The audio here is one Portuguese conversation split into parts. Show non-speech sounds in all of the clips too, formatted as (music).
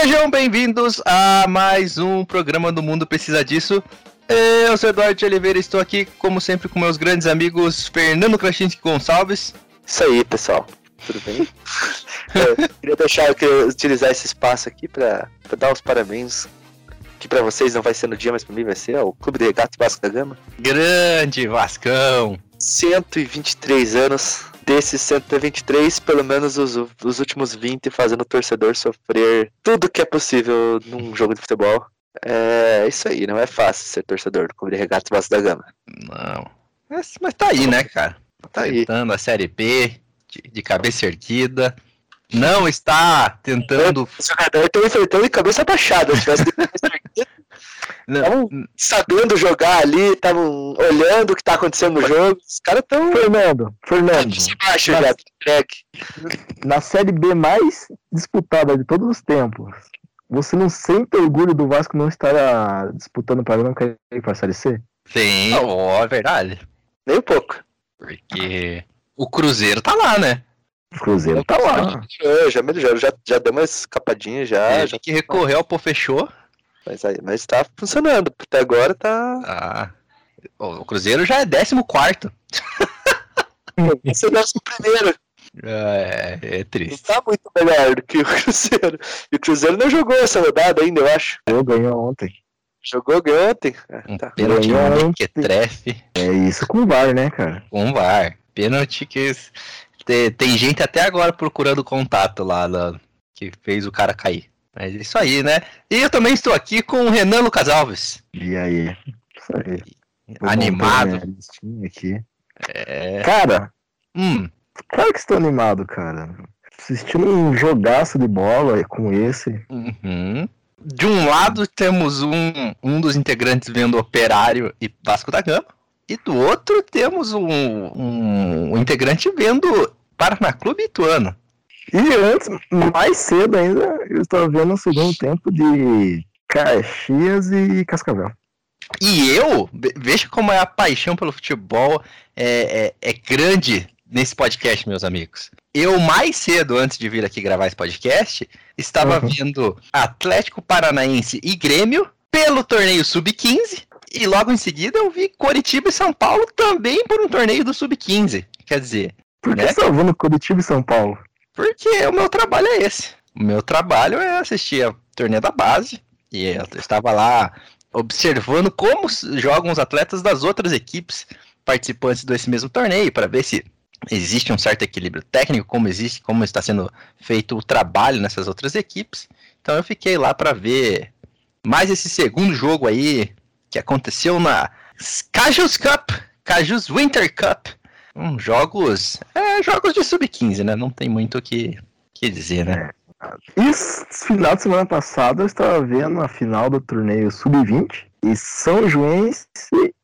Sejam bem-vindos a mais um programa do Mundo Precisa Disso. Eu sou Eduardo Oliveira e estou aqui, como sempre, com meus grandes amigos Fernando Krasinski Gonçalves. Isso aí, pessoal. Tudo bem? (laughs) eu queria deixar eu utilizar esse espaço aqui para dar os parabéns. Que para vocês não vai ser no dia, mas para mim vai ser ao Clube de Regatas Vasco da Gama. Grande Vascão! 123 anos. Desses 123, pelo menos os, os últimos 20 fazendo o torcedor sofrer tudo que é possível num jogo de futebol. É isso aí, não é fácil ser torcedor do Clube de Regatas Vasco da Gama. Não. Mas, mas tá aí, né, cara? Tá aí. Tentando a Série B, de, de cabeça erguida. Não está tentando. Os jogadores estão enfrentando de cabeça baixada. Se tivesse de cabeça estavam sabendo jogar ali, estavam olhando o que tá acontecendo no jogo. Os caras estão. Fernando, Fernando, baixo já, entregue. na Série B mais disputada de todos os tempos, você não sente orgulho do Vasco não estar ah, disputando para não cair para a Série C? Tem, ó, é verdade. Nem um pouco. Porque o Cruzeiro tá lá, né? O Cruzeiro tá lá. É, já melhorou, já, já deu uma escapadinha já, É, já que recorrer ao Pô Fechou. Mas, mas tá funcionando. Até agora tá. Ah, o Cruzeiro já é 14. (laughs) Esse é o nosso primeiro. É, é Não triste. tá muito melhor do que o Cruzeiro. E o Cruzeiro não jogou essa rodada ainda, eu acho. Eu ganhou ontem. Jogou, ganhou ontem. Ah, Um tá. pênalti que trefe É isso com o VAR, né, cara? com VAR. Pênalti que te- tem gente até agora procurando contato lá lá, que fez o cara cair. Mas é isso aí, né? E eu também estou aqui com o Renan Lucas Alves. E aí? Isso aí. Vou Animado. aqui. É. Cara, Hum, claro que estou animado, cara. Assistindo um jogaço de bola com esse. uhum. De um lado temos um, um dos integrantes vendo Operário e Vasco da Gama. E do outro temos um, um, um integrante vendo Paraná Clube Ituano. E antes, mais cedo ainda, eu estava vendo o segundo tempo de Caxias e Cascavel. E eu, ve- veja como é a paixão pelo futebol é, é, é grande nesse podcast, meus amigos. Eu, mais cedo, antes de vir aqui gravar esse podcast, estava Uhum. vendo Atlético Paranaense e Grêmio pelo torneio Sub-15. E logo em seguida eu vi Coritiba e São Paulo também por um torneio do Sub-15. Quer dizer, Por que Né? você estava vendo Curitiba e São Paulo? Porque o meu trabalho é esse. O meu trabalho é assistir a torneio da base. E eu estava lá observando como jogam os atletas das outras equipes participantes desse mesmo torneio, para ver se existe um certo equilíbrio técnico, como existe, como está sendo feito o trabalho nessas outras equipes. Então eu fiquei lá para ver mais esse segundo jogo aí que aconteceu na Cajus Cup, Cajus Winter Cup. Um, jogos, é, jogos de sub-15, né? Não tem muito o que, que dizer, né? E esse final de semana passada eu estava vendo a final do torneio Sub-20 e São Joense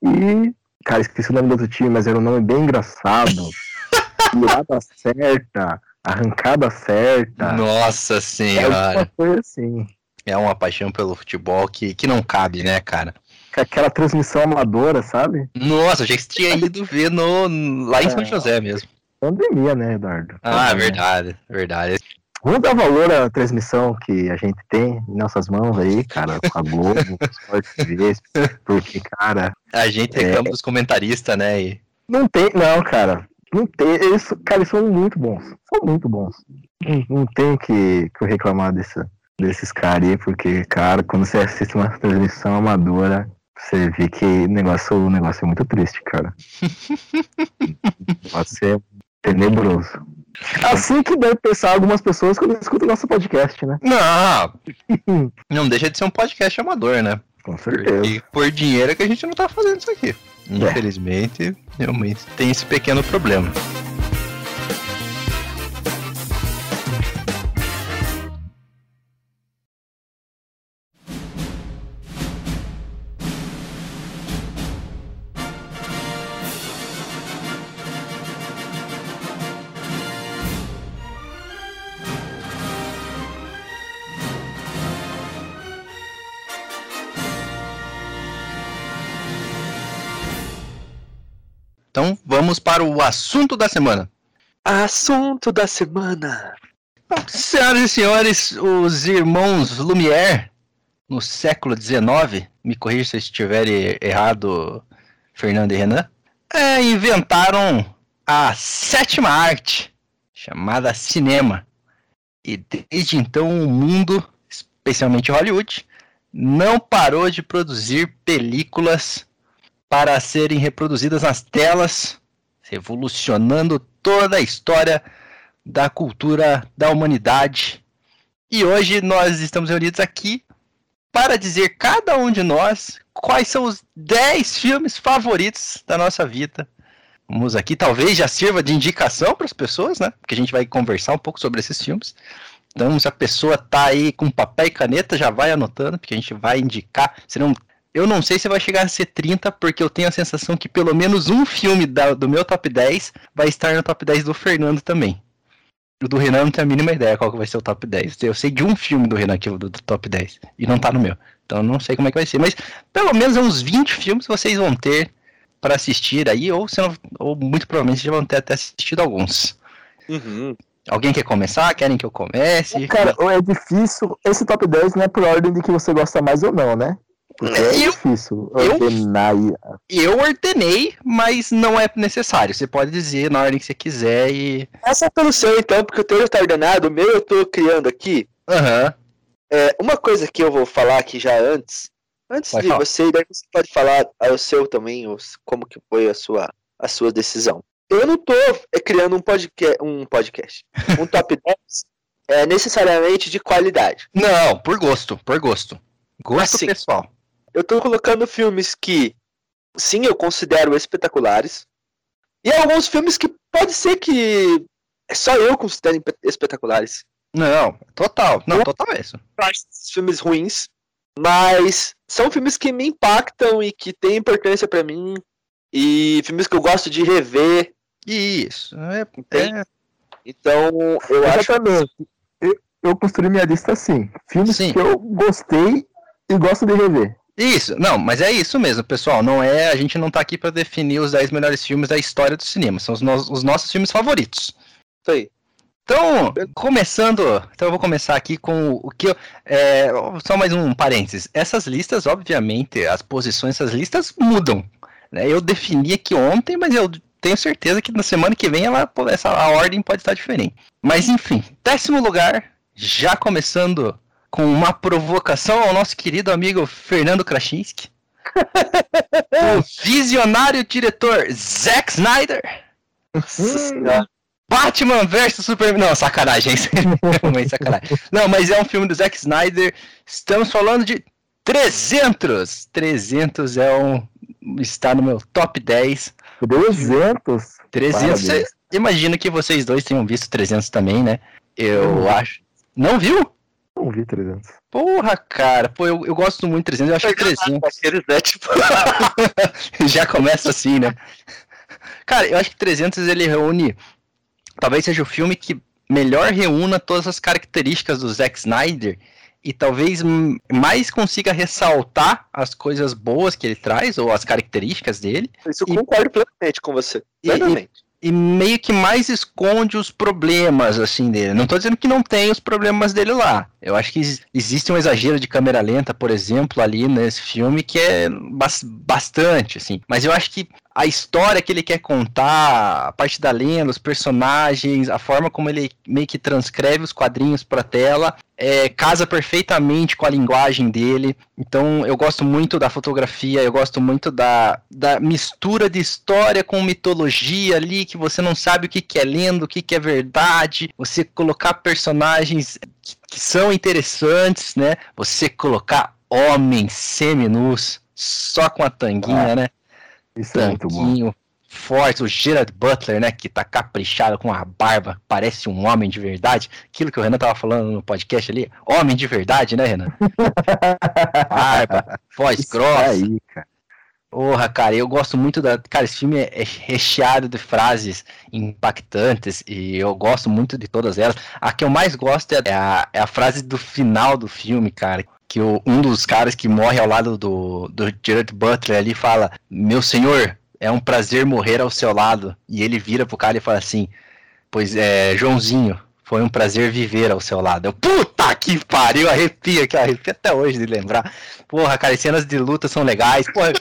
e. Cara, esqueci o nome do outro time, mas era um nome bem engraçado. (laughs) Virada certa, arrancada certa. Nossa É senhora, alguma coisa assim. é uma paixão pelo futebol que, que não cabe, né, cara? Aquela transmissão amadora, sabe? Nossa, você tinha ido ver no, lá em São José mesmo. Pandemia, né, Eduardo? Ah, Pandemia. verdade, verdade. Vamos dar valor à transmissão que a gente tem em nossas mãos aí, cara, com a Globo, com Sport TV, porque, cara, A gente É. reclama dos comentaristas, né? E, não tem, não, cara, não tem, eles, cara, eles são muito bons, são muito bons. Não, não tem que, que reclamar desse, desses caras aí, porque, cara, quando você assiste uma transmissão amadora, você vê que o negócio, o negócio é muito triste, cara. (laughs) o negócio é tenebroso. Assim que deve pensar algumas pessoas quando escutam nosso podcast, né? não, (laughs) não deixa de ser um podcast amador, né? Com certeza. Porque por dinheiro é que a gente não tá fazendo isso aqui. Infelizmente, realmente tem esse pequeno problema. Para o assunto da semana. Assunto da semana. Senhoras e senhores, os irmãos Lumière, no século XIX, me corrija se eu estiver errado, Fernando e Renan, é, inventaram a sétima arte, chamada cinema. E desde então o mundo, especialmente Hollywood, não parou de produzir películas para serem reproduzidas nas telas, revolucionando toda a história da cultura da humanidade. E hoje nós estamos reunidos aqui para dizer cada um de nós quais são os 10 filmes favoritos da nossa vida. Vamos aqui, talvez já sirva de indicação para as pessoas, né? Porque a gente vai conversar um pouco sobre esses filmes. Então, se a pessoa tá aí com papel e caneta, já vai anotando, porque a gente vai indicar. Senão, eu não sei se vai chegar a ser 30, porque eu tenho a sensação que pelo menos um filme da, do meu top 10 vai estar no top 10 do Fernando também. O do Renan não tenho a mínima ideia qual que vai ser o top 10. Eu sei de um filme do Renan aqui, do, do top 10, e não tá no meu. Então não sei como é que vai ser. Mas pelo menos uns 20 filmes vocês vão ter para assistir aí, ou, não, ou muito provavelmente já vão ter até assistido alguns. Uhum. Alguém quer começar? Querem que eu comece? Cara, é difícil. Esse top 10 não é por ordem de que você gosta mais ou não, né? Porque é eu, difícil ordenar. Eu, eu ordenei, mas não é necessário. Você pode dizer na ordem que você quiser e. Essa é pelo seu, então, porque o teu já tá ordenado, o meu eu tô criando aqui. Aham. Uhum. É, uma coisa que eu vou falar aqui já antes. Antes pode de falar. você, daí você pode falar o seu também, como que foi a sua, a sua decisão. Eu não tô é, criando um podcast, um podcast, (laughs) um top 10 é, necessariamente de qualidade. Não, por gosto, por gosto. Gosto assim, pessoal. Eu tô colocando filmes que, sim, eu considero espetaculares. E alguns filmes que pode ser que só eu considero espetaculares. Não, total. Não, eu total é isso. acho esses filmes ruins, mas são filmes que me impactam e que têm importância para mim. E filmes que eu gosto de rever. Isso. É, é... Então, eu Exatamente. acho. Eu, eu construí minha lista assim. Filmes Sim. que eu gostei e gosto de rever. Isso, não, mas é isso mesmo, pessoal. Não é, a gente não tá aqui para definir os 10 melhores filmes da história do cinema, são os, no os nossos filmes favoritos. Isso aí. Então, começando, então eu vou começar aqui com o que eu, é, só mais um parênteses. Essas listas, obviamente, as posições dessas listas mudam. Né? Eu defini aqui ontem, mas eu tenho certeza que na semana que vem ela, essa a ordem pode estar diferente. Mas enfim, décimo lugar, já começando com uma provocação ao nosso querido amigo Fernando Krasinski. (laughs) o visionário diretor Zack Snyder. Batman vs Superman. Não, sacanagem. (laughs) Muito sacanagem. Não, mas é um filme do Zack Snyder. Estamos falando de 300. 300 é um. Está no meu top 10. 300? 300. Imagino que vocês dois tenham visto 300 também, né? Eu hum. acho. Não viu? Não vi 300. Porra, cara. Pô, eu, eu gosto muito de 300. Eu acho que 300. Aqueles, né, tipo... (laughs) Já começa assim, né? Cara, eu acho que 300 ele reúne. Talvez seja o filme que melhor reúna todas as características do Zack Snyder e talvez mais consiga ressaltar as coisas boas que ele traz ou as características dele. Isso eu concordo plenamente com você. Plenamente. E, meio que mais esconde os problemas assim dele. Não estou dizendo que não tem os problemas dele lá. Eu acho que existe um exagero de câmera lenta, por exemplo, ali nesse filme que é bastante assim. Mas eu acho que a história que ele quer contar, a parte da lenda, os personagens, a forma como ele meio que transcreve os quadrinhos para tela, é, casa perfeitamente com a linguagem dele. Então eu gosto muito da fotografia, eu gosto muito da, da mistura de história com mitologia ali, que você não sabe o que, que é lenda, o que, que é verdade. Você colocar personagens que, que são interessantes, né? Você colocar homens seminus só com a tanguinha, ah. né? Isso é muito bom. Forte, o Gerard Butler, né? Que tá caprichado com a barba, parece um homem de verdade. Aquilo que o Renan tava falando no podcast ali, homem de verdade, né, Renan? (laughs) barba, voz Isso grossa. Aí, cara. Porra, cara, eu gosto muito da. Cara, esse filme é recheado de frases impactantes e eu gosto muito de todas elas. A que eu mais gosto é a, é a frase do final do filme, cara que o, um dos caras que morre ao lado do, do Gerard Butler ali fala: Meu senhor, é um prazer morrer ao seu lado. E ele vira pro cara e fala assim: Pois é, Joãozinho, Foi um prazer viver ao seu lado. Eu, puta que pariu, arrepia, que arrepia até hoje de lembrar. Porra, cara, as cenas de luta são legais. Porra,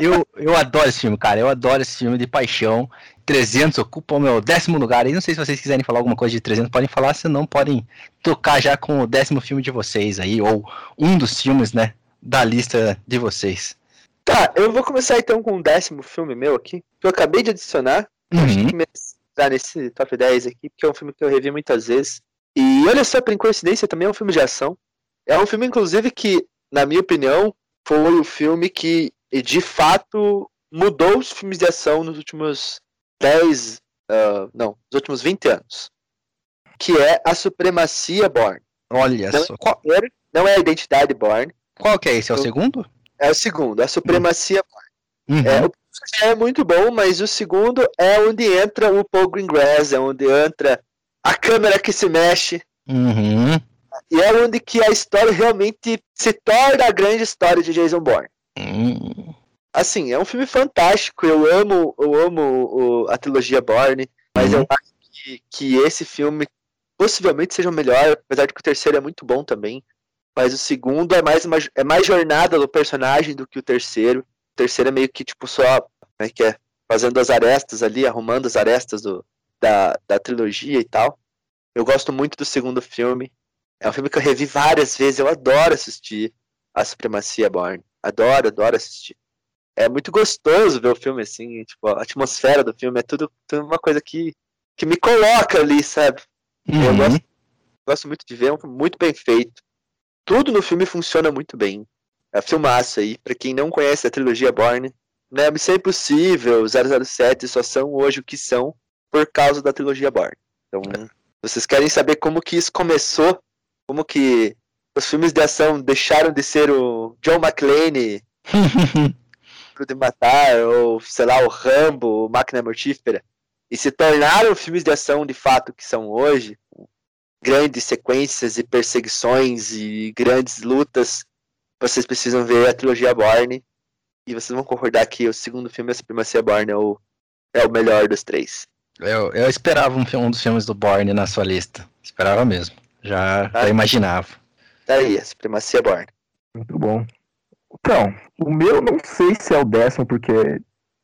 eu, eu adoro esse filme, cara. Eu adoro esse filme de paixão. 300 ocupa o meu décimo lugar. E não sei se vocês quiserem falar alguma coisa de 300, podem falar, senão podem tocar já com o décimo filme de vocês aí, ou um dos filmes, né, da lista de vocês. Tá, eu vou começar então com o décimo filme meu aqui, que eu acabei de adicionar. Uhum. Acho que nesse top 10 aqui, porque é um filme que eu revi muitas vezes. E olha só, por coincidência, também é um filme de ação. É um filme, inclusive, que, na minha opinião, foi o filme que, de fato, mudou os filmes de ação nos últimos 10, uh, não, nos últimos 20 anos. Que é a Supremacia Born. Olha Não, só. Qual, Não é a Identidade Born, qual que é esse? É o Eu- segundo? é o segundo, a Supremacia Uhum. É, o primeiro é muito bom, mas o segundo é onde entra o Paul Greengrass, é onde entra a câmera que se mexe, Uhum. e é onde que a história realmente se torna a grande história de Jason Bourne. Hum. Assim, é um filme fantástico, eu amo, eu amo o- a trilogia Bourne, mas Uhum. eu acho que, que esse filme possivelmente seja o melhor, apesar de que o terceiro é muito bom também. Mas o segundo é mais, uma, é mais jornada do personagem do que o terceiro. O terceiro é meio que, tipo, só. Como é que é? Fazendo as arestas ali, arrumando as arestas do, da, da trilogia e tal. Eu gosto muito do segundo filme. É um filme que eu revi várias vezes. Eu adoro assistir A Supremacia Born. Adoro, adoro assistir. É muito gostoso ver o filme assim. Tipo, a atmosfera do filme é tudo, tudo uma coisa que, que me coloca ali, sabe? Eu Uhum. gosto, gosto muito de ver, é um filme muito bem feito. Tudo no filme funciona muito bem. É filmaço aí. Pra quem não conhece a trilogia Bourne, né, Missão Impossível, 007 só são hoje o que são por causa da trilogia Bourne. Então, vocês querem saber como que isso começou? Como que os filmes de ação deixaram de ser o John McClane (laughs) pro de matar, ou sei lá, o Rambo, o Máquina Mortífera, e se tornaram filmes de ação de fato que são hoje, grandes sequências e perseguições e grandes lutas, vocês precisam ver a trilogia Bourne, e vocês vão concordar que o segundo filme, A Supremacia Bourne, é o, é o melhor dos três. eu, eu esperava um, filme- um dos filmes do Bourne na sua lista. Esperava mesmo. Já, já Ah. imaginava. Tá aí, A Supremacia Bourne. Muito bom. Então, o meu não sei se é o décimo, porque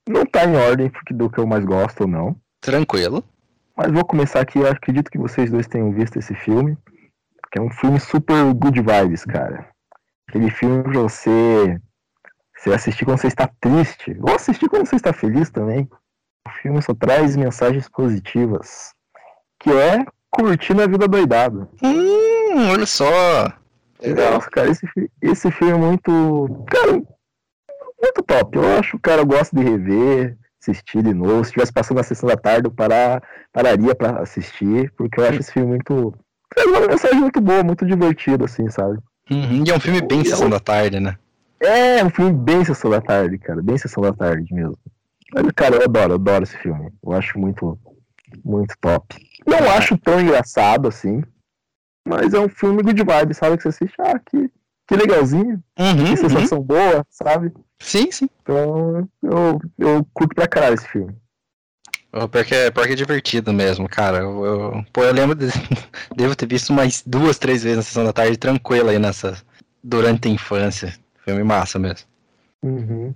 não tá em ordem porque do que eu mais gosto ou não. Tranquilo. Mas vou começar aqui, eu acredito que vocês dois tenham visto esse filme. Que é um filme super good vibes, cara. Aquele filme pra você, você assistir quando você está triste, ou assistir quando você está feliz também. O filme só traz mensagens positivas. Que é curtindo a vida doidado. Hum, olha só. Legal. Nossa, cara, esse, esse filme é muito. Cara, muito top. Eu acho, cara, eu gosto de rever, assistir de novo. Se estivesse passando na sessão da tarde, eu parar, pararia pra assistir, porque eu acho esse filme muito. Traz uma mensagem muito boa, muito divertido, assim, sabe? Uhum, E é um filme bem Eu- sessão da tarde, né? É um filme bem sessão da tarde, cara. Bem sessão da tarde mesmo. Mas, cara, eu adoro, eu adoro esse filme. Eu acho muito, muito top. Não acho tão engraçado assim. Mas é um filme good vibe, sabe? Que você assiste, ah, que, que legalzinho. Uhum, Que uhum. sensação boa, sabe? Sim, sim. Então, eu, eu curto pra caralho esse filme. O Pior que, é, pior que é divertido mesmo, cara. Eu, eu- pô, eu lembro, de, (laughs) devo ter visto umas duas, três vezes na sessão da tarde, tranquilo aí nessa. Durante a infância. Filme massa mesmo. Uhum.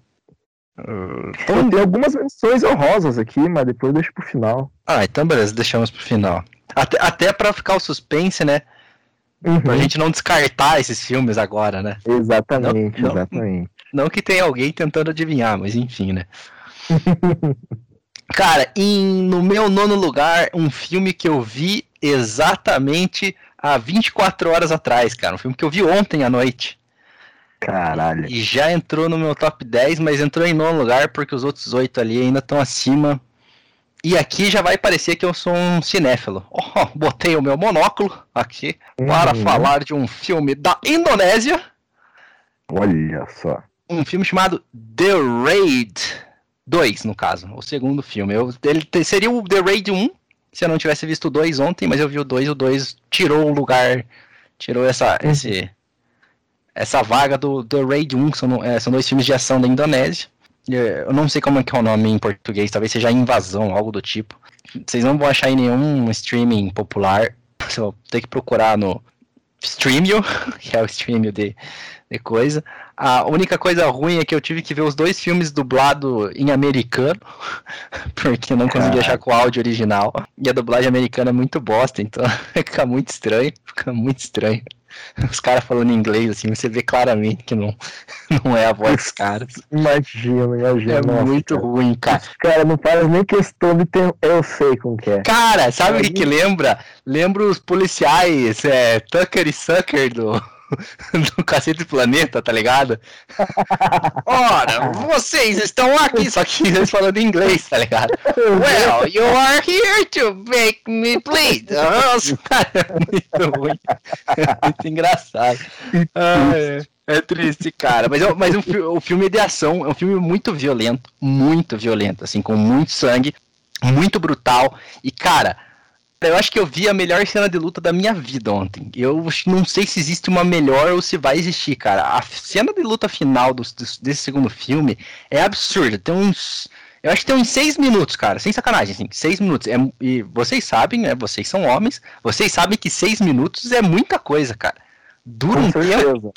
Uh, Então, tem algumas menções honrosas aqui, mas depois eu deixo pro final. Ah, então beleza, deixamos pro final. Até, até pra ficar o suspense, né? Pra Uhum. gente não descartar esses filmes agora, né? Exatamente, Não, não. exatamente. Não que tenha alguém tentando adivinhar, mas enfim, né? (laughs) Cara, em, no meu nono lugar, um filme que eu vi exatamente há 24 horas atrás, cara. Um filme que eu vi ontem à noite. Caralho. E já entrou no meu top 10, mas entrou em nono lugar porque os outros oito ali ainda estão acima. E aqui já vai parecer que eu sou um cinéfilo. (laughs) Oh, botei o meu monóculo aqui para Uhum. falar de um filme da Indonésia. Olha só. um filme chamado The Raid 2, no caso, o segundo filme. Eu, ele seria o The Raid 1, se eu não tivesse visto o 2 ontem, mas eu vi o 2 e o 2 tirou o lugar, tirou essa, esse, essa vaga do The Raid 1, que são, é, são dois filmes de ação da Indonésia. É, Eu não sei como é que é o nome em português, talvez seja Invasão, algo do tipo. Vocês não vão achar em nenhum streaming popular (laughs) Você vai ter que procurar no Streamio, (laughs) que é o Streamio de, de coisa. A única coisa ruim é que eu tive que ver os dois filmes dublado em americano, (laughs) porque eu não consegui achar com o áudio original. E a dublagem americana é muito bosta, então fica muito estranho, fica muito estranho. (laughs) Os caras falando inglês, assim, você vê claramente que não, (laughs) não é a voz dos caras. Imagina, imagina. É Nossa, muito cara. ruim, cara. Os caras não fazem nem questão de ter. Eu sei como que é. Cara, sabe o que, que lembra? Lembra os policiais é, Tucker e Sucker do, (laughs) do Cacete do Planeta, tá ligado? (laughs) Ora, vocês estão aqui, só que eles falando inglês, tá ligado? Well, you are here to make me bleed. Nossa, cara, é muito ruim. (laughs) É muito engraçado. Ah, é. É triste, cara. Mas, mas um o filme de ação é um filme muito violento, muito violento, assim, com muito sangue, muito brutal. E, cara, eu acho que eu vi a melhor cena de luta da minha vida ontem. Eu não sei se existe uma melhor ou se vai existir, cara. A cena de luta final dos- desse segundo filme é absurda. Tem uns. Eu acho que tem uns seis minutos, cara. Sem sacanagem, assim. Seis minutos. É, e vocês sabem, né? Vocês são homens. Vocês sabem que seis minutos é muita coisa, cara. Dura um tempo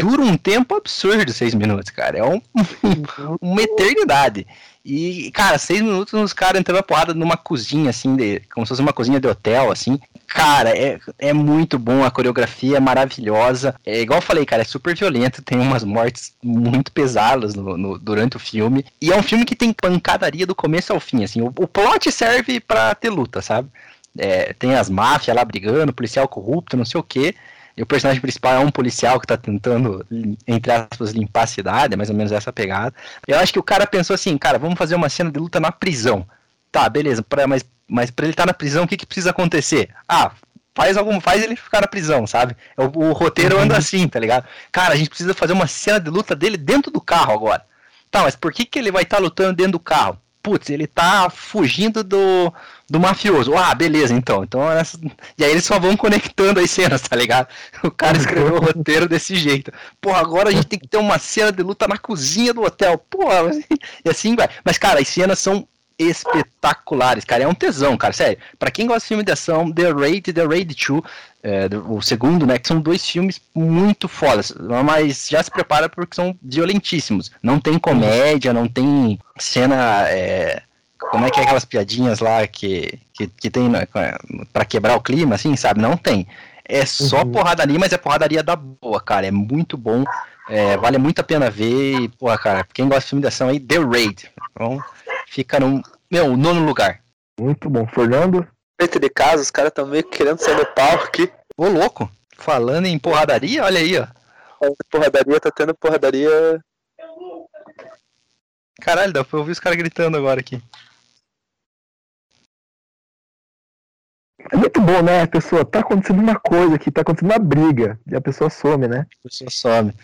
dura um tempo absurdo seis minutos, cara. É um- (laughs) uma eternidade. E, cara, seis minutos os caras entrando a porrada numa cozinha, assim, de, como se fosse uma cozinha de hotel, assim. Cara, é, é muito bom, a coreografia é maravilhosa. É igual eu falei, cara, é super violento, tem umas mortes muito pesadas no, no- durante o filme. E é um filme que tem pancadaria do começo ao fim, assim. O, o plot serve pra ter luta, sabe? É, tem as máfias lá brigando, policial corrupto, não sei o quê. E o personagem principal é um policial que tá tentando, entre aspas, limpar a cidade, é mais ou menos essa pegada. Eu acho que o cara pensou assim, cara, vamos fazer uma cena de luta na prisão. Tá, beleza, pra, mas, mas pra ele estar na prisão, o que, que precisa acontecer? Ah, faz algum, faz ele ficar na prisão, sabe? O, o roteiro anda assim, tá ligado? Cara, a gente precisa fazer uma cena de luta dele dentro do carro agora. Tá, mas por que, que ele vai estar lutando dentro do carro? Putz, ele tá fugindo do, do mafioso. Ah, beleza, então. então E aí eles só vão conectando as cenas, tá ligado? O cara escreveu o roteiro desse jeito. Porra, agora a gente tem que ter uma cena de luta na cozinha do hotel. Porra, mas- (laughs) e assim vai. Mas, cara, as cenas são espetaculares, cara. É um tesão, cara. Sério. Pra quem gosta de filme de ação, The Raid The Raid 2, é, o segundo, né? Que são dois filmes muito fodas. Mas já se prepara porque são violentíssimos. Não tem comédia, não tem cena. é, como é que é aquelas piadinhas lá que, que, que tem né, pra quebrar o clima, assim, sabe? Não tem. É só Uhum. porradaria, mas é porradaria da boa, cara. É muito bom. É, vale muito a pena ver. E, porra, cara, quem gosta de filme de ação aí, The Raid. Então, fica no meu nono lugar. Muito bom. Fernando? Feito de casa, os caras estão meio que querendo sair do palco aqui. Ô, louco. Falando em porradaria, olha aí, ó. Porradaria, tá tendo porradaria. Caralho, dá pra ouvir os caras gritando agora aqui. É muito bom, né? A pessoa tá acontecendo uma coisa aqui, tá acontecendo uma briga. E a pessoa some, né? A pessoa some. (laughs)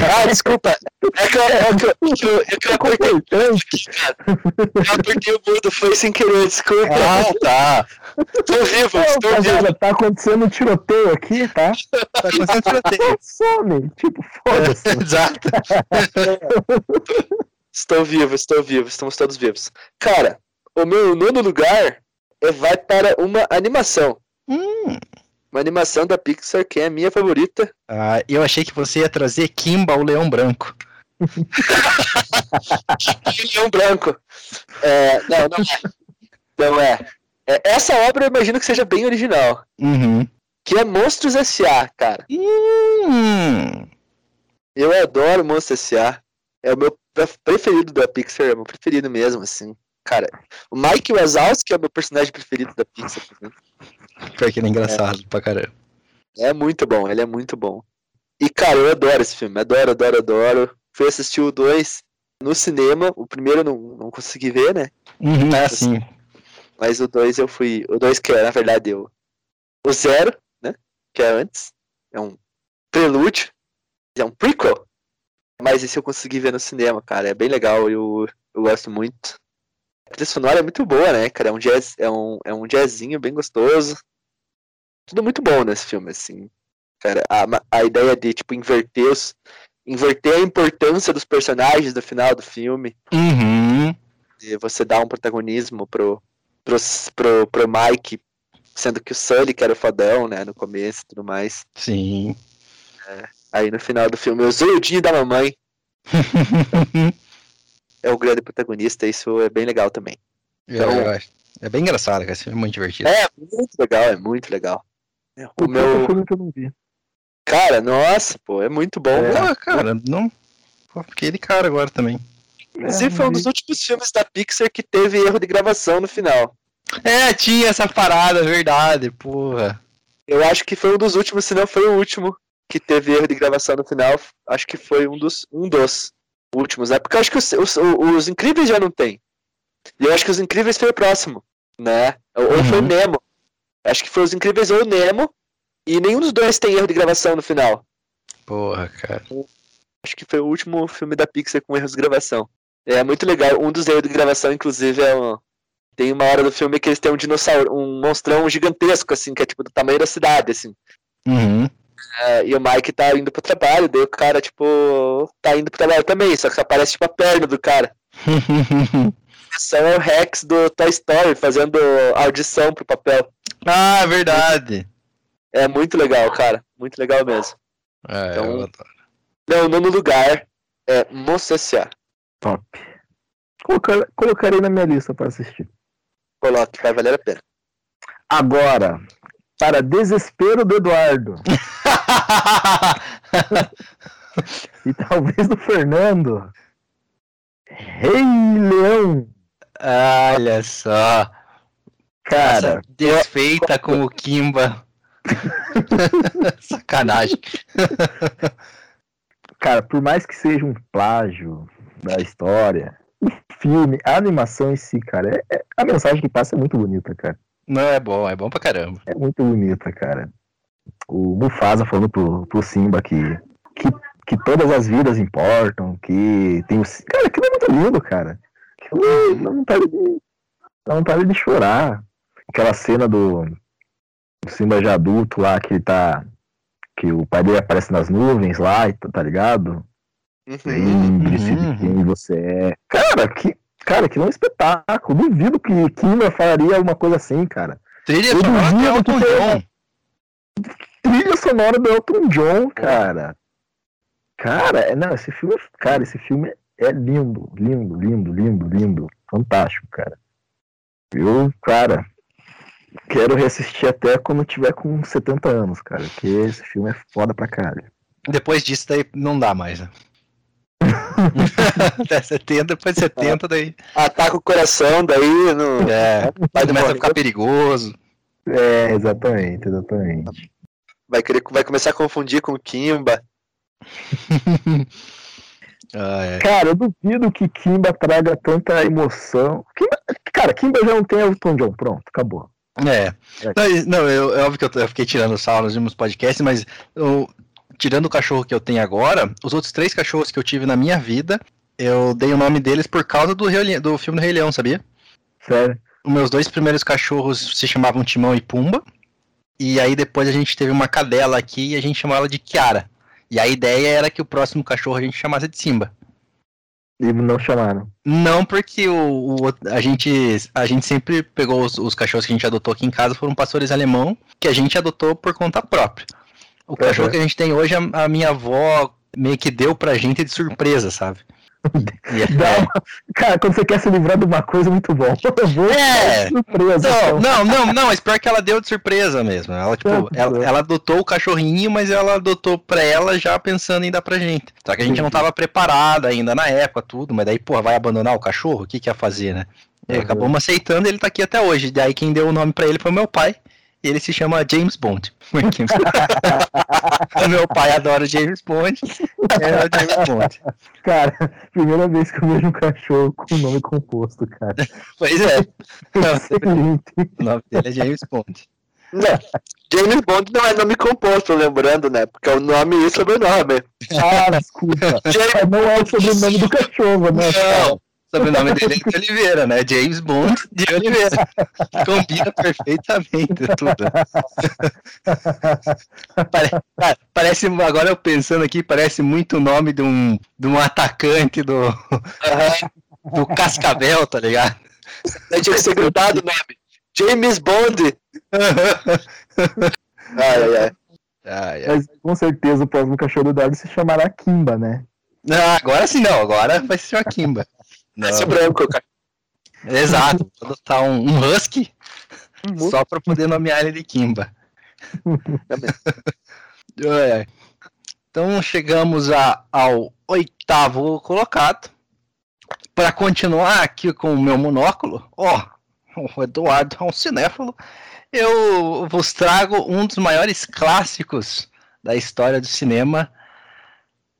Ah, desculpa. É que eu, é que eu, é eu, é que eu apertei. Importante. Eu apertei o mudo, foi sem querer, desculpa. Ah, tá. Tô vivo, estou vivo. rapaziada, tá acontecendo um tiroteio aqui, tá? (laughs) Tá acontecendo tiroteio. Some. Tipo, foda-se. (laughs) Exato. Estou vivo, estou vivo, estamos todos vivos. Cara, o meu nono lugar é, vai para uma animação. Hum. Uma animação da Pixar que é a minha favorita. Ah, eu achei que você ia trazer Kimba, o Leão Branco. (laughs) Leão Branco. É, não, não é. Não é. É, Essa obra eu imagino que seja bem original. Uhum. Que é Monstros S.A., cara. Hum. Eu adoro Monstros S.A. É o meu pre- preferido da Pixar, é o meu preferido mesmo, assim. Cara, o Mike Wazowski é o meu personagem preferido da Pixar. Pior que ele é engraçado pra caramba. É muito bom, ele é muito bom. E, cara, eu adoro esse filme. Adoro, adoro, adoro. Fui assistir o 2 no cinema. O primeiro eu não, não consegui ver, né? Uhum, é assim. Mas o 2 eu fui. O 2 que é, na verdade, o, o Zero, né? Que é antes. É um prelúdio. É um prequel. Mas esse eu consegui ver no cinema, cara. É bem legal. Eu, eu gosto muito. A trilha sonora é muito boa, né, cara? É um jazz, é um, é um jazzinho bem gostoso. Tudo muito bom nesse filme, assim. Cara, a, a ideia de, tipo, inverter os. Inverter a importância dos personagens no final do filme. Uhum. de você dar um protagonismo pro, pro, pro, pro Mike sendo que o Sully que era o fodão, né, no começo e tudo mais. Sim. Aí no final do filme, o zoiudinho da mamãe (laughs) é o grande protagonista, isso é bem legal também. Eu- eu acho- é bem engraçado, cara. É muito divertido. É, muito legal, é muito legal. É, O O meu filme que eu não vi. Cara, nossa, pô, é muito bom. É. cara. Pô, cara, não. Pô, fiquei de cara agora também. Inclusive, foi um dos últimos filmes da Pixar que teve erro de gravação no final. É, tinha essa parada, verdade, porra. Eu acho que foi um dos últimos, se não foi o último, que teve erro de gravação no final. Acho que foi um dos, um dos últimos, né? Porque eu acho que os, os, os Incríveis já não tem. E eu acho que os Incríveis foi o próximo, né? Ou, ou foi o Uhum. Nemo. Acho que foi os Incríveis ou o Nemo. E nenhum dos dois tem erro de gravação no final. Porra, cara. Acho que foi o último filme da Pixar com erros de gravação. É muito legal. Um dos erros de gravação, inclusive, é um... Tem uma hora do filme que eles têm um dinossauro, um monstrão gigantesco, assim, que é tipo do tamanho da cidade, assim. Uhum. É, e o Mike tá indo pro trabalho, daí o cara, tipo, tá indo pro trabalho também, só que aparece tipo a perna do cara. (laughs) Esse é o Rex do Toy Story fazendo audição pro papel. ah, verdade. É muito legal, cara. Muito legal mesmo. É, Então- eu adoro. Não, o nono lugar é Moncessiar. Top. Colocar, colocarei na minha lista para assistir. Coloque, vai valer a pena. Agora, para desespero do Eduardo (laughs) (laughs) e talvez do Fernando, Rei Leão. Olha só. Cara, Essa desfeita com o Kimba. (laughs) Sacanagem. cara, por mais que seja um plágio da história, o filme, a animação em si, cara, é- é- a mensagem que passa é muito bonita, cara. Não, é bom, é bom pra caramba. É muito bonita, cara. O Mufasa falando pro, pro Simba que, que, que todas as vidas importam, que tem o. Cara, aquilo é muito lindo, cara. Aquilo dá vontade de, dá vontade de chorar. Aquela cena do, do Simba já adulto lá, que ele tá. Que o pai dele aparece nas nuvens lá, e tá tá ligado? Uhum. Lembre-se uhum. de quem você é. Cara, que, cara, aquilo é um espetáculo. Duvido que Kimba faria uma coisa assim, cara. De duvido que tenha- John. Trilha sonora do Elton John, cara. Cara, é- não, esse filme, é- cara, esse filme é lindo, lindo, lindo, lindo, lindo, fantástico, cara. Eu, cara, quero reassistir até quando eu tiver com 70 anos, cara, porque esse filme é foda pra caralho. Depois disso, daí não dá mais. Né? (laughs) Até 70, depois de 70, daí Ataca o coração, daí não. é, Vai começa a ficar perigoso. É, exatamente, exatamente. Vai, querer, vai começar a confundir com o Kimba. (laughs) Ah, é. Cara, eu duvido que Kimba traga tanta emoção. Kimba- cara, Kimba já não tem Elton John, pronto, acabou. É. Não, e- Não, eu, é óbvio que eu, eu fiquei tirando sal nos últimos podcasts, mas eu- tirando o cachorro que eu tenho agora, os outros três cachorros que eu tive na minha vida, eu dei o nome deles por causa do, Rei do filme do Rei Leão, sabia? Sério. Os meus dois primeiros cachorros se chamavam Timão e Pumba. E aí depois a gente teve uma cadela aqui e a gente chamava ela de Kiara. E a ideia era que o próximo cachorro a gente chamasse de Simba. E não chamaram. Não, porque o, o- a, gente, a gente sempre pegou os, os cachorros que a gente adotou aqui em casa, foram pastores alemão, que a gente adotou por conta própria. O cachorro Uhum. que a gente tem hoje, a, a minha avó meio que deu pra gente de surpresa, sabe? (laughs) Dá uma- Cara, quando você quer se livrar de uma coisa, é muito bom. (laughs) Eu vou É. surpresa. Não, então. não, não, não, mas pior que ela deu de surpresa mesmo. Ela, tipo, ela, ela adotou o cachorrinho, mas ela adotou pra ela já pensando em dar pra gente. Só que a gente não tava preparada ainda na época, tudo, mas daí, pô, vai abandonar o cachorro? O que que ia fazer, né? Uhum. acabamos aceitando e ele tá aqui até hoje. Daí quem deu o nome pra ele foi meu pai. E ele se chama James Bond. (laughs) Meu pai adora James Bond. É o James Bond. Cara, primeira vez que eu vejo um cachorro com nome composto, cara. Pois é. (laughs) O nome dele é James Bond. Não, James Bond não é nome composto, lembrando, né? Porque é o nome e sobrenome. Ah, desculpa. James Não é o sobrenome do cachorro, né? Não, o sobrenome dele é de Oliveira, né? James Bond de Oliveira. Combina perfeitamente tudo. Pare- cara, parece, agora eu pensando aqui, parece muito o nome de um, de um atacante do, do Cascavel, tá ligado? Aí tinha que ser grudado o nome. James Bond. (laughs) Ai, ai, ai. Ai, ai. Mas com certeza o próximo cachorro do Dardo se chamará Kimba, né? Não, agora sim não, agora vai ser o Akimba. Ser branco, cara. Exato, vou adotar um, um Husky Uhum. só pra poder nomear ele de Kimba. (laughs) Ai. Então chegamos a- ao oitavo colocado. Para continuar aqui com o meu monóculo, ó, o Eduardo é um cinéfalo. Eu vos trago um dos maiores clássicos da história do cinema,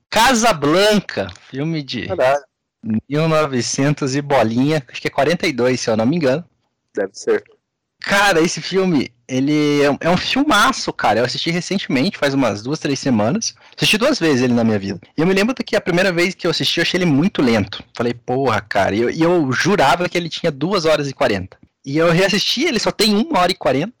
Casablanca, filme de Caralho, 1900 e bolinha, acho que é 42, se eu não me engano. Deve ser. Cara, esse filme, ele é um, é um filmaço, cara. Eu assisti recentemente, faz umas duas, três semanas. Assisti duas vezes ele na minha vida. E eu me lembro que a primeira vez que eu assisti, eu achei ele muito lento. Falei, porra, cara. E eu, e eu jurava que ele tinha duas horas e 40. E eu reassisti, ele só tem uma hora e 40.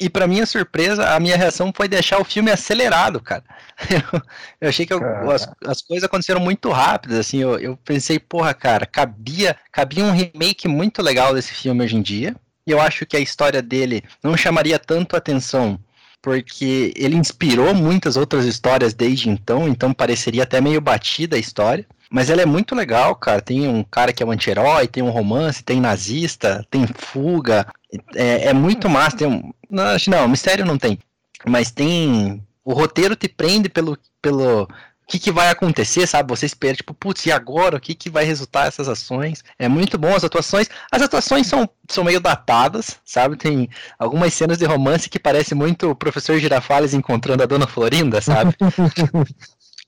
E pra minha surpresa, a minha reação foi deixar o filme acelerado, cara. (laughs) Eu, eu achei que eu- as, as coisas aconteceram muito rápidas, assim. Eu, eu pensei, porra, cara, cabia, cabia um remake muito legal desse filme hoje em dia. E eu acho que a história dele não chamaria tanto atenção, porque ele inspirou muitas outras histórias desde então, então pareceria até meio batida a história. Mas ela é muito legal, cara. Tem um cara que é um anti-herói, tem um romance, tem nazista, tem fuga. É, é muito massa. Tem um... Não, não, mistério não tem. Mas tem. O roteiro te prende pelo. pelo... O que, que vai acontecer, sabe? Você espera, tipo, putz, e agora? O que, que vai resultar essas ações? É muito bom as atuações. As atuações são, são meio datadas, sabe? Tem algumas cenas de romance que parece muito o professor Girafales encontrando a dona Florinda, sabe? (laughs)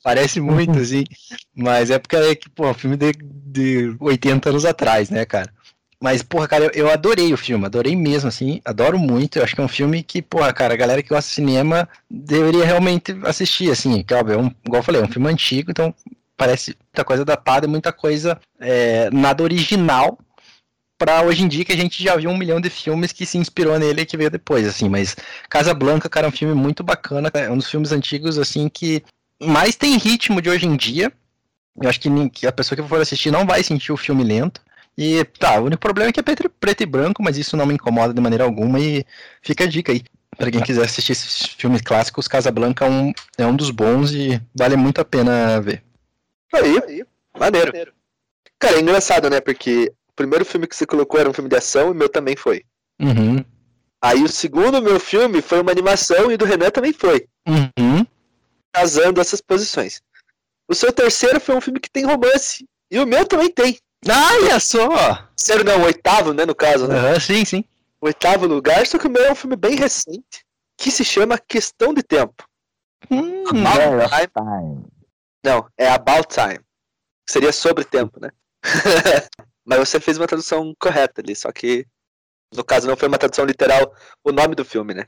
Parece muito, assim. Mas é porque é que, pô, é um filme de, de 80 anos atrás, né, cara? Mas, porra, cara, eu, adorei o filme, adorei mesmo, assim, adoro muito. Eu acho que é um filme que, porra, cara, a galera que gosta de cinema deveria realmente assistir, assim, que, óbvio, é um, igual eu falei, é um filme antigo, então parece muita coisa datada muita coisa é, nada original pra hoje em dia que a gente já viu um milhão de filmes que se inspirou nele e que veio depois, assim, mas Casa Blanca, cara, é um filme muito bacana, é um dos filmes antigos, assim, que mais tem ritmo de hoje em dia. Eu acho que a pessoa que for assistir não vai sentir o filme lento. E tá, o único problema é que é preto, preto e branco, mas isso não me incomoda de maneira alguma e fica a dica aí. Pra quem quiser assistir esses filmes clássicos, Casablanca é um, é um dos bons e vale muito a pena ver. Aí, maneiro. Cara, é engraçado, né? Porque o primeiro filme que você colocou era um filme de ação e o meu também foi. Uhum. Aí o segundo meu filme foi uma animação e do Renan também foi. Uhum. Casando essas posições. O seu terceiro foi um filme que tem romance. E o meu também tem. Ah, olha só! Terceiro não, o oitavo, né? No caso, né? Aham, sim, sim. O oitavo lugar, só que o meu é um filme bem recente. Que se chama Questão de Tempo. Hum, of Time. Time. Não, é About Time. Seria sobre tempo, né? (laughs) Mas você fez uma tradução correta ali, só que no caso não foi uma tradução literal o nome do filme, né?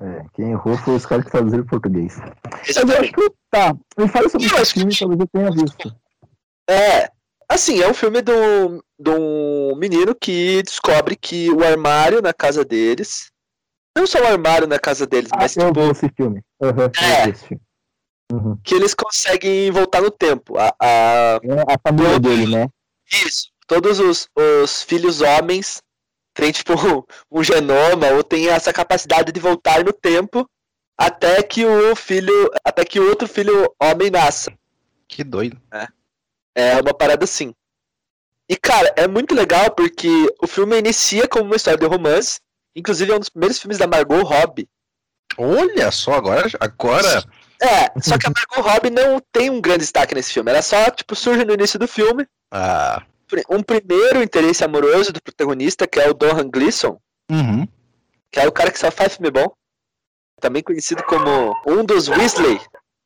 É, quem errou foi os caras que traduziram em português. Mas eu acho que tá. Me fala sobre esse filme, talvez eu tenha visto. É, assim, é um filme de um, de um menino que descobre que o armário na casa deles, não só o armário na casa deles, Ah, mas eu tipo, vi esse filme. Eu É. vi esse filme. Uhum. que eles conseguem voltar no tempo. A, a- É a família dele, né? Isso. Todos os, os filhos homens têm, tipo, (laughs) um genoma ou têm essa capacidade de voltar no tempo até que o filho. Até que o outro filho homem nasça. que doido. É uma parada assim. E, cara, é muito legal porque o filme inicia como uma história de romance. Inclusive, é um dos primeiros filmes da Margot Robbie. Olha só, agora, agora É, só que a Margot Robbie não tem um grande destaque nesse filme. Ela só, tipo, surge no início do filme. ah, Um primeiro interesse amoroso do protagonista, que é o Donhan Gleason, uhum. que é o cara que só faz filme bom. Também conhecido como um dos Weasley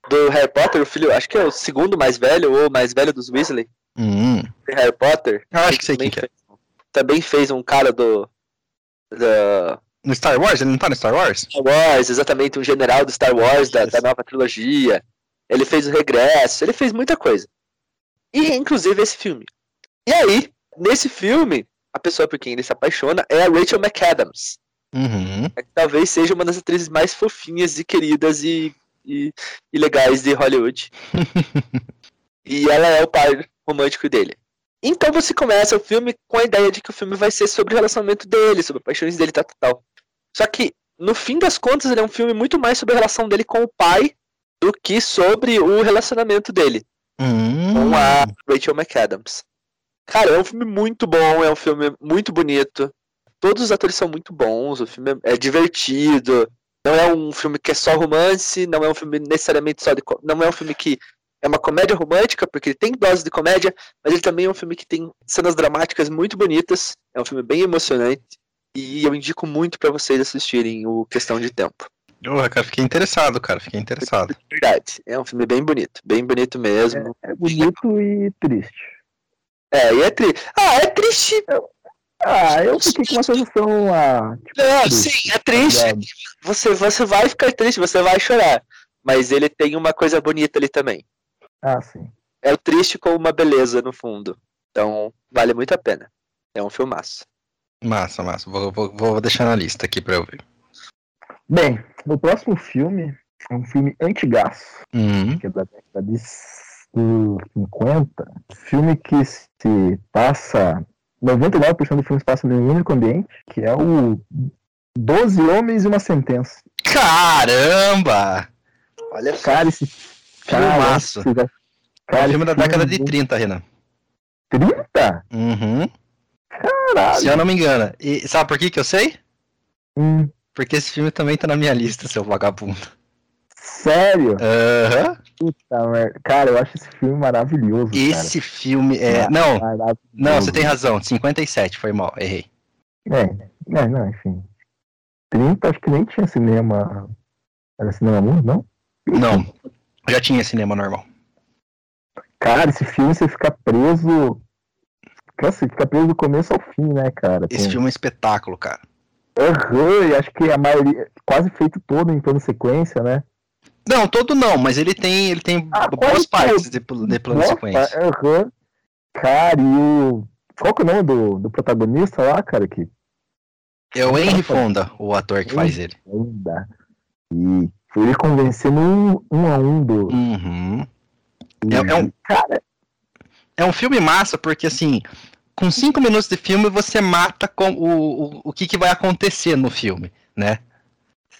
do Harry Potter, o filho, acho que é o segundo mais velho ou mais velho dos Weasley de Harry Potter. Eu acho que sei também quem que é. fez, também fez um cara do da No Star Wars? Ele não tá no Star Wars? Star Wars, exatamente, um general do Star Wars da, da nova trilogia. Ele fez o Regresso, ele fez muita coisa. E inclusive esse filme. E aí, nesse filme, a pessoa por quem ele se apaixona é a Rachel McAdams. Uhum. que talvez seja uma das atrizes mais fofinhas e queridas e, e, e legais de Hollywood. (laughs) e ela é o par romântico dele. Então você começa o filme com a ideia de que o filme vai ser sobre o relacionamento dele, sobre paixões dele, tal, tal, tal. Só que, no fim das contas, ele é um filme muito mais sobre a relação dele com o pai do que sobre o relacionamento dele Hum, com a Rachel McAdams. Cara, é um filme muito bom, é um filme muito bonito. Todos os atores são muito bons, o filme é divertido. Não é um filme que é só romance, não é um filme necessariamente só de. Não é um filme que é uma comédia romântica, porque ele tem doses de comédia, mas ele também é um filme que tem cenas dramáticas muito bonitas. É um filme bem emocionante. E eu indico muito pra vocês assistirem o Questão de Tempo. Porra, cara, fiquei interessado, cara, fiquei interessado. Verdade. É um filme bem bonito, bem bonito mesmo. É bonito e triste. É, e é triste. Ah, é triste. Ah, eu fiquei com uma sensação. Ah, tipo, Não, triste, sim, é triste. Você, você vai ficar triste, você vai chorar. Mas ele tem uma coisa bonita ali também. Ah, sim. É o triste com uma beleza no fundo. Então, vale muito a pena. É um filmaço. Massa, massa. Vou, vou, vou deixar na lista aqui pra eu ver. Bem, o próximo filme é um filme antigaço, Hum, que é da década de 50. Filme que se passa. 99% do filme se passa em um único ambiente, que é o 12 Homens e uma Sentença. Caramba! Olha só. Cara, esse. Cara, Filmaço. esse- É um cara, filme da década de filme 30, Renan. 30? Uhum. Caralho. Se eu não me engano. E sabe por que que eu sei? Hum, Porque esse filme também tá na minha lista, seu vagabundo. sério? Aham. Puta merda. Cara, eu acho esse filme maravilhoso. Esse filme é. cara. Não, não, você tem razão. 57, foi mal, errei. É, é, não, enfim. 30, acho que nem tinha cinema. Era cinema mundo, não? Não. Já tinha cinema normal. Cara, esse filme você fica preso. Cara, Você fica preso do começo ao fim, né, cara? Esse Com- filme é um espetáculo, cara. Aham, e acho que a maioria. Quase feito todo em plano sequência, né? Não, todo não, mas ele tem, ele tem Ah, boas quase partes de, de plano Nossa, sequência. Aham. Cara, e o. Qual que é o nome do, do protagonista lá, cara? Que É o Henry Fonda, o ator que faz ele. ainda. E foi ele convencendo um, um a um do. Uhum. e- É- é um- Cara, É um filme massa, porque assim, com cinco minutos de filme você mata com o, o, o que, que vai acontecer no filme, né?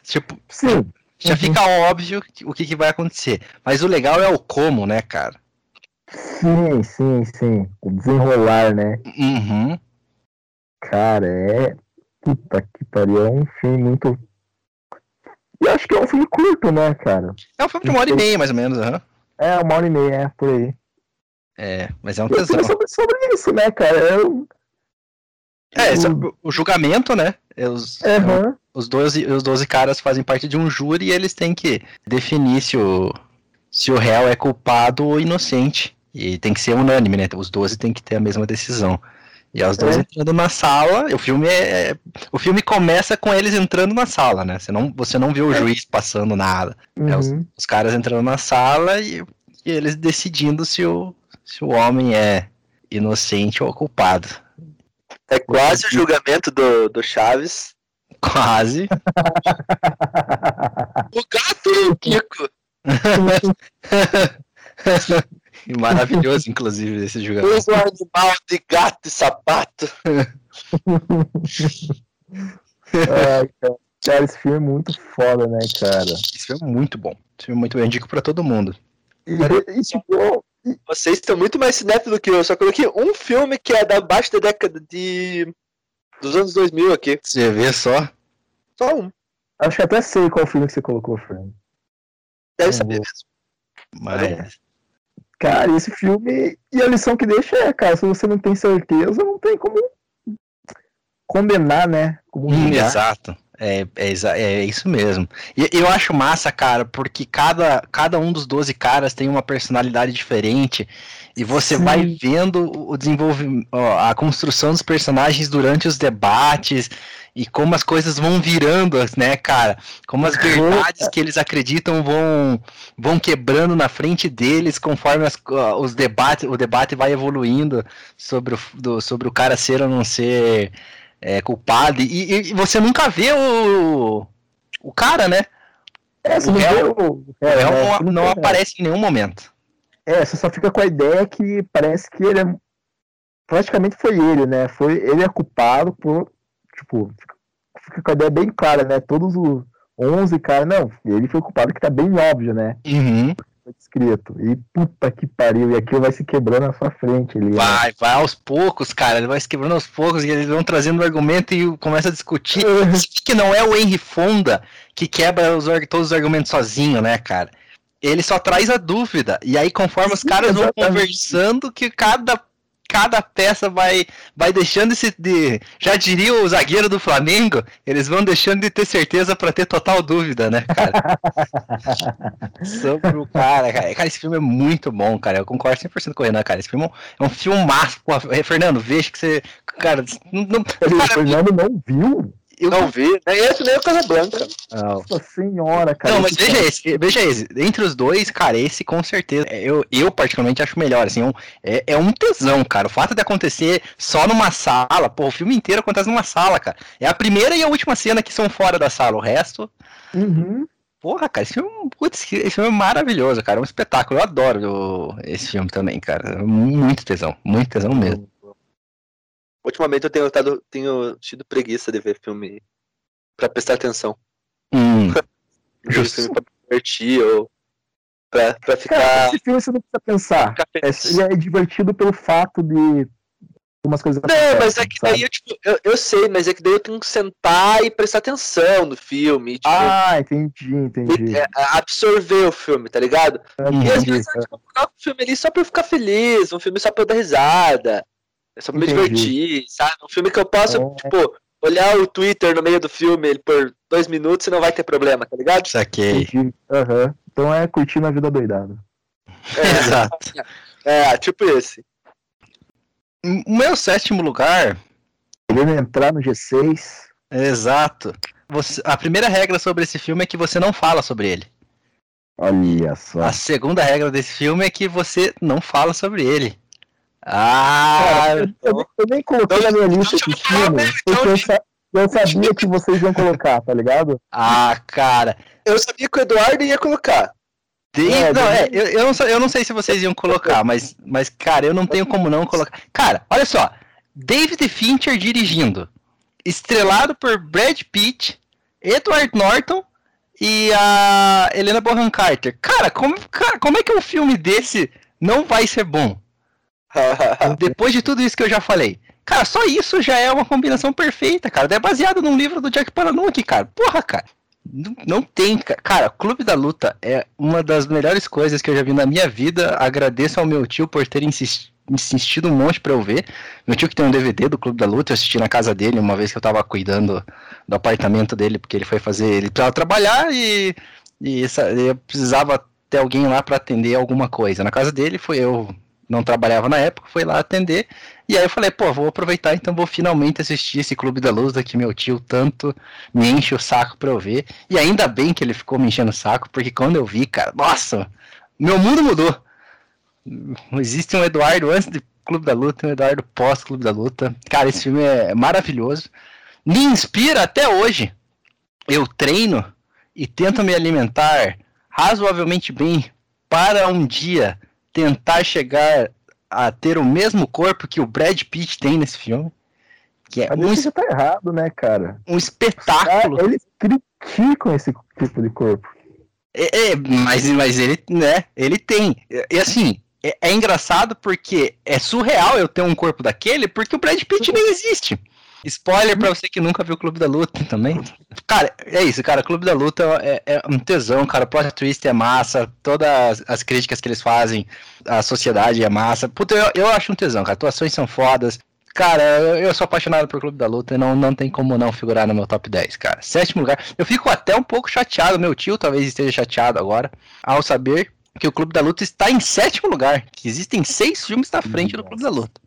Tipo, sim. Já Uhum. fica óbvio o que, que vai acontecer. Mas o legal é o como, né, cara? Sim, sim, sim. O desenrolar, né? Uhum. Cara, é. Puta que pariu. É um filme muito. E acho que é um filme curto, né, cara? É um filme de uma hora e meia, mais ou menos. aham. É, uma hora e meia, é, por aí. É, mas é um tesão. sobre, sobre isso, né, cara? É, um- É, o- o, julgamento, né? É Os, Aham. os, 12, os 12 caras fazem parte de um júri e eles têm que definir se o, se o réu é culpado ou inocente. E tem que ser unânime, né? Os 12 têm que ter a mesma decisão. E os 12 É. entrando na sala, o filme é. é- O filme começa com eles entrando na sala, né? Você não, você não vê o É. juiz passando nada. É, os, Uhum. os caras entrando na sala e, e eles decidindo se o, se o homem é inocente ou culpado. É quase o julgamento do, do Chaves. (laughs) Quase. (laughs) O gato, o Kiko. (laughs) E maravilhoso, inclusive, esse julgamento. Usa animal de gato e sapato. Ai, cara. Cara, esse filme é muito foda, né, cara? Esse filme é muito bom. Esse filme é muito bom. Eu indico pra todo mundo. E, e, tipo, Vocês estão muito mais cinéfilos do que eu. Só coloquei um filme que é da abaixo da década de. dos anos 2000 aqui. Você vê só. Só um. acho que até sei qual filme que você colocou, Fran. Deve Não saber vou. mesmo. Mas. Cara, esse filme. E a lição que deixa é, cara, se você não tem certeza, não tem como condenar, né? Como Hum, exato. É, é, é isso mesmo. E eu acho massa, cara, porque cada, cada um dos 12 caras tem uma personalidade diferente. E você Sim. vai vendo o desenvolvimento, a construção dos personagens durante os debates e como as coisas vão virando, né, cara? Como as verdades que eles acreditam vão, vão quebrando na frente deles conforme as os debates, o debate vai evoluindo sobre o, do- sobre o cara ser ou não ser é, culpado. E, e- você nunca vê o, o cara, né? É, você O não réu- vê o. O é, réu é, não, você não vê- aparece em nenhum momento. É, você só fica com a ideia que parece que ele é. Praticamente foi ele, né? Foi, ele é culpado por. Tipo, fica com a ideia bem clara, né? Todos os 11 caras, não, ele foi culpado que tá bem óbvio, né? Uhum. Foi descrito. E puta que pariu, e aquilo vai se quebrando na sua frente. Ele, Vai, vai aos poucos, cara. Ele vai se quebrando aos poucos e eles vão trazendo o argumento e começa a discutir. (laughs) Que não é o Henry Fonda que quebra os, todos os argumentos sozinho, né, cara? Ele só traz a dúvida. E aí, conforme os caras vão exatamente. conversando, que cada, cada peça vai, vai deixando esse. De, já diria o zagueiro do Flamengo, eles vão deixando de ter certeza pra ter total dúvida, né, cara? (laughs) Sobre o cara, cara. Cara, esse filme é muito bom, cara. Eu concordo 100% com o Renan, cara. Esse filme é um, é filmaço. Pô, Fernando, veja que você. Cara, não, não- Ele, o cara, Fernando não viu? Eu Não vi, nem esse nem o Casablanca. Nossa senhora, cara. Não, mas veja esse, veja esse. Entre os dois, cara, esse com certeza. é, Eu, eu particularmente acho melhor, assim, um- é, é um tesão, cara. O fato de acontecer só numa sala, pô, o filme inteiro acontece numa sala, cara. É a primeira e a última cena que são fora da sala. O resto, Uhum. porra, cara, esse filme, é um- putz, esse filme é maravilhoso, cara. É um espetáculo. Eu adoro esse filme também, cara. Muito tesão, muito tesão mesmo. Ultimamente eu tenho, tado, tenho tido preguiça de ver filme pra prestar atenção. Hum, (laughs) Justo. filme pra me divertir ou pra, pra Cara, ficar. esse filme você não precisa pensar. É, ele é divertido pelo fato de umas coisas Não, mas é que sabe? daí eu, tipo, eu, eu sei, mas é que daí eu tenho que sentar e prestar atenção no filme, tipo, Ah, entendi, entendi. é, absorver o filme, tá ligado? E às entendi. vezes eu tipo, coloco o filme ali só pra eu ficar feliz, um filme só pra eu dar risada, é só pra me divertir, sabe? Um filme que eu posso, É. tipo, olhar o Twitter no meio do filme por dois minutos e não vai ter problema, tá ligado? saquei. Aham. Então é curtindo a vida doidada. (laughs) Exato. É, tipo esse. O meu sétimo lugar Querendo entrar no G6. Exato. Você- a primeira regra sobre esse filme é que você não fala sobre ele. Olha só. A segunda regra desse filme é que você não fala sobre ele. Ah, Cara, eu, eu- eu nem coloquei na minha lista esse filme, porque eu, sa- eu sabia que vocês iam colocar, tá ligado? ah, cara. Eu sabia que o Eduardo ia colocar. Tem- É, não, é, eu, eu não, sei- eu não sei se vocês iam colocar, mas, mas, cara, eu não tenho como não colocar. Cara, olha só. David Fincher dirigindo. Estrelado por Brad Pitt, Edward Norton e a Helena Bonham Carter. Cara, como, cara, como é que um filme desse não vai ser bom? (laughs) Depois de tudo isso que eu já falei. Cara, só isso já é uma combinação perfeita, cara. É baseado num livro do Jack Palahniuk, cara. Porra, cara. Não, não tem, ca- cara. Clube da Luta é uma das melhores coisas que eu já vi na minha vida. Agradeço ao meu tio por ter insis- insistido um monte pra eu ver. Meu tio que tem um DVD do Clube da Luta, eu assisti na casa dele uma vez que eu tava cuidando do apartamento dele, porque ele foi fazer, ele precisava trabalhar e, e eu precisava ter alguém lá pra atender alguma coisa. Na casa dele foi eu não trabalhava na época, foi lá atender. E aí eu falei, pô, vou aproveitar, então vou finalmente assistir esse Clube da Luz que meu tio tanto me enche o saco pra eu ver. E ainda bem que ele ficou me enchendo o saco, porque quando eu vi, cara, nossa, meu mundo mudou. Existe um Eduardo antes de Clube da Luta um Eduardo pós Clube da Luta. Cara, esse filme é maravilhoso. Me inspira até hoje. Eu treino e tento me alimentar razoavelmente bem para um dia tentar chegar a ter o mesmo corpo que o Brad Pitt tem nesse filme. Que é Mas um, isso tá errado, né, cara? um espetáculo. Ah, eles criticam esse tipo de corpo. É, é, mas, mas ele, né, ele tem. E e assim, é, é engraçado porque é surreal eu ter um corpo daquele, porque o Brad Pitt nem existe. Spoiler pra você que nunca viu o Clube da Luta também. Cara, é isso, cara. Clube da Luta é, é um tesão, cara. O plot twist é massa. Todas as críticas que eles fazem, a sociedade é massa. Puta, eu, eu acho um tesão, cara. Atuações são fodas. Cara, eu sou apaixonado por Clube da Luta e não, não tem como não figurar no meu top 10, cara. Sétimo lugar. Eu fico até um pouco chateado, meu tio talvez esteja chateado agora, ao saber que o Clube da Luta está em sétimo lugar. Que existem seis filmes na frente do Clube da Luta.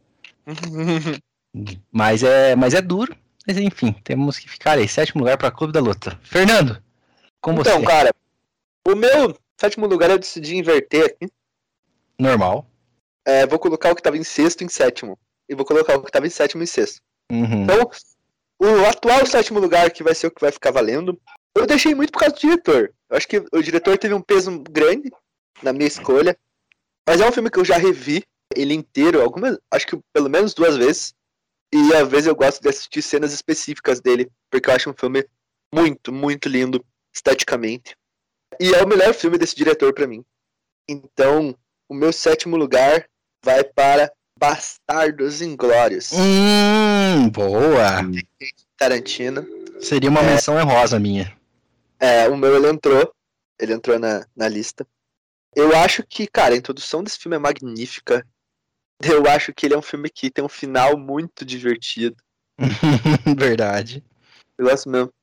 (laughs) Mas é, mas é duro. Mas enfim, temos que ficar aí. Sétimo lugar para Clube da Luta. Fernando, com então, você. cara, o meu sétimo lugar eu decidi inverter aqui. Normal. É, vou colocar o que tava em sexto em sétimo. E vou colocar o que tava em sétimo em sexto. Uhum. Então, o atual sétimo lugar, que vai ser o que vai ficar valendo, eu deixei muito por causa do diretor. Eu acho que o diretor teve um peso grande na minha escolha. Mas é um filme que eu já revi ele inteiro, algumas, acho que pelo menos duas vezes. E às vezes eu gosto de assistir cenas específicas dele, porque eu acho um filme muito, muito lindo esteticamente. E é o melhor filme desse diretor para mim. Então, o meu sétimo lugar vai para Bastardos Inglórios. Hum, boa. Tarantino. Seria uma É. menção honrosa minha. É, o meu ele entrou. Ele entrou na, na lista. Eu acho que, cara, a introdução desse filme é magnífica. Eu acho que ele é um filme que tem um final muito divertido. (laughs) Verdade. Eu gosto mesmo.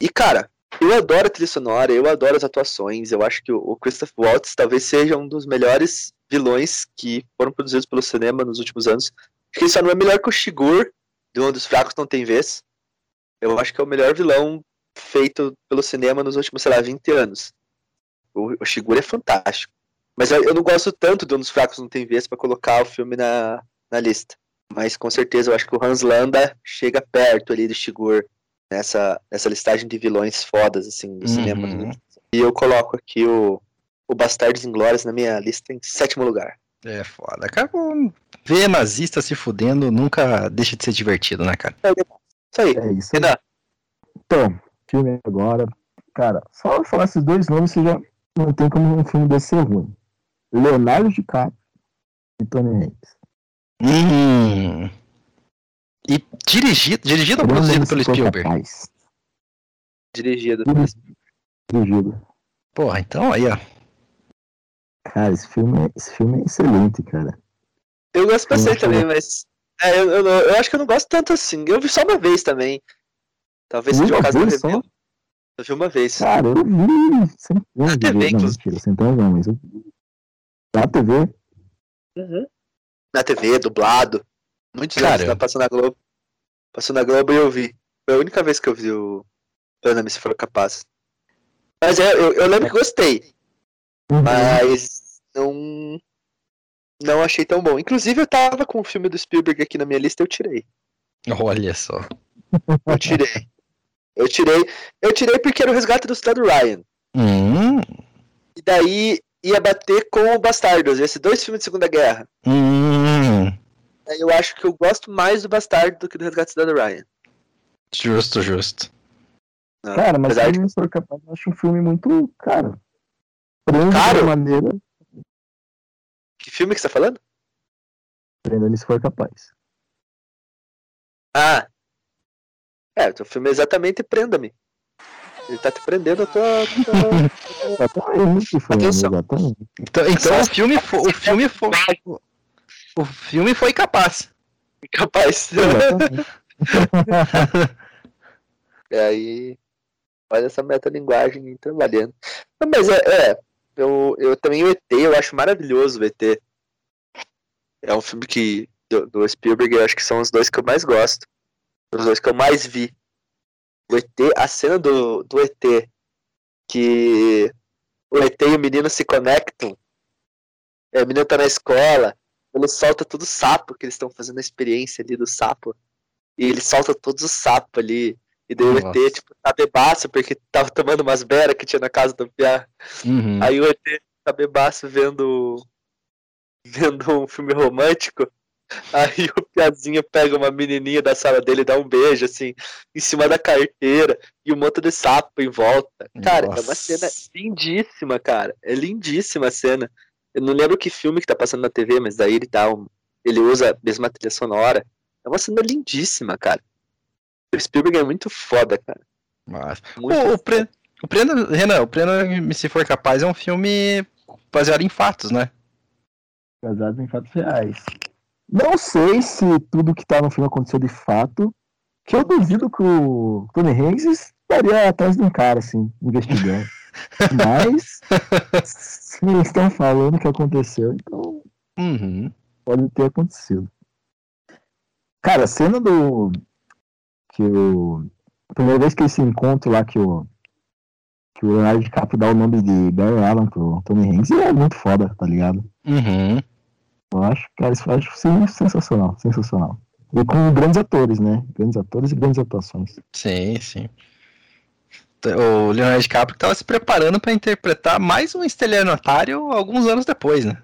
E, cara, eu adoro a trilha sonora, eu adoro as atuações. Eu acho que o Christopher Waltz talvez seja um dos melhores vilões que foram produzidos pelo cinema nos últimos anos. Acho que ele só não é melhor que o Shigur, de Um dos Fracos Não Tem Vez. Eu acho que é o melhor vilão feito pelo cinema nos últimos, sei lá, 20 anos. O, o Shigur é fantástico. Mas eu, eu não gosto tanto de Um dos Fracos Não Tem Vez pra colocar o filme na, na lista. Mas com certeza eu acho que o Hans Landa chega perto ali do Shigur nessa, nessa listagem de vilões fodas, assim, do cinema. Uhum. E eu coloco aqui o, o Bastardos Inglórios na minha lista em sétimo lugar. É foda. Cara, ver nazista se fudendo nunca deixa de ser divertido, né, cara? Isso aí. É isso. Renan, Então, filme agora. Cara, só falar esses dois nomes você já não tem como um filme desse ser ruim. Leonardo DiCaprio e Tony Hanks. Hum. E dirigido, dirigido ou produzido pelo Spielberg? capaz. dirigido. Dirigido. Porra, então aí, ó. Cara, esse filme, é- esse filme é excelente, cara. Eu gosto bastante também, mas. É, eu, eu, eu acho que eu não gosto tanto assim. Eu vi só uma vez também. Talvez seja Uma o caso da vez só? review. Eu vi uma vez. Cara, eu vi Na de TV. Não, inclusive. mentira, centenas não, mas eu vi. Na TV, Uhum. Na TV, dublado. Muitos Cara. anos, né? Passou na Globo. Passou na Globo e eu vi. Foi a única vez que eu vi o Ana se for capaz. Mas é, eu, eu lembro que gostei. Uhum. Mas não. Não achei tão bom. Inclusive, eu tava com o filme do Spielberg aqui na minha lista, eu tirei. Olha só. Eu tirei. Eu tirei. Eu tirei porque era o resgate do Soldado Ryan. Hum. E daí ia bater com o Bastardos, esses dois filmes de Segunda Guerra. Hum. Aí eu acho que eu gosto mais do Bastardo do que do Resgate do Soldado Ryan. Justo, justo. né? Cara, mas Apesar se de- eu for capaz, eu acho um filme muito, cara. Prende Caro? de uma maneira. Que filme que você tá falando? Prenda-me se for capaz. Ah. É, o teu filme é exatamente Prenda-me. Ele tá te prendendo a tua. tua- Atenção. Então, então o filme foi. O filme foi. O filme foi capaz. Capaz. (laughs) E aí. Olha essa metalinguagem trabalhando. Não, mas é. é, eu, eu também o ET, eu acho maravilhoso o ET. É um filme que. Do, do Spielberg, eu acho que são os dois que eu mais gosto. Os dois que eu mais vi. O ET, a cena do, do ET. Que o ET e o menino se conectam. É, o menino tá na escola. Ele solta todo o sapo, que eles estão fazendo a experiência ali do sapo. E ele solta todos os sapos ali. E daí o Nossa. ET, tipo, tá bebaço, porque tava tomando umas beras que tinha na casa do Piá. Uhum. Aí o ET tá bebaço vendo. vendo um filme romântico. (laughs) Aí o Piazinho pega uma menininha da sala dele e dá um beijo, assim, em cima da carteira, e um monte de sapo em volta. Cara, é uma Nossa. cena lindíssima, cara. É lindíssima a cena. Eu não lembro que filme que tá passando na TV, mas daí ele dá um. Ele usa a mesma trilha sonora. É uma cena lindíssima, cara. O Spielberg é muito foda, cara. Mas- Muito O, o, Pre... o Prenda, Renan, o Prenda, se for capaz, é um filme baseado em fatos, né? Baseado em fatos reais. Não sei se tudo que tá no filme aconteceu de fato. Que eu duvido que o Tony Hanks estaria atrás de um cara, assim, investigando. (laughs) Mas, se eles estão falando que aconteceu, então Uhum. pode ter acontecido. Cara, a cena do. Que o. A primeira vez que eles se encontram lá, que o. Que o Leonardo DiCaprio dá o nome de Barry Allen pro Tony Hanks, é muito foda, tá ligado? Uhum. Eu acho, cara, isso acho sim, sensacional, sensacional. E com grandes atores, né? Grandes atores e grandes atuações. Sim, sim. O Leonardo DiCaprio estava se preparando para interpretar mais um estelionatário alguns anos depois, né?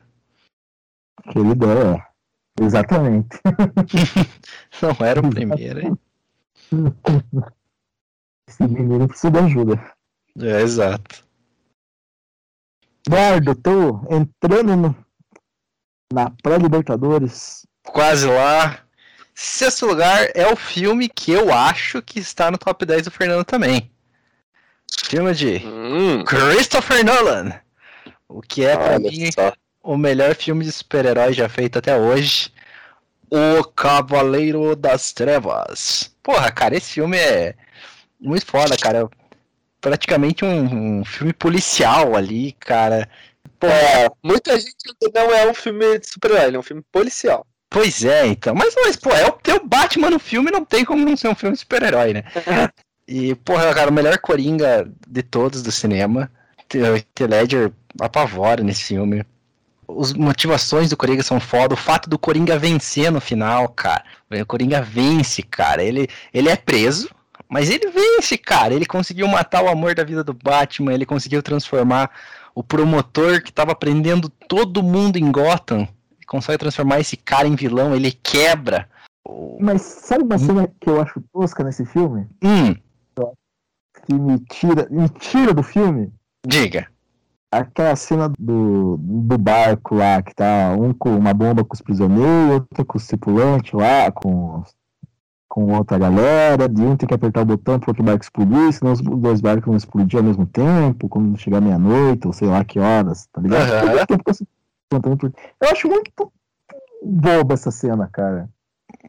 Aquele ideia, Exatamente. (laughs) Não era o primeiro, hein? Esse menino precisa de ajuda. É, exato. Bardo, tô entrando no, na pré-Libertadores. Quase lá. Sexto lugar é o filme que eu acho que está no top 10 do Fernando também. Filme de Hum, Christopher Nolan. O que é, pra olha mim, só. o melhor filme de super-herói já feito até hoje. O Cavaleiro das Trevas. Porra, cara, esse filme é muito foda, cara. Praticamente um, um filme policial ali, cara. Porra, É, muita gente não é um filme de super-herói, é um filme policial. Pois é, então. Mas, mas pô, é o teu Batman no filme, não tem como não ser um filme de super-herói, né? (laughs) E, porra, cara, o melhor Coringa de todos do cinema. O Heath Ledger apavora nesse filme. As motivações do Coringa são foda. O fato do Coringa vencer no final, cara. O Coringa vence, cara. Ele, ele é preso, mas ele vence, cara. Ele conseguiu matar o amor da vida do Batman. Ele conseguiu transformar o promotor que tava prendendo todo mundo em Gotham. Consegue transformar esse cara em vilão. Ele quebra. o- Mas sabe uma cena que eu acho tosca nesse filme? Hum, Que me tira, me tira do filme? diga. Aquela cena do, do barco lá, que tá um com uma bomba com os prisioneiros, outro com os tripulantes lá, com, com outra galera, de um tem que apertar o botão pro outro barco explodir, senão os dois barcos vão explodir ao mesmo tempo, quando chegar meia-noite, ou sei lá que horas, tá ligado? Que eu acho muito boba essa cena, cara.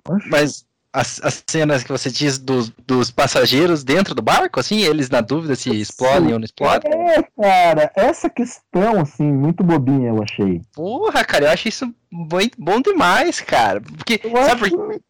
Acho- Mas as, as cenas que você diz dos, dos passageiros dentro do barco, assim, eles na dúvida se explodem ou não explodem. É, cara, essa questão, assim, muito bobinha, eu achei. Porra, cara, eu acho isso bom, bom demais, cara. Porque, Eu sabe acho por, que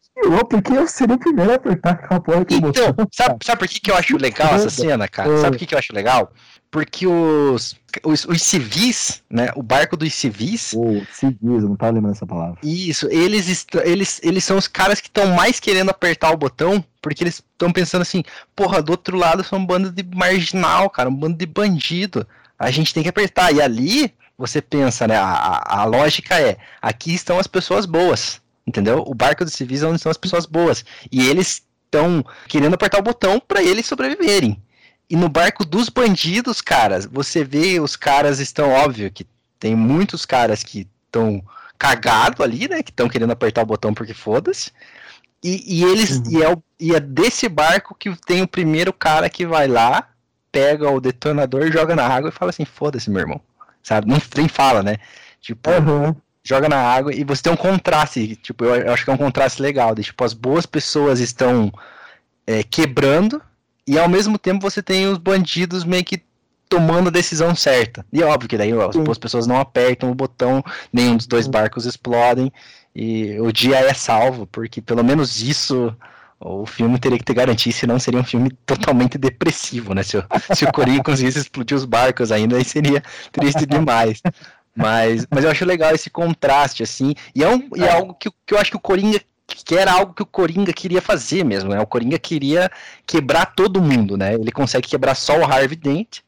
porque eu seria o primeiro a apertar aquela porra que então, sabe, sabe por que, que eu acho legal essa cena, cara? Sabe por que, que eu acho legal? Porque os, os, os civis, né, o barco dos civis, Ou civis, não tava lembrando essa palavra. Isso, eles, eles, eles são os caras que estão mais querendo apertar o botão, porque eles estão pensando assim, porra, do outro lado são um bando de marginal, cara, um bando de bandido. A gente tem que apertar. E ali, você pensa, né? A, a- a lógica é, aqui estão as pessoas boas, entendeu? O barco dos civis é onde estão as pessoas boas. E eles estão querendo apertar o botão para eles sobreviverem. E no barco dos bandidos, caras, você vê os caras estão, óbvio, que tem muitos caras que estão cagado ali, né? Que estão querendo apertar o botão porque foda-se. E, e eles Uhum. e, é o- e é desse barco que tem o primeiro cara que vai lá, pega o detonador, joga na água e fala assim, foda-se, meu irmão. Sabe? Não nem fala, né? Tipo, Aham. Joga na água e você tem um contraste, tipo, eu, eu acho que é um contraste legal, de, tipo, as boas pessoas estão é, quebrando e ao mesmo tempo você tem os bandidos meio que tomando a decisão certa. E é óbvio que daí as boas pessoas não apertam o botão, nenhum dos dois barcos explodem e o dia é salvo, porque pelo menos isso o filme teria que ter garantido, senão seria um filme totalmente depressivo, né? Se, o- se o Coringa (laughs) conseguisse explodir os barcos ainda, aí seria triste demais. Mas, mas eu acho legal esse contraste, assim, e é, um, e é algo que, que eu acho que o Coringa que era algo que o Coringa queria fazer mesmo, né? O Coringa queria quebrar todo mundo, né? Ele consegue quebrar só o Harvey Dent,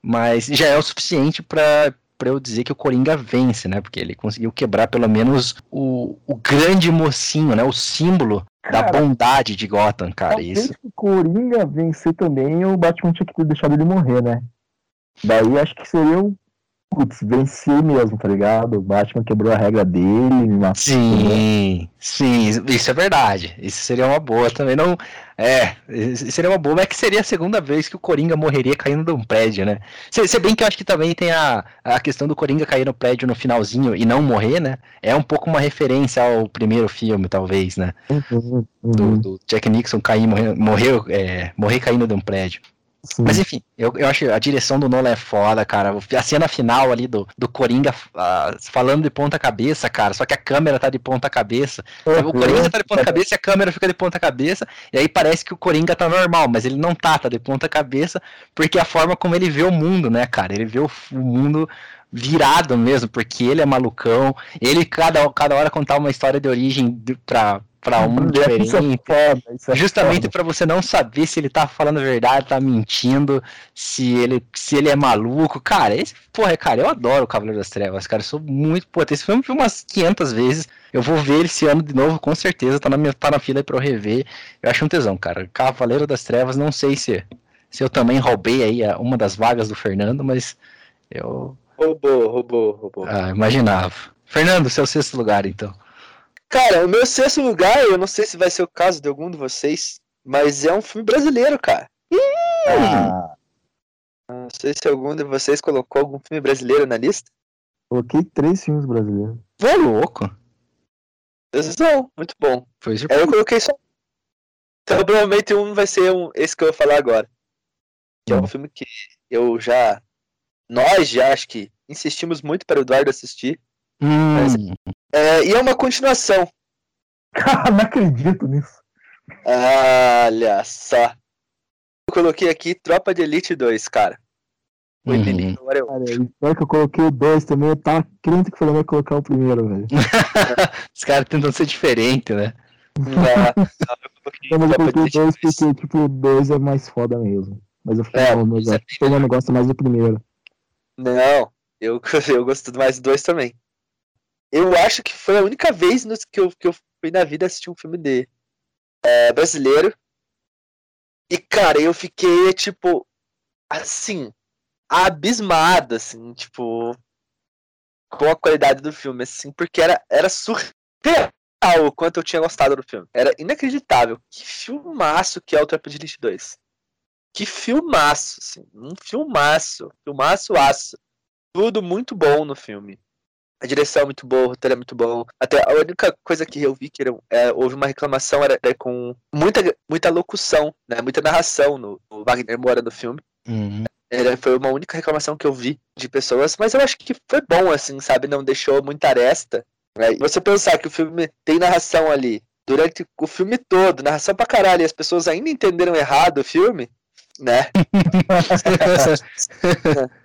mas já é o suficiente para para eu dizer que o Coringa vence, né? Porque ele conseguiu quebrar pelo menos o, o grande mocinho, né? O símbolo da Cara, bondade de Gotham, cara. Isso. o Coringa vencer também, o Batman tinha que ter deixado ele morrer, né? Daí acho que seria o. Putz, vencer mesmo, tá ligado? O Batman quebrou a regra dele, me matou. Sim, sim, isso é verdade. Isso seria uma boa também. Não, é, seria uma boa, mas é que seria a segunda vez que o Coringa morreria caindo de um prédio, né? Se, se bem que eu acho que também tem a, a questão do Coringa cair no prédio no finalzinho e não morrer, né? É um pouco uma referência ao primeiro filme, talvez, né? Uhum, Do, uhum, do Jack Nixon cair, morrer, morreu, é, morrer caindo de um prédio. Sim. Mas enfim, eu, eu acho a direção do Nolan é foda, cara. A cena final ali do, do Coringa ah, falando de ponta cabeça, cara. Só que a câmera tá de ponta cabeça. Sabe, O Coringa tá de ponta cabeça e a câmera fica de ponta cabeça. E aí parece que o Coringa tá normal, mas ele não tá, tá de ponta cabeça. Porque a forma como ele vê o mundo, né, cara? Ele vê o, o mundo virado mesmo, porque ele é malucão. Ele cada, cada hora contar uma história de origem de, pra, pra um é diferente. foda, isso é Justamente pra você não saber se ele tá falando a verdade, tá mentindo, se ele, se ele é maluco. Cara, esse, porra, cara, eu adoro o Cavaleiro das Trevas, cara. Eu sou muito. Pô, esse filme eu umas 500 vezes. Eu vou ver esse ano de novo, com certeza. Tá na, minha, tá na fila aí pra eu rever. Eu acho um tesão, cara. Cavaleiro das Trevas, não sei se, se eu também roubei aí uma das vagas do Fernando, mas eu. Roubou, roubou, roubou. Ah, imaginava. Fernando, seu sexto lugar, então. Cara, o meu sexto lugar, eu não sei se vai ser o caso de algum de vocês, mas é um filme brasileiro, cara. Ah, Não sei se algum de vocês colocou algum filme brasileiro na lista. coloquei três filmes brasileiros. Ô, louco. Decisão, muito bom. Foi Aí eu coloquei só. Então provavelmente um vai ser um, esse que eu vou falar agora. Que é um Hum. filme que eu já. Nós já acho que insistimos muito para o Eduardo assistir. Hum, É, e é uma continuação. Cara, não acredito nisso. Olha só. Eu coloquei aqui Tropa de Elite 2, cara. O Uhum. inimigo agora eu. Cara, pior que eu coloquei o dois também, eu tava crente que falando ia colocar o primeiro, velho. (laughs) Os caras tentam ser diferentes, né? Ah, (laughs) eu coloquei Não, mas eu coloquei o Elite dois 2. porque, tipo, o dois é mais foda mesmo. Mas eu falei, É, não, mas é eu não gosto mais do primeiro. Não, eu, (laughs) eu gosto mais do dois também. Eu acho que foi a única vez nos que, eu, que eu fui na vida assistir um filme de é, brasileiro. E, cara, eu fiquei, tipo, assim, abismado, assim, tipo, com a qualidade do filme, assim, porque era, era surreal o quanto eu tinha gostado do filme. Era inacreditável. Que filmaço que é o Tropa de Elite 2. Que filmaço, assim, um filmaço, filmaço aço. Tudo muito bom no filme. A direção é muito boa, o roteiro é muito bom. Até a única coisa que eu vi que era, é, houve uma reclamação era é, com muita, muita locução, né, muita narração no, no Wagner Moura no filme. Uhum. Era, foi uma única reclamação que eu vi de pessoas, mas eu acho que foi bom, assim, sabe? Não deixou muita aresta. Né? E você pensar que o filme tem narração ali durante o filme todo, narração pra caralho, e as pessoas ainda entenderam errado o filme, né? (laughs) (laughs) (laughs)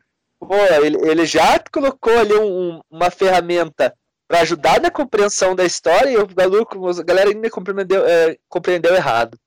Ele, ele já colocou ali um- uma ferramenta pra ajudar na compreensão da história e o maluco, a galera ainda compreendeu, é, compreendeu errado.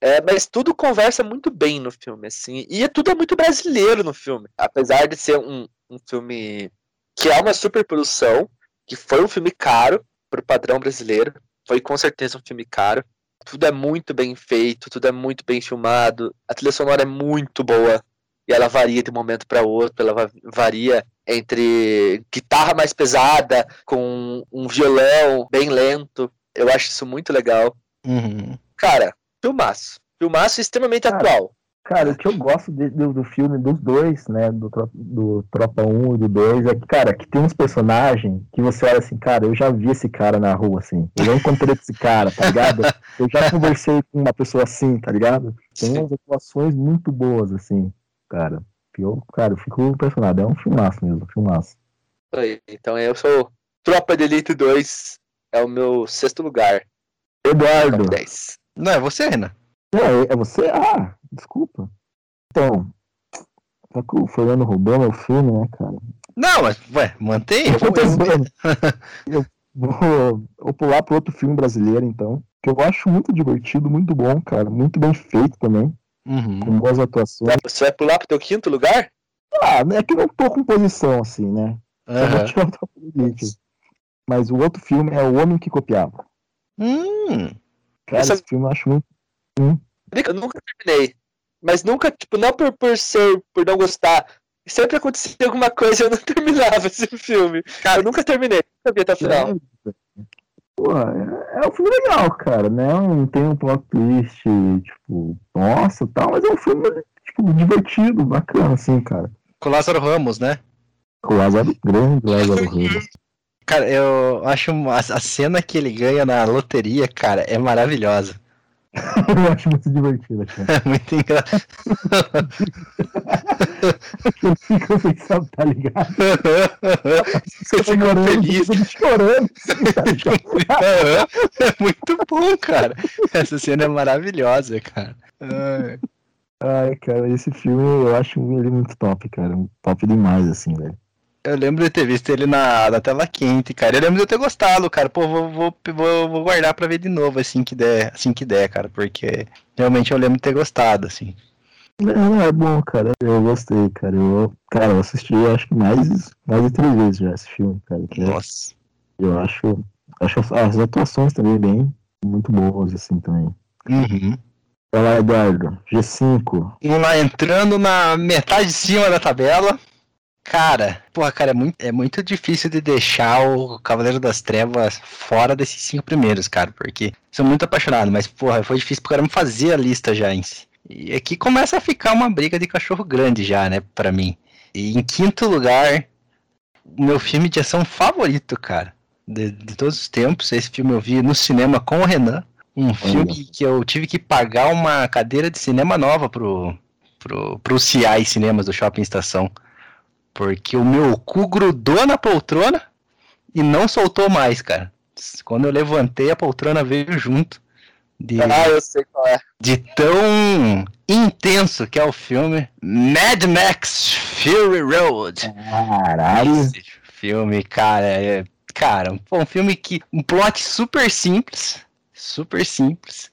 É, mas tudo conversa muito bem no filme, assim. E é tudo é muito brasileiro no filme. Apesar de ser um, um filme que é uma superprodução, que foi um filme caro pro padrão brasileiro. Foi com certeza um filme caro. Tudo é muito bem feito, tudo é muito bem filmado. A trilha sonora é muito boa. E ela varia de um momento para outro, ela va- varia entre guitarra mais pesada com um violão bem lento. Eu acho isso muito legal. Uhum. Cara, filmaço. Filmaço extremamente Cara, atual. Cara, o que eu gosto de- do, do filme, dos dois, né, do, do Tropa 1 e do 2, é que, cara, que tem uns personagens que você olha assim, cara, eu já vi esse cara na rua, assim, eu já encontrei esse cara, tá ligado? Eu já conversei com uma pessoa assim, tá ligado? Tem umas atuações muito boas, assim, cara. Eu, cara, eu fico impressionado, é um filmaço mesmo, filmaço. Aí, Então eu sou Tropa de Elite 2, é o meu sexto lugar. Eduardo, Top 10. Não, é você, Renan. é, é você? Ah, desculpa. Então, só que o Fernando roubou meu filme, né, cara? Não, mas, ué, mantém. Eu (laughs) Eu, vou, vou pular para outro filme brasileiro, então. Que eu acho muito divertido, muito bom, cara. Muito bem feito também. Uhum. Com boas atuações. Você vai pular pro teu quinto lugar? Ah, é que eu não tô com posição assim, né? Elite. Mas o outro filme é O Homem que Copiava. Hum, Cara, Essa- esse filme eu acho muito. Eu nunca terminei. Mas nunca, tipo, não por, por ser, por não gostar. Sempre acontecia alguma coisa e eu não (laughs) terminava esse filme. Cara, eu nunca terminei, nunca vi até o final. Pô, é, é um filme legal, cara, né? Não tem um plot twist, tipo, nossa tal, mas é um filme, tipo, divertido, bacana, assim, cara. com o Lázaro Ramos, né? Com o Lázaro Grande, Lázaro (laughs) Ramos. Cara, eu acho uma- a cena que ele ganha na loteria, cara, é maravilhosa. (laughs) eu acho muito divertido, cara. É muito engraçado. (laughs) Eu fico pensando, tá ligado? (laughs) Você fica chorando, feliz. chorando? É muito bom, cara. Essa cena é maravilhosa, cara. Ai. Ai, cara, esse filme eu acho ele muito top, cara. Top demais, assim, velho. Eu lembro de ter visto ele na, na tela quente, cara. Eu lembro de eu ter gostado, cara. Pô, vou, vou, vou, vou guardar pra ver de novo, assim que der, assim que der, cara. Porque realmente eu lembro de ter gostado, assim. Não, é bom, cara. Eu gostei, cara. Eu, cara, eu assisti, eu acho que mais, mais de três vezes já esse filme, cara. é- Nossa. eu acho Acho as, as atuações também bem muito boas, assim, também. Uhum. Vai lá, Eduardo. G5. Vamos lá, entrando na metade de cima da tabela. Cara, porra, cara, é muito, é muito difícil de deixar o Cavaleiro das Trevas fora desses cinco primeiros, cara, porque sou muito apaixonado, mas, porra, foi difícil pro cara me fazer a lista já em si. E aqui começa a ficar uma briga de cachorro grande já, né, pra mim. E em quinto lugar, o meu filme de ação favorito, cara, de, de todos os tempos. Esse filme eu vi no cinema com o Renan. Um filme que eu tive que pagar uma cadeira de cinema nova pro, pro, pro CI Cinemas do Shopping Estação. Porque o meu cu grudou na poltrona e não soltou mais, cara. Quando eu levantei, a poltrona veio junto. De, Ah, eu sei qual é. de tão intenso que é o filme Mad Max Fury Road. Caralho. Esse filme, cara, é. Cara, um filme que. Um plot super simples. Super simples,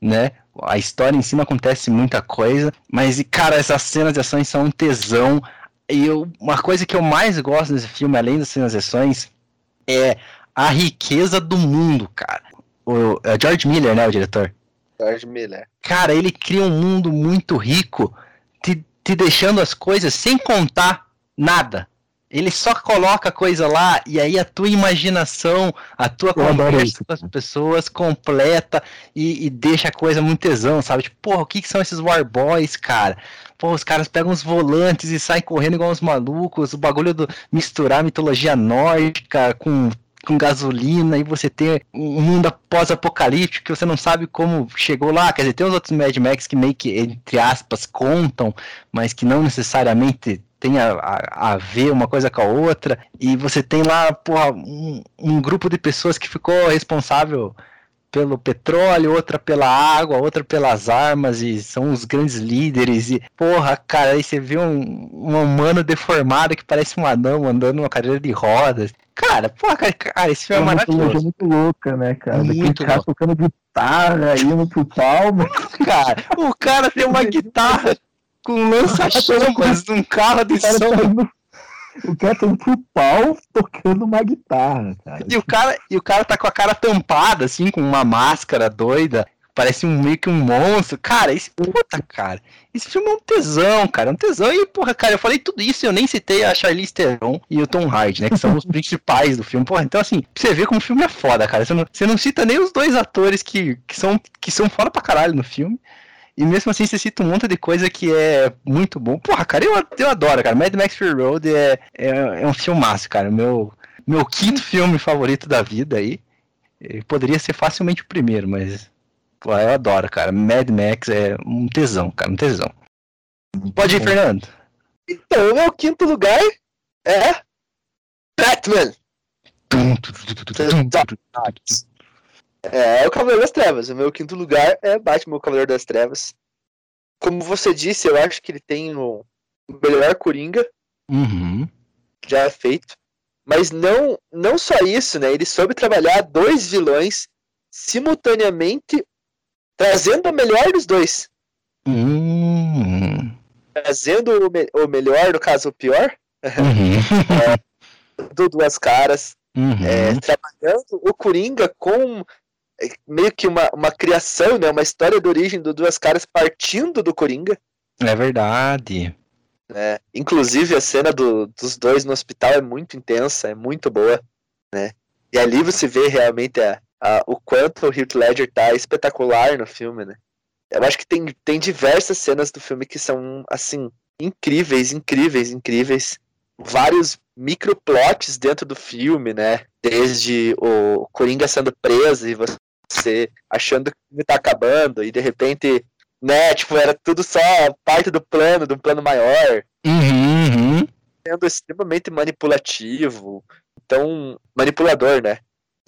né? A história em si não acontece muita coisa. Mas, e, cara, essas cenas de ações são um tesão. E eu, uma coisa que eu mais gosto desse filme, além das ações, é a riqueza do mundo, cara. O, é George Miller, né, o diretor? George Miller. Cara, ele cria um mundo muito rico, te, te deixando as coisas sem contar nada. Ele só coloca coisa lá e aí a tua imaginação, a tua Eu conversa com as pessoas completa e, e deixa a coisa muito tesão, sabe? Tipo, porra, o que, que são esses War Boys, cara? Pô, os caras pegam os volantes e saem correndo igual uns malucos. O bagulho do misturar mitologia nórdica com com gasolina e você ter um mundo pós-apocalíptico que você não sabe como chegou lá. Quer dizer, tem os outros Mad Max que meio que, entre aspas, contam, mas que não necessariamente tem a, a, a ver uma coisa com a outra. E você tem lá, porra, um, um grupo de pessoas que ficou responsável pelo petróleo, outra pela água, outra pelas armas, e são os grandes líderes. E, porra, cara, aí você vê um, um humano deformado que parece um anão andando numa cadeira de rodas. Cara, porra, cara, cara esse É filme é maravilhoso. muito louca, né, cara? Muito cara tocando guitarra, indo pro palmo. (laughs) Cara, o cara tem uma guitarra com lança-chamas num (laughs) carro de som. O cara tá indo pro pau tocando uma guitarra, cara. E o cara, e o cara tá com a cara tampada, assim, com uma máscara doida. Parece um meio que um monstro. Cara, esse puta, cara. Esse filme é um tesão, cara. É um tesão. E, porra, cara, eu falei tudo isso eu nem citei a Charlize Theron e o Tom Hardy, né? Que são os (laughs) principais do filme. Porra, então assim, você ver como o filme é foda, cara. Você não, você não cita nem os dois atores que, que, são, que são foda pra caralho no filme. E mesmo assim você cita um monte de coisa que é muito bom. Porra, cara, eu, eu adoro, cara. Mad Max Fury Road é, é, é um filmaço, cara. Meu, meu quinto filme favorito da vida aí. Eh, Poderia ser facilmente o primeiro, mas. Pô, eu adoro, cara. Mad Max é um tesão, cara. Um tesão. Pode ir, Fernando. Então, o meu quinto lugar é. Batman! Tum, tum. É, o Cavaleiro das Trevas. O meu quinto lugar é Batman, o Cavaleiro das Trevas. Como você disse, eu acho que ele tem o melhor Coringa Uhum. já feito. Mas não, não só isso, né? Ele soube trabalhar dois vilões simultaneamente, trazendo o melhor dos dois. Hum. Trazendo o, me- o melhor, no caso o pior, Uhum. (laughs) do Duas Caras. Uhum. é, trabalhando o Coringa com é, meio que uma, uma criação, né? Uma história de origem do Duas Caras partindo do Coringa. É verdade. né? Inclusive a cena do- dos dois no hospital é muito intensa, é muito boa, né? E ali você vê realmente a, a- o quanto o Heath Ledger tá espetacular no filme, né? Eu acho que tem, tem diversas cenas do filme que são, assim, incríveis, incríveis, incríveis. Vários microplots dentro do filme, né? Desde o Coringa sendo preso e você achando que o filme tá acabando e de repente né? Tipo, era tudo só parte do plano, do plano maior, Uhum. uhum. sendo extremamente manipulativo. Então, manipulador, né?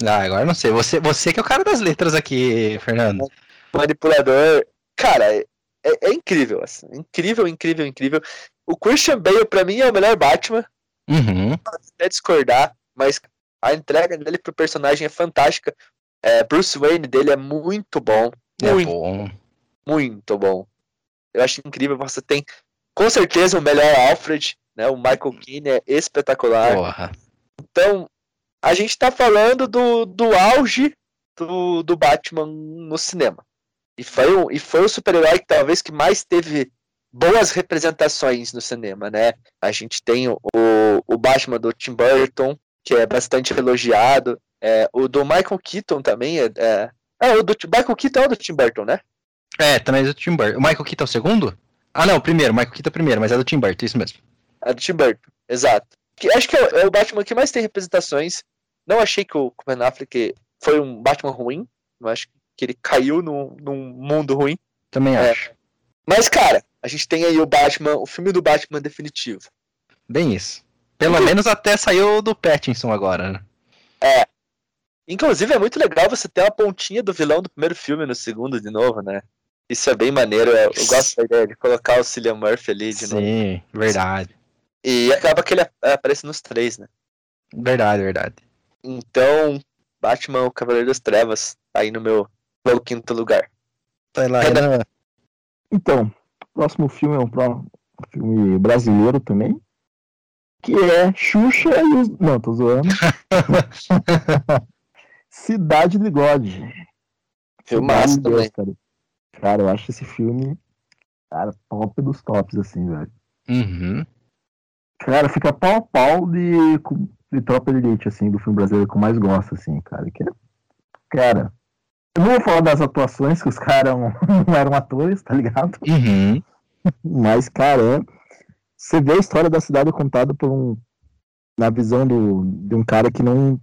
Ah, agora não sei. Você, você que é o cara das letras aqui, Fernando. Manipulador. Cara, é, é incrível, assim. Incrível, incrível, incrível. O Christian Bale, pra mim, é o melhor Batman. Uhum. Até discordar, mas a entrega dele pro personagem é fantástica. É, Bruce Wayne dele é muito bom. É Muito, bom. muito bom. Eu acho incrível. Você tem, com certeza, o melhor Alfred, né? O Michael Keane é espetacular. Porra. Então, a gente tá falando do, do auge do, do Batman no cinema. E foi, o, e foi o super-herói que talvez que mais teve boas representações no cinema, né? A gente tem o, o Batman do Tim Burton, que é bastante elogiado. É, o do Michael Keaton também é, é, é. o do Michael Keaton é o do Tim Burton, né? É, também é do Tim Burton. O Michael Keaton é o segundo? Ah, não, o primeiro. O Michael Keaton é o primeiro, mas é do Tim Burton, isso mesmo. É do Tim Burton, exato. Que, acho que é, é o Batman que mais tem representações. Não achei que o Ben Affleck foi um Batman ruim. Eu acho que ele caiu num, num mundo ruim. Também É. acho. Mas, cara, a gente tem aí o Batman, o filme do Batman definitivo. Bem isso. Pelo menos até saiu do Pattinson agora, né? Inclusive, é muito legal você ter uma pontinha do vilão do primeiro filme no segundo de novo, né? Isso é bem maneiro. Eu, eu gosto da ideia de colocar o Cillian Murphy ali de novo. Sim, verdade. E acaba que ele ap- aparece nos três, né? Verdade, verdade. Então, Batman, o Cavaleiro das Trevas, tá aí no meu, meu quinto lugar. Vai lá, Renan. Então, o próximo filme é um, um filme brasileiro também. Que é Xuxa e os. Não, tô zoando. (laughs) Cidade de God. Filmaço Cidade de Deus, também. Cara. cara, eu acho esse filme. Cara, top dos tops, assim, velho. Uhum. Cara, fica pau a pau de, de Tropa de Elite, assim, do filme brasileiro que eu mais gosto, assim, cara. Que é, cara, eu não vou falar das atuações, que os caras não, (laughs) não eram atores, tá ligado? Uhum. Mas, cara, é- você vê a história da cidade contada por um. Na visão do, de um cara que não.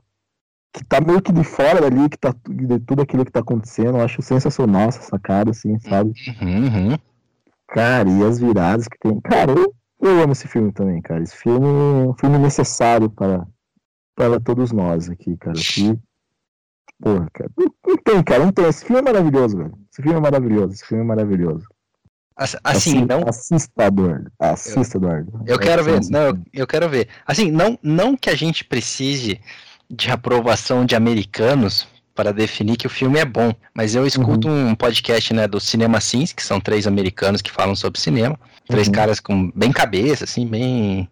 que tá meio que de fora dali, que tá de tudo aquilo que tá acontecendo. Eu acho sensacional essa sacada, assim, sabe? Uhum. Cara, e as viradas que tem. Cara, eu, eu amo esse filme também, cara. Esse filme é um filme necessário para, para todos nós aqui, cara. Que, porra, cara. Não, não tem, cara, não tem. Esse filme é maravilhoso, velho. Esse filme é maravilhoso. Esse filme é maravilhoso. Ass- Assim, não. Assista, Eduardo. Assista, Eduardo. Eu É quero ver, não, eu, eu quero ver. Assim, não, não que a gente precise de aprovação de americanos para definir que o filme é bom, mas eu escuto um podcast, né, do Cinema Sins, que são três americanos que falam sobre cinema, três Uhum. caras com bem cabeça, assim, bem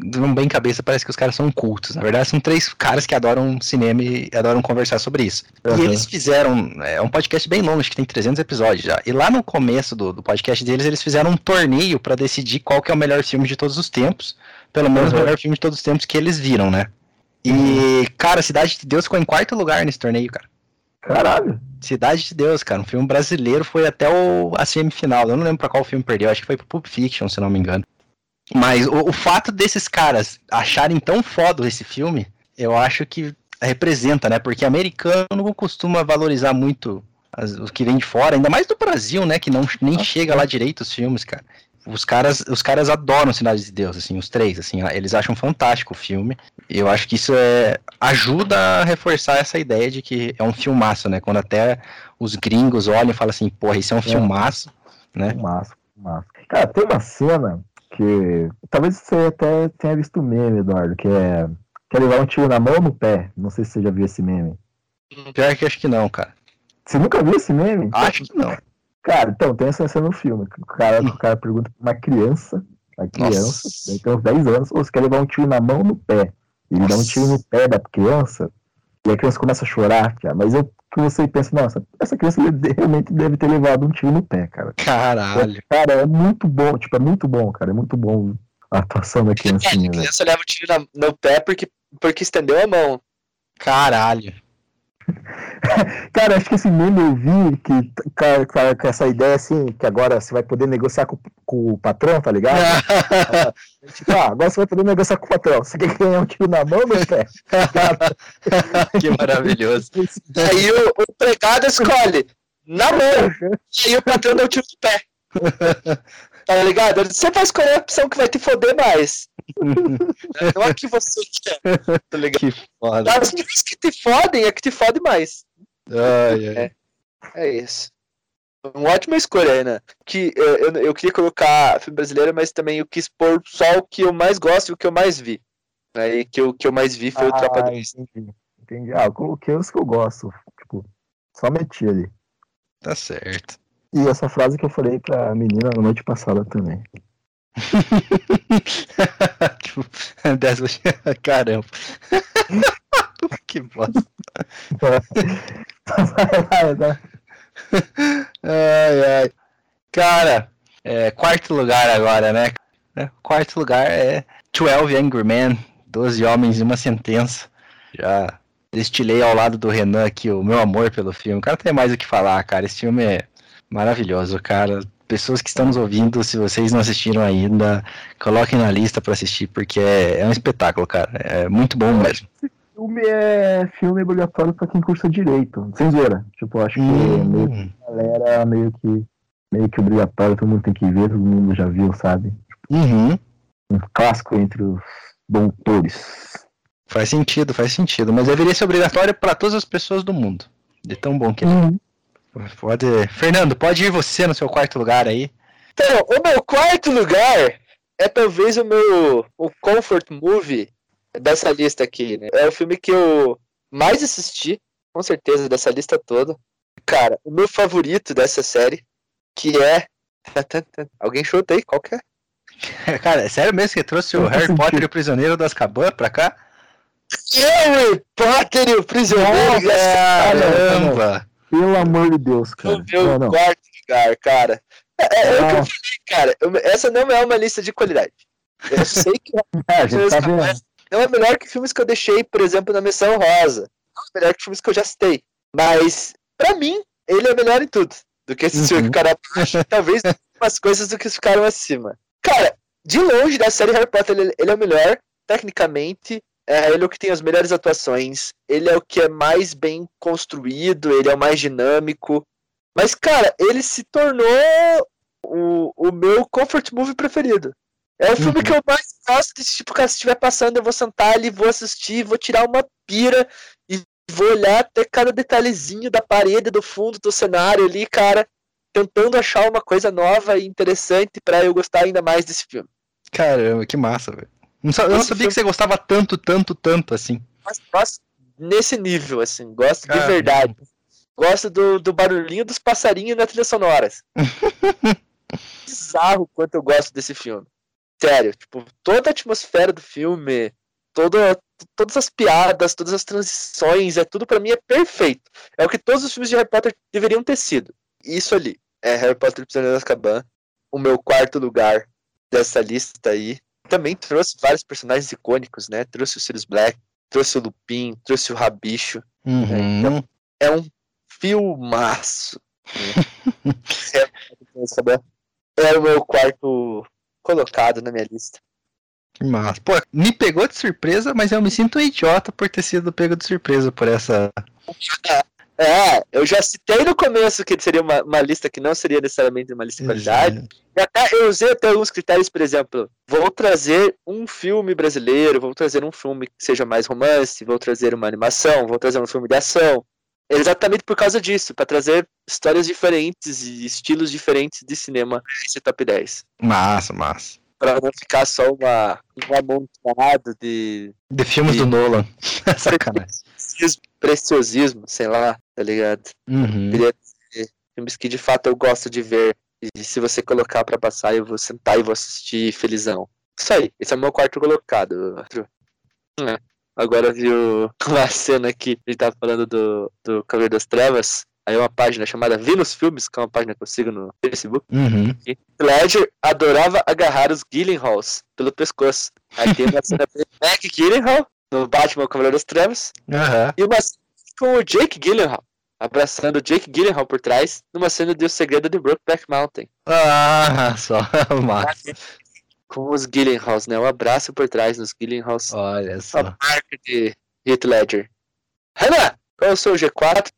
não bem cabeça, parece que os caras são cultos. Na verdade, são três caras que adoram cinema e adoram conversar sobre isso. E Uhum. eles fizeram, é um podcast bem longo, acho que tem 300 episódios já. E lá no começo do, do podcast deles, eles fizeram um torneio pra decidir qual que é o melhor filme de todos os tempos. Pelo menos Uhum. o melhor filme de todos os tempos que eles viram, né? E, cara, Cidade de Deus ficou em quarto lugar nesse torneio, cara. Caralho. Cidade de Deus, cara. Um filme brasileiro foi até o, a semifinal. Eu não lembro pra qual filme perdeu, acho que foi pro Pulp Fiction, se não me engano. Mas o, o fato desses caras acharem tão foda esse filme, eu acho que representa, né? Porque americano não costuma valorizar muito as- o que vem de fora, ainda mais do Brasil, né? Que não, nem Ah, chega lá direito os filmes, cara. Os caras, os caras adoram Cidade de Deus, assim, os três, assim, eles acham fantástico o filme. E eu acho que isso é ajuda a reforçar essa ideia de que é um filmaço, né? Quando até os gringos olham e falam assim, porra, isso é um filmaço, né? Massa, massa. Cara, tem uma cena que. Talvez você até tenha visto o meme, Eduardo, que é. Quer levar um tiro na mão ou no pé? Não sei se você já viu esse meme. Pior que acho que não, cara. Você nunca viu esse meme? Acho que não. Cara, então, tem essa cena no filme. O cara, o cara pergunta pra uma criança, uma criança, ele tem uns 10 anos, ou você quer levar um tiro na mão ou no pé? Ele dá um tiro no pé da criança, e a criança começa a chorar, cara. Mas eu que você pensa, nossa, essa criança (laughs) realmente deve ter levado um tiro no pé, cara. Caralho. Cara, é muito bom, tipo, é muito bom, cara. É muito bom a atuação da É, criancinha, a criança leva o tiro na- no pé porque, porque estendeu a mão. Caralho. (laughs) Cara, acho que esse meme eu vi que t- ca- ca- com essa ideia assim, que agora você vai poder negociar com, com o patrão, tá ligado? (laughs) Tipo, ah, agora você vai poder negociar com o patrão. Você quer ganhar um tiro na mão no pé? (laughs) que maravilhoso. Aí o, o empregado escolhe na mão. E aí o patrão dá o tiro no pé. Tá ligado? Você vai escolher a opção que vai te foder mais. Não (laughs) é que você quer. Tá ligado? Que foda. As coisas que te fodem é que te fode mais. Ai, ai. É isso. Uma ótima escolha aí, né? Que eu, eu, eu queria colocar filme brasileiro, mas também eu quis pôr só o que eu mais gosto e o que eu mais vi. Aí que o que eu mais vi foi o Tropa Ah, 2. entendi. Entendi. Ah, eu coloquei os que eu gosto. Tipo, só meti ali. Tá certo. E essa frase que eu falei pra menina na noite passada também. (laughs) tipo, (laughs) dessa... (laughs) Caramba. que bosta. Ai, ai. Cara, é, quarto lugar agora, né? É, quarto lugar é 12 Angry Men, 12 Homens e uma Sentença. Já destilei ao lado do Renan aqui o meu amor pelo filme. O cara tem mais o que falar, cara. Esse filme é maravilhoso, cara. Pessoas que estão nos ouvindo, se vocês não assistiram ainda, coloquem na lista para assistir, porque é, é, um espetáculo, cara. É muito bom mesmo. Esse filme é filme obrigatório para quem cursa direito, sem zoeira. Tipo, acho que hum. meio, a galera meio que meio que obrigatório, todo mundo tem que ver, todo mundo já viu, sabe? Uhum. Um clássico entre os doutores. Faz sentido, faz sentido. Mas deveria ser obrigatório para todas as pessoas do mundo. De tão bom que é. Uhum. Pode. Fernando, pode ir você no seu quarto lugar aí. Então, o meu quarto lugar é talvez o meu o comfort movie dessa lista aqui, né? É o filme que eu mais assisti, com certeza, dessa lista toda. Cara, o meu favorito dessa série, que é. Alguém chuta aí? Qual que é? (laughs) Cara, é sério mesmo que trouxe o Harry Potter e o Prisioneiro das Cabanas pra cá? Harry Potter e o Prisioneiro das Caramba! Pelo amor de Deus, cara. O meu não, não. quarto lugar, cara. É, é, é o que eu falei, cara. Eu, essa não é uma lista de qualidade. Eu sei que (laughs) é, tá não é melhor que filmes que eu deixei, por exemplo, na Missão Rosa. Não é melhor que filmes que eu já citei. Mas, pra mim, ele é melhor em tudo. Do que esse uhum. filme que o cara Talvez umas coisas do que ficaram acima. Cara, de longe da série Harry Potter, ele, ele é o melhor, tecnicamente. É, ele é o que tem as melhores atuações. Ele é o que é mais bem construído. Ele é o mais dinâmico. Mas, cara, ele se tornou o, o meu comfort movie preferido. É o filme uhum. que eu mais gosto desse tipo, cara, se estiver passando, eu vou sentar ali, vou assistir, vou tirar uma pira e vou olhar até cada detalhezinho da parede, do fundo, do cenário ali, cara, tentando achar uma coisa nova e interessante para eu gostar ainda mais desse filme. Caramba, que massa, velho. Não, eu não sabia que você gostava tanto, tanto, tanto assim. Mas gosto nesse nível, assim. Gosto Caramba. de verdade. Gosto do, do barulhinho dos passarinhos na trilha sonora. (laughs) Bizarro quanto eu gosto desse filme. Sério, tipo, toda a atmosfera do filme, toda, todas as piadas, todas as transições, é tudo para mim é perfeito. É o que todos os filmes de Harry Potter deveriam ter sido. Isso ali é Harry Potter e Prisioneiro de Azkaban. O meu quarto lugar dessa lista aí também trouxe vários personagens icônicos, né? Trouxe o Sirius Black, trouxe o Lupin, trouxe o Rabicho. Uhum. Né? Então, é um filmaço. (laughs) Né? é o meu quarto colocado na minha lista. Mas, pô, me pegou de surpresa, mas eu me sinto um idiota por ter sido pego de surpresa por essa. É, eu já citei no começo que seria uma, uma lista que não seria necessariamente uma lista de qualidade. E até eu usei até alguns critérios, por exemplo, vou trazer um filme brasileiro, vou trazer um filme que seja mais romance, vou trazer uma animação, vou trazer um filme de ação. Exatamente por causa disso, para trazer histórias diferentes e estilos diferentes de cinema esse top 10. Massa, massa. Pra não ficar só uma, um amontoado de. De filmes de, do Nolan. (laughs) Sacanagem. Preciosismo, sei lá, tá ligado? Uhum. Queria dizer, filmes que de fato eu gosto de ver. E se você colocar para passar, eu vou sentar e vou assistir felizão. Isso aí, esse é o meu quarto colocado. É. Agora viu (laughs) uma cena que ele tava falando do, do Cavaleiro das Trevas. Aí uma página chamada Venus Filmes, que é uma página que eu sigo no Facebook. Uhum. E Ledger adorava agarrar os Gyllenhaals pelo pescoço. Aí tem uma cena (laughs) Mac Gyllenhaal no Batman Cavaleiro das Trevas. Uhum. E uma cena com o Jake Gyllenhaal abraçando o Jake Gyllenhaal por trás numa cena de O Segredo de Brokeback Mountain. Ah, (laughs) só massa. Com os Gyllenhaals, né? Um abraço por trás nos Gyllenhaals. Olha só. A marca de Heath Ledger. Renan, qual é o seu G4?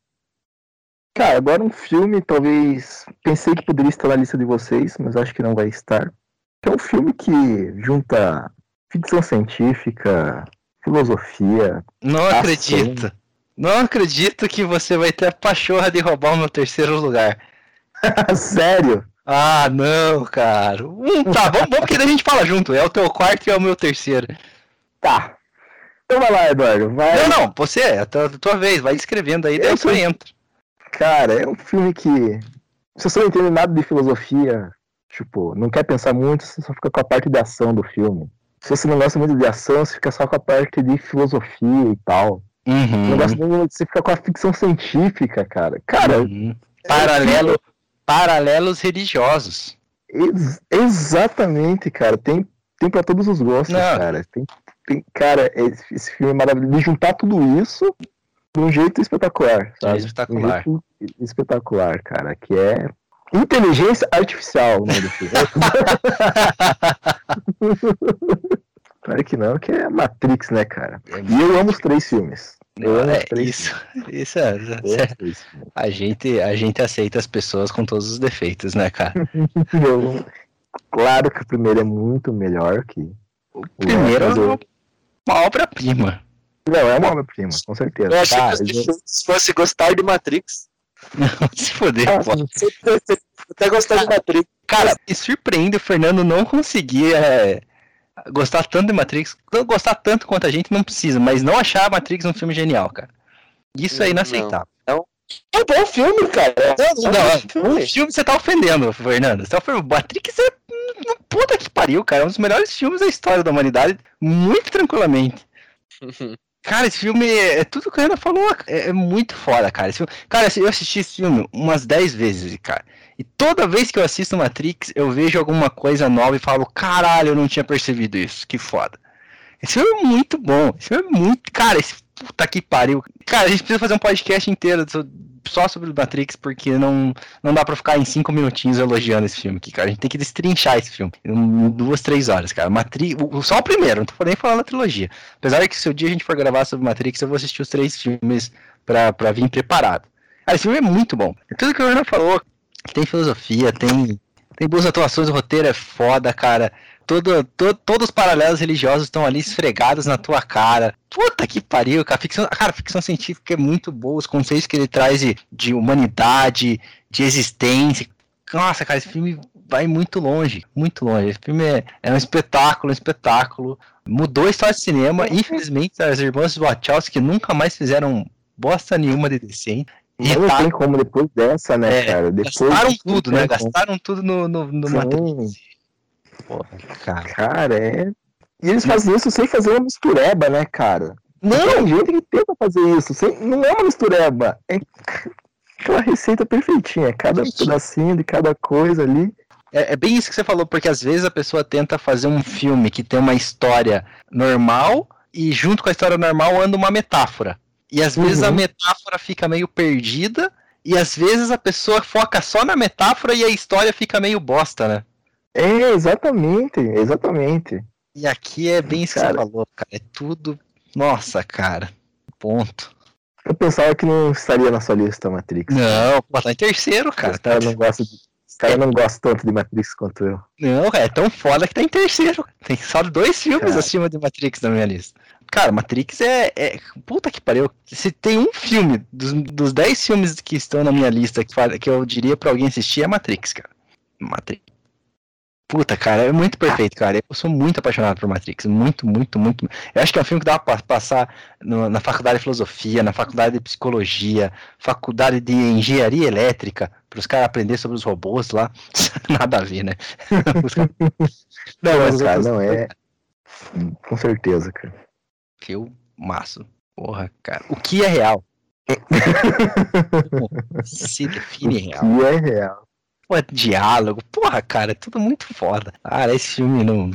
Cara, agora um filme, talvez. Pensei que poderia estar na lista de vocês, mas acho que não vai estar. É um filme que junta ficção científica, filosofia. Não acredito. Não acredito que você vai ter a pachorra de roubar o meu terceiro lugar. (laughs) Sério? Ah, não, cara. Hum, tá, vamos, vamos porque daí a gente fala junto. É o teu quarto e é o meu terceiro. Tá. Então vai lá, Eduardo. Vai... Não, não, você, é a tua, a tua vez. Vai escrevendo aí, daí você entra. Cara, é um filme que. Se você não entende nada de filosofia, tipo, não quer pensar muito, você só fica com a parte de ação do filme. Se você não gosta muito de ação, você fica só com a parte de filosofia e tal. Uhum. O negócio de você ficar com a ficção científica, cara. Cara, Uhum. Paralelo, paralelos religiosos. ex- exatamente, cara. Tem, tem pra todos os gostos, Não. cara. Tem, tem, cara, esse, esse filme é maravilhoso. De juntar tudo isso de um jeito espetacular, sabe? Espetacular. Um jeito espetacular, cara. Que é inteligência artificial o nome do filme. (laughs) Claro que não, que é Matrix, né, cara? E eu amo os três filmes. Eu amo os É, três isso, (laughs) isso é, filmes. Os três filmes. a gente, a gente aceita as pessoas com todos os defeitos, né, cara? (laughs) Eu- claro que o primeiro é muito melhor que o Primeiro é uma uma obra-prima. Não, é uma obra-prima, com certeza. Eu achei Tá, que os eu- defeitos fosse gostar de Matrix. Não, (laughs) se foder, Ah, pô. (laughs) Até gostar de Matrix. Cara, me surpreende o Fernando não conseguir é, gostar tanto de Matrix. Não gostar tanto quanto a gente não precisa, mas não achar Matrix um filme genial, cara. Isso é Não, inaceitável. É um bom filme, cara. É Não, bom o filme. filme você tá ofendendo, Fernando. Você tá ofendendo. Matrix é. Puta que pariu, cara. É um dos melhores filmes da história da humanidade. Muito tranquilamente. (laughs) Cara, esse filme é, é tudo que a Ana falou. É, é muito foda, cara. Filme- cara, eu assisti esse filme umas 10 vezes, cara. E toda vez que eu assisto Matrix, eu vejo alguma coisa nova e falo, caralho, eu não tinha percebido isso. Que foda. Esse filme é muito bom. Esse filme é muito. Cara, esse puta que pariu. Cara, a gente precisa fazer um podcast inteiro só sobre o Matrix, porque não, não dá pra ficar em cinco minutinhos elogiando esse filme aqui, cara. A gente tem que destrinchar esse filme em duas, três horas, cara. Matrix, só o primeiro, não tô nem falando da trilogia. Apesar de que se o dia a gente for gravar sobre Matrix, eu vou assistir os três filmes pra, pra vir preparado. Cara, esse filme é muito bom. É tudo que o Ana falou. Tem filosofia, tem, tem boas atuações, o roteiro é foda, cara. Todo, to- todos os paralelos religiosos estão ali esfregados na tua cara. Puta que pariu, cara. Ficção, cara, a ficção científica é muito boa. Os conceitos que ele traz de, de humanidade, de existência. Nossa, cara, esse filme vai muito longe, muito longe. Esse filme é, é um espetáculo, um espetáculo. Mudou a história do cinema. Infelizmente, as irmãs Wachowski nunca mais fizeram bosta nenhuma de decente. Mas não tá- tem como depois dessa, né, É, cara? Depois Gastaram tudo, né? Gastaram tudo no, no, no Sim. Porra, cara. Cara, é. E eles fazem isso sem fazer uma mistureba, né, cara? Não! Tem gente que tenta fazer isso. Sem... Não é uma mistureba. É aquela receita perfeitinha. Cada Perfeitinho. pedacinho de cada coisa ali. É, é bem isso que você falou, porque às vezes a pessoa tenta fazer um filme que tem uma história normal e junto com a história normal anda uma metáfora. E às vezes a Uhum. metáfora fica meio perdida e às vezes a pessoa foca só na metáfora e a história fica meio bosta, né? É, exatamente. Exatamente. E aqui é bem isso que Cara. você falou, cara. É tudo. Nossa, cara. Ponto. Eu pensava que não estaria na sua lista Matrix. Não, pô, tá em terceiro, cara. Os Tá... caras não gostam de... Os caras não gostam tanto de Matrix quanto eu. Não, cara, é tão foda que tá em terceiro. Tem só dois filmes Cara. acima de Matrix na minha lista. Cara, Matrix é, é- Puta que pariu. Se tem um filme dos, dos dez filmes que estão na minha lista que, que eu diria pra alguém assistir, é Matrix, cara. Matrix. Puta, cara, é muito perfeito, cara. Eu sou muito apaixonado por Matrix. Muito, muito, muito. Eu acho que é um filme que dá pra passar no- na faculdade de filosofia, na faculdade de psicologia, faculdade de engenharia elétrica, para os caras aprender sobre os robôs lá. (laughs) Nada a ver, né? (laughs) Não, mas, cara, não é. (laughs) Com certeza, cara. Fio maço. Porra, cara. O que é real? Se define real. Que é real. Pô, diálogo. Porra, cara, é tudo muito foda. Cara, esse filme não.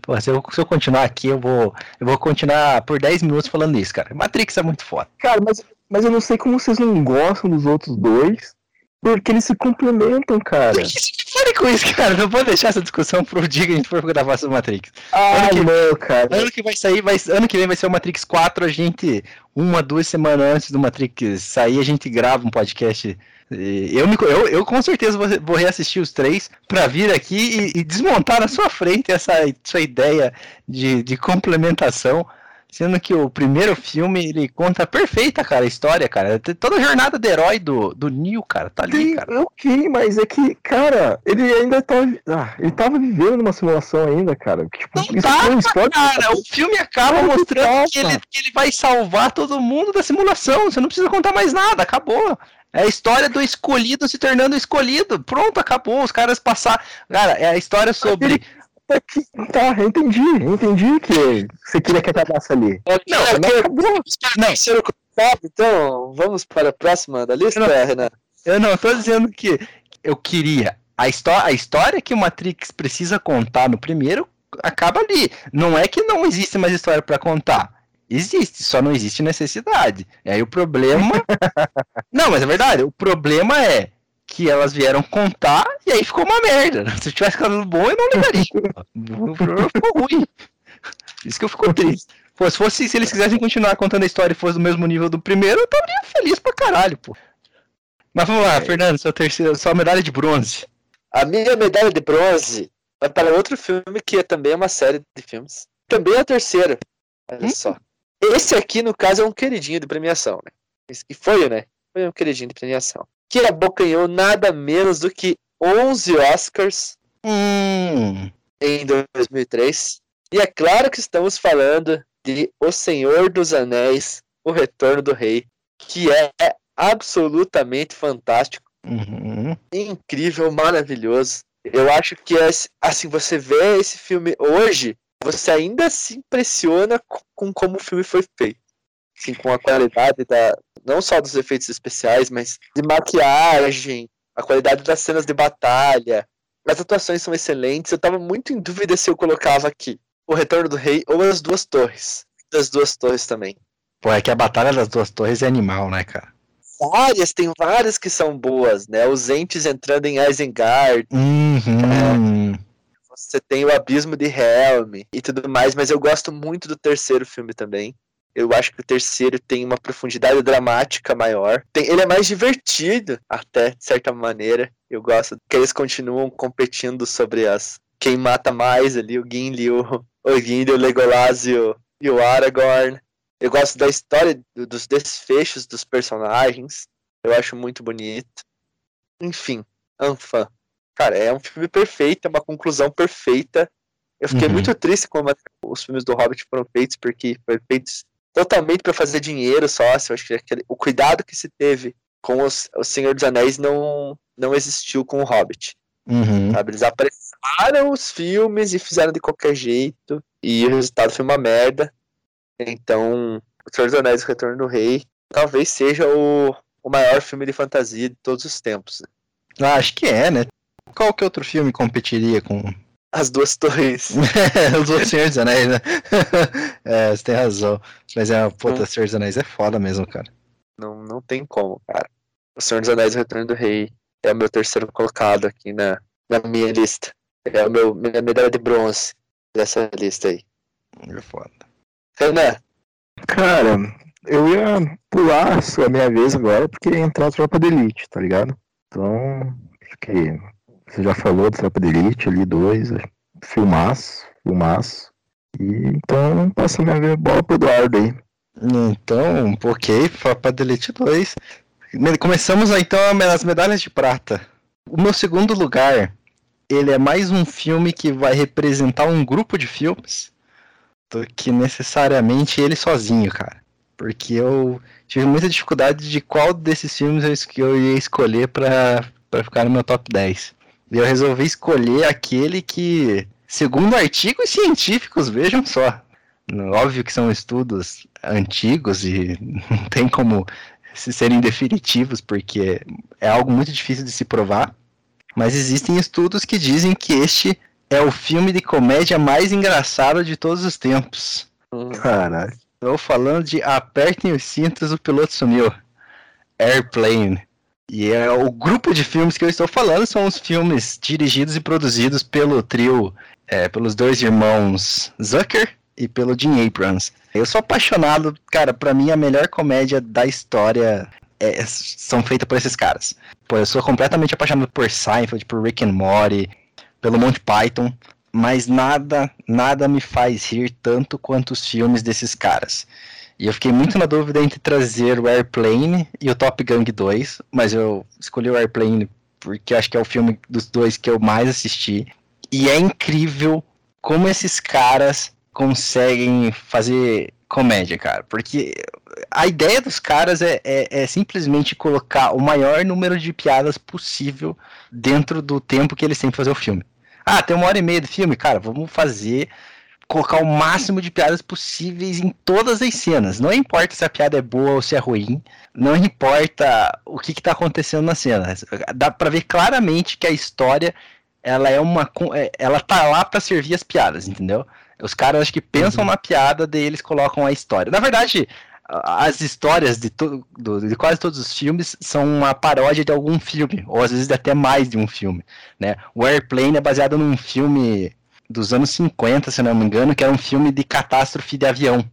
Porra, se eu, se eu continuar aqui, eu vou. Eu vou continuar por 10 minutos falando isso, cara. Matrix é muito foda. Cara, mas, mas eu não sei como vocês não gostam dos outros dois. Porque eles se complementam, cara. Por que você fale com isso, cara? Não vou deixar essa discussão pro dia que a gente for gravar sobre Matrix. Ah, que- não, cara. Ano que vai sair, vai, ano que vem vai ser o Matrix 4, a gente, uma, duas semanas antes do Matrix sair, a gente grava um podcast. Eu, me, eu, eu com certeza vou, vou reassistir os três pra vir aqui e, e desmontar na sua frente essa sua ideia de, de complementação. Sendo que o primeiro filme, ele conta perfeita, cara, a história, cara. Toda a jornada do herói do, do Neo, cara, tá ali, cara. ok, mas é que, cara, ele ainda tava. Ah, ele tava vivendo numa simulação ainda, cara. Tipo, Não isso tava, história. Cara, o filme acaba Claro que mostrando que ele, que ele vai salvar todo mundo da simulação. Você não precisa contar mais nada, acabou. É a história do escolhido se tornando escolhido. Pronto, acabou. Os caras passaram. Cara, é a história sobre. Tá, eu entendi. Eu entendi que você queria que acabasse ali. Não, Não, não, acabou. não. terceiro colocado, então vamos para a próxima da lista, Renan. Eu não tô dizendo que eu queria. A, histó a história que o Matrix precisa contar no primeiro acaba ali. Não é que não existe mais história pra contar. Existe, só não existe necessidade. E aí o problema. (laughs) não, mas é verdade. O problema é que elas vieram contar e aí ficou uma merda. (laughs) Se tivesse ficado bom, eu não ligaria. (laughs) O problema ficou ruim. Isso que eu fico triste. Pô, se fosse, se eles quisessem continuar contando a história e fosse do mesmo nível do primeiro, eu estaria feliz pra caralho, pô. Mas vamos lá, Fernando, seu terceiro, sua medalha de bronze. A minha medalha de bronze vai para outro filme que é também uma série de filmes. Também é o terceiro. Olha Hum? só. Esse aqui, no caso, é um queridinho de premiação, né? Esse que foi, né? Foi um queridinho de premiação. Que abocanhou nada menos do que 11 Oscars Hum. em 2003. E é claro que estamos falando de O Senhor dos Anéis, O Retorno do Rei, que é absolutamente fantástico, Uhum. incrível, maravilhoso. Eu acho que é, assim, você vê esse filme hoje, você ainda se impressiona co- com como o filme foi feito. Assim, com a qualidade da não só dos efeitos especiais, mas de maquiagem, a qualidade das cenas de batalha. As atuações são excelentes. Eu tava muito em dúvida se eu colocava aqui O Retorno do Rei ou As Duas Torres. Das Duas Torres também. Pô, é que a Batalha das Duas Torres é animal, né, cara? Várias, tem várias que são boas, né? Os entes entrando em Isengard, Uhum. Você tem o Abismo de Helm e tudo mais, mas eu gosto muito do terceiro filme também. Eu acho que o terceiro tem uma profundidade dramática maior. Tem- ele é mais divertido, até, de certa maneira. Eu gosto que eles continuam competindo sobre as quem mata mais ali, o Gimli, o, o Gimli, o Legolas e o, e o Aragorn. Eu gosto da história, do- dos desfechos dos personagens. Eu acho muito bonito. Enfim, Anfã. Cara, é um filme perfeito, é uma conclusão perfeita. Eu fiquei Uhum. muito triste como os filmes do Hobbit foram feitos, porque foram feitos totalmente para fazer dinheiro só. assim, Eu acho que aquele- o cuidado que se teve com os, o Senhor dos Anéis não, não existiu com o Hobbit. Uhum. Sabe? Eles apressaram os filmes e fizeram de qualquer jeito. E o resultado foi uma merda. Então, O Senhor dos Anéis e o Retorno do Rei talvez seja o, o maior filme de fantasia de todos os tempos. Ah, acho que é, né? Qual que outro filme competiria com As duas torres. (laughs) os outros Senhor dos Anéis, né? (laughs) é, você tem razão. Mas é, pô, Hum. o Senhor dos Anéis é foda mesmo, cara. Não, não tem como, cara. O Senhor dos Anéis e o Retorno do Rei é o meu terceiro colocado aqui na, na minha lista. É meu minha medalha de bronze dessa lista aí. É foda. Renan, Cara, eu ia pular a a minha vez agora porque ia entrar a Tropa de Elite, tá ligado? Então, acho que você já falou da Tropa de Elite ali, dois, filmaço, filmaço. E então passa a minha bola pro Eduardo aí. Então, ok, Papa Delete 2. Começamos então as medalhas de prata. O meu segundo lugar, ele é mais um filme que vai representar um grupo de filmes do que necessariamente ele sozinho, cara. Porque eu tive muita dificuldade de qual desses filmes eu, eu ia escolher pra ficar no meu top 10. E eu resolvi escolher aquele que, segundo artigos científicos, vejam só, Óbvio que são estudos antigos e (laughs) não tem como se serem definitivos, porque é algo muito difícil de se provar. Mas existem estudos que dizem que este é o filme de comédia mais engraçado de todos os tempos. Caralho. Estou falando de Apertem os cintos, o piloto sumiu. Airplane. E é o grupo de filmes que eu estou falando são os filmes dirigidos e produzidos pelo trio, é, pelos dois irmãos Zucker e pelo Jim Abrams. Eu sou apaixonado, cara, pra mim a melhor comédia da história é- são feitas por esses caras. Pô, eu sou completamente apaixonado por Seinfeld, por Rick and Morty, pelo Monty Python, mas nada, nada me faz rir tanto quanto os filmes desses caras. E eu fiquei muito na dúvida entre trazer o Airplane e o Top Gun 2, mas eu escolhi o Airplane porque acho que é o filme dos dois que eu mais assisti. E é incrível como esses caras conseguem fazer comédia, cara. Porque a ideia dos caras é, é, é simplesmente colocar o maior número de piadas possível dentro do tempo que eles têm pra fazer o filme. Ah, tem uma hora e meia do filme, cara, vamos fazer colocar o máximo de piadas possíveis em todas as cenas. Não importa se a piada é boa ou se é ruim, não importa o que, está acontecendo na cena. Dá para ver claramente que a história ela é uma é, ela tá lá para servir as piadas, entendeu? Os caras acho que pensam uhum. na piada, daí eles colocam a história. Na verdade, as histórias de, to, de quase todos os filmes são uma paródia de algum filme, ou às vezes até mais de um filme, né? O Airplane é baseado num filme dos anos 50, se não me engano, que era um filme de catástrofe de avião.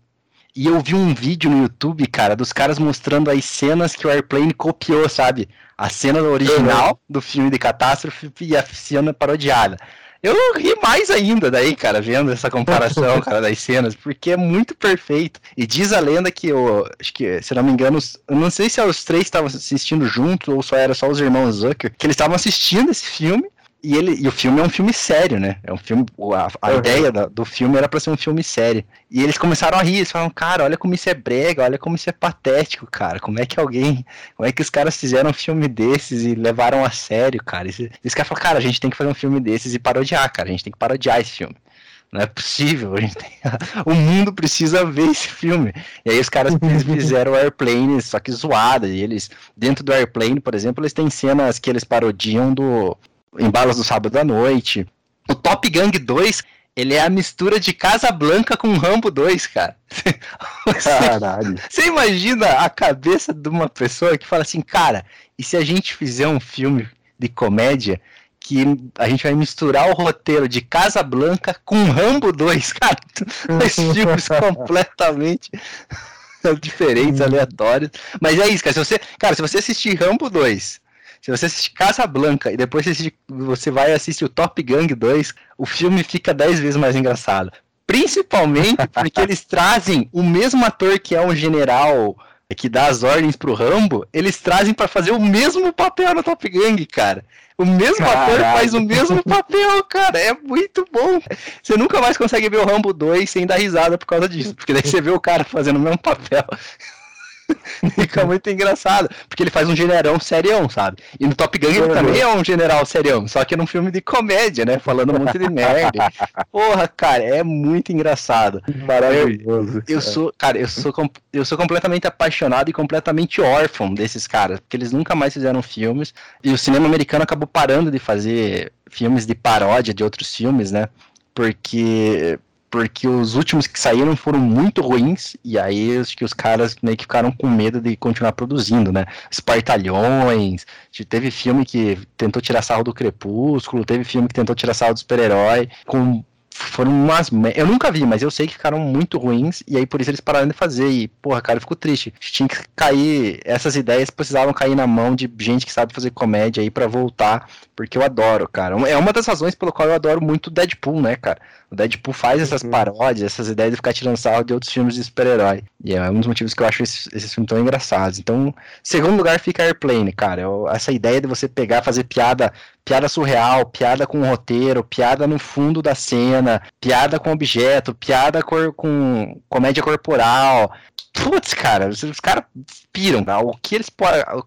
E eu vi um vídeo no YouTube, cara, dos caras mostrando as cenas que o Airplane copiou, sabe? A cena original uhum. do filme de catástrofe e a cena parodiada. Eu ri mais ainda daí, cara, vendo essa comparação, (laughs) cara, das cenas, porque é muito perfeito. E diz a lenda que, eu, acho que, se não me engano, eu não sei se os três estavam assistindo juntos ou só era só os irmãos Zucker, que eles estavam assistindo esse filme e, ele, e o filme é um filme sério, né? É um filme. A, a uhum. ideia da, do filme era para ser um filme sério. E eles começaram a rir, eles falaram, cara, olha como isso é brega, olha como isso é patético, cara. Como é que alguém. Como é que os caras fizeram um filme desses e levaram a sério, cara? Esse cara falou, cara, a gente tem que fazer um filme desses e parodiar, cara. A gente tem que parodiar esse filme. Não é possível, a gente tem... (laughs) o mundo precisa ver esse filme. E aí os caras (laughs) fizeram Airplane, só que zoada. E eles, dentro do Airplane, por exemplo, eles têm cenas que eles parodiam do em Balas do Sábado à Noite. O Top Gang 2, ele é a mistura de Casa Blanca com Rambo 2, cara. (laughs) Caralho. Você imagina a cabeça de uma pessoa que fala assim, cara, e se a gente fizer um filme de comédia que a gente vai misturar o roteiro de Casa Blanca com Rambo 2, (laughs) cara? Dois filmes completamente (laughs) diferentes, aleatórios. Mas é isso, cara. Se você, cara, se você assistir Rambo 2 se você assistir Casa Blanca e depois você vai assistir o Top Gang 2, o filme fica 10 vezes mais engraçado. Principalmente porque eles (laughs) trazem o mesmo ator que é um general que dá as ordens pro Rambo, eles trazem para fazer o mesmo papel no Top Gang, cara. O mesmo Caralho. ator faz o mesmo papel, cara. É muito bom. Você nunca mais consegue ver o Rambo 2 sem dar risada por causa disso. Porque daí você vê o cara fazendo o mesmo papel. (laughs) Fica muito engraçado. Porque ele faz um generão serião, sabe? E no Top Gun ele também é um general serião, só que num filme de comédia, né? Falando um monte de merda. (laughs) Porra, cara, é muito engraçado. Maravilhoso. Eu, eu sou, cara, eu sou, eu sou completamente apaixonado e completamente órfão desses caras, porque eles nunca mais fizeram filmes. E o cinema americano acabou parando de fazer filmes de paródia de outros filmes, né? Porque porque os últimos que saíram foram muito ruins, e aí acho que os caras meio que ficaram com medo de continuar produzindo, né? Espartalhões, teve filme que tentou tirar sarro do Crepúsculo, teve filme que tentou tirar sarro do super-herói, com foram umas. Eu nunca vi, mas eu sei que ficaram muito ruins, e aí por isso eles pararam de fazer. E, porra, cara, eu fico triste. Tinha que cair. Essas ideias precisavam cair na mão de gente que sabe fazer comédia aí para voltar, porque eu adoro, cara. É uma das razões pelo qual eu adoro muito Deadpool, né, cara? O Deadpool faz essas uhum. paródias, essas ideias de ficar tirando sarro de outros filmes de super-herói. E é um dos motivos que eu acho esses, esses filmes tão engraçados. Então, segundo lugar fica Airplane, cara. Eu, essa ideia de você pegar, fazer piada piada surreal, piada com roteiro, piada no fundo da cena, piada com objeto, piada cor, com comédia corporal. Putz, cara, os, os caras piram, tá? o que eles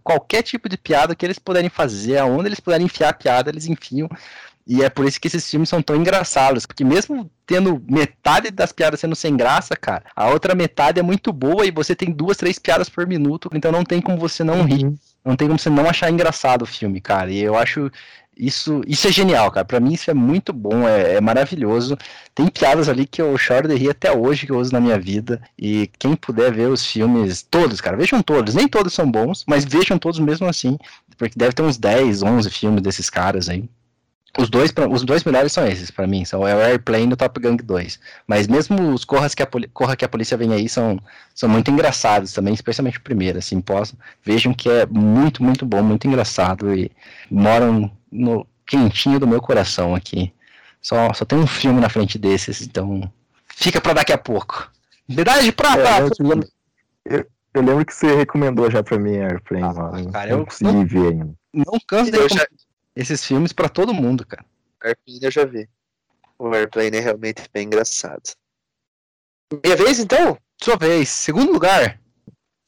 qualquer tipo de piada que eles puderem fazer, aonde eles puderem enfiar a piada, eles enfiam. E é por isso que esses filmes são tão engraçados, porque mesmo tendo metade das piadas sendo sem graça, cara, a outra metade é muito boa e você tem duas, três piadas por minuto, então não tem como você não rir. Uhum. Não tem como você não achar engraçado o filme, cara. E eu acho isso, isso é genial, cara. Pra mim isso é muito bom, é, é, maravilhoso. Tem piadas ali que eu choro de rir até hoje que eu uso na minha vida. E quem puder ver os filmes, todos, cara, vejam todos. Nem todos são bons, mas vejam todos mesmo assim. Porque deve ter uns 10, 11 filmes desses caras aí. Os dois, os dois melhores são esses, para mim, são o Airplane e o Top Gun 2. Mas mesmo os Corras que a, Corra que a Polícia Vem Aí são, são muito engraçados também, especialmente o primeiro, assim, posso, vejam que é muito, muito bom, muito engraçado e moram no quentinho do meu coração aqui. Só, só tem um filme na frente desses, então fica para daqui a pouco. Medalha de prata! É, eu, lembro, eu, eu, lembro que você recomendou já pra mim Airplane, ah, mano. Cara, eu não consegui ver ainda. Não canso de já... esses filmes para todo mundo, cara. Airplane eu já vi. O Airplane é realmente bem engraçado. Minha vez, então? Sua vez. Segundo lugar.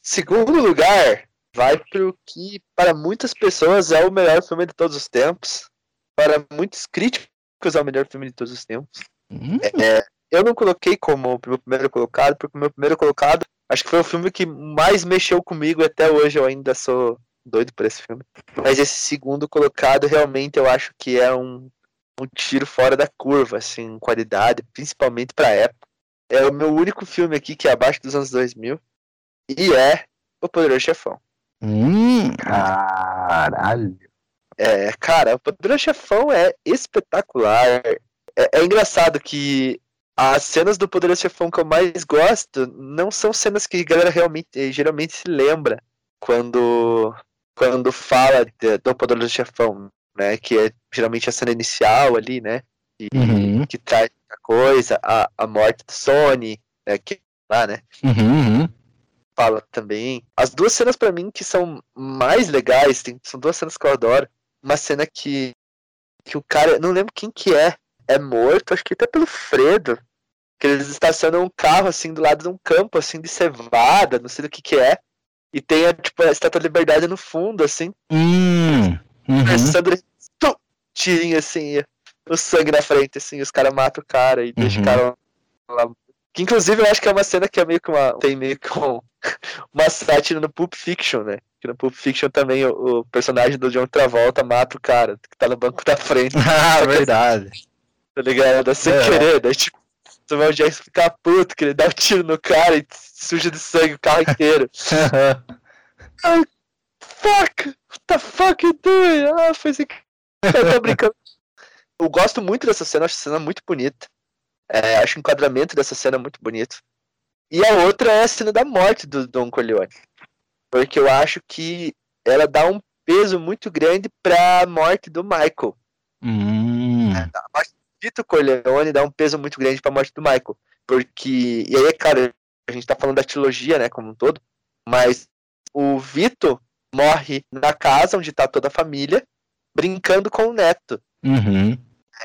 Segundo lugar, vai pro que para muitas pessoas é o melhor filme de todos os tempos. Para muitos críticos é o melhor filme de todos os tempos. Hum, É, eu não coloquei como o meu primeiro colocado, porque o meu primeiro colocado acho que foi o filme que mais mexeu comigo e até hoje eu ainda sou doido por esse filme. Mas esse segundo colocado realmente eu acho que é um, um tiro fora da curva, assim, em qualidade, principalmente pra época. É o meu único filme aqui que é abaixo dos anos 2000 e é O Poderoso Chefão. hum, Caralho. É, cara, o Poderoso Chefão é espetacular. É, é engraçado que as cenas do Poderoso Chefão que eu mais gosto não são cenas que a galera realmente, geralmente se lembra quando, quando fala de- do Poderoso Chefão, né? Que é geralmente a cena inicial ali, né? E, Uhum. Que traz a coisa, a, a morte do Sony, né, que lá, né? uhum, uhum. fala também. As duas cenas pra mim que são mais legais, tem, são duas cenas que eu adoro. Uma cena que, que o cara, não lembro quem que é, é morto, acho que até pelo Fredo. Que eles estacionam um carro assim do lado de um campo assim de cevada, não sei do que que é. E tem a, tipo, a Estátua da Liberdade no fundo, assim, Hum, uhum. conversando, tum, tirinho assim, o sangue na frente, assim, os caras matam o cara e deixam o Uhum. cara lá. Que inclusive eu acho que é uma cena que é meio que uma. Tem meio que um, (laughs) uma sátira no Pulp Fiction, né? Que no Pulp Fiction também o, o personagem do John Travolta mata o cara que tá no banco da frente, (laughs) Ah, verdade. tá ligado? Sem É. querer, daí tipo. O Jackson ficar puto, que ele dá um tiro no cara e suja de sangue o carro inteiro. (laughs) Fuck! What the fuck you doing? Ah, foi assim que. Eu tô brincando. Eu gosto muito dessa cena, acho a cena muito bonita. É, acho o enquadramento dessa cena muito bonito. E a outra é a cena da morte do Don Corleone. Porque eu acho que ela dá um peso muito grande pra morte do Michael. Hum, A morte Vito Corleone dá um peso muito grande pra morte do Michael. Porque. E aí, cara, a gente tá falando da trilogia, né, como um todo. Mas o Vito morre na casa onde tá toda a família, brincando com o neto. uhum.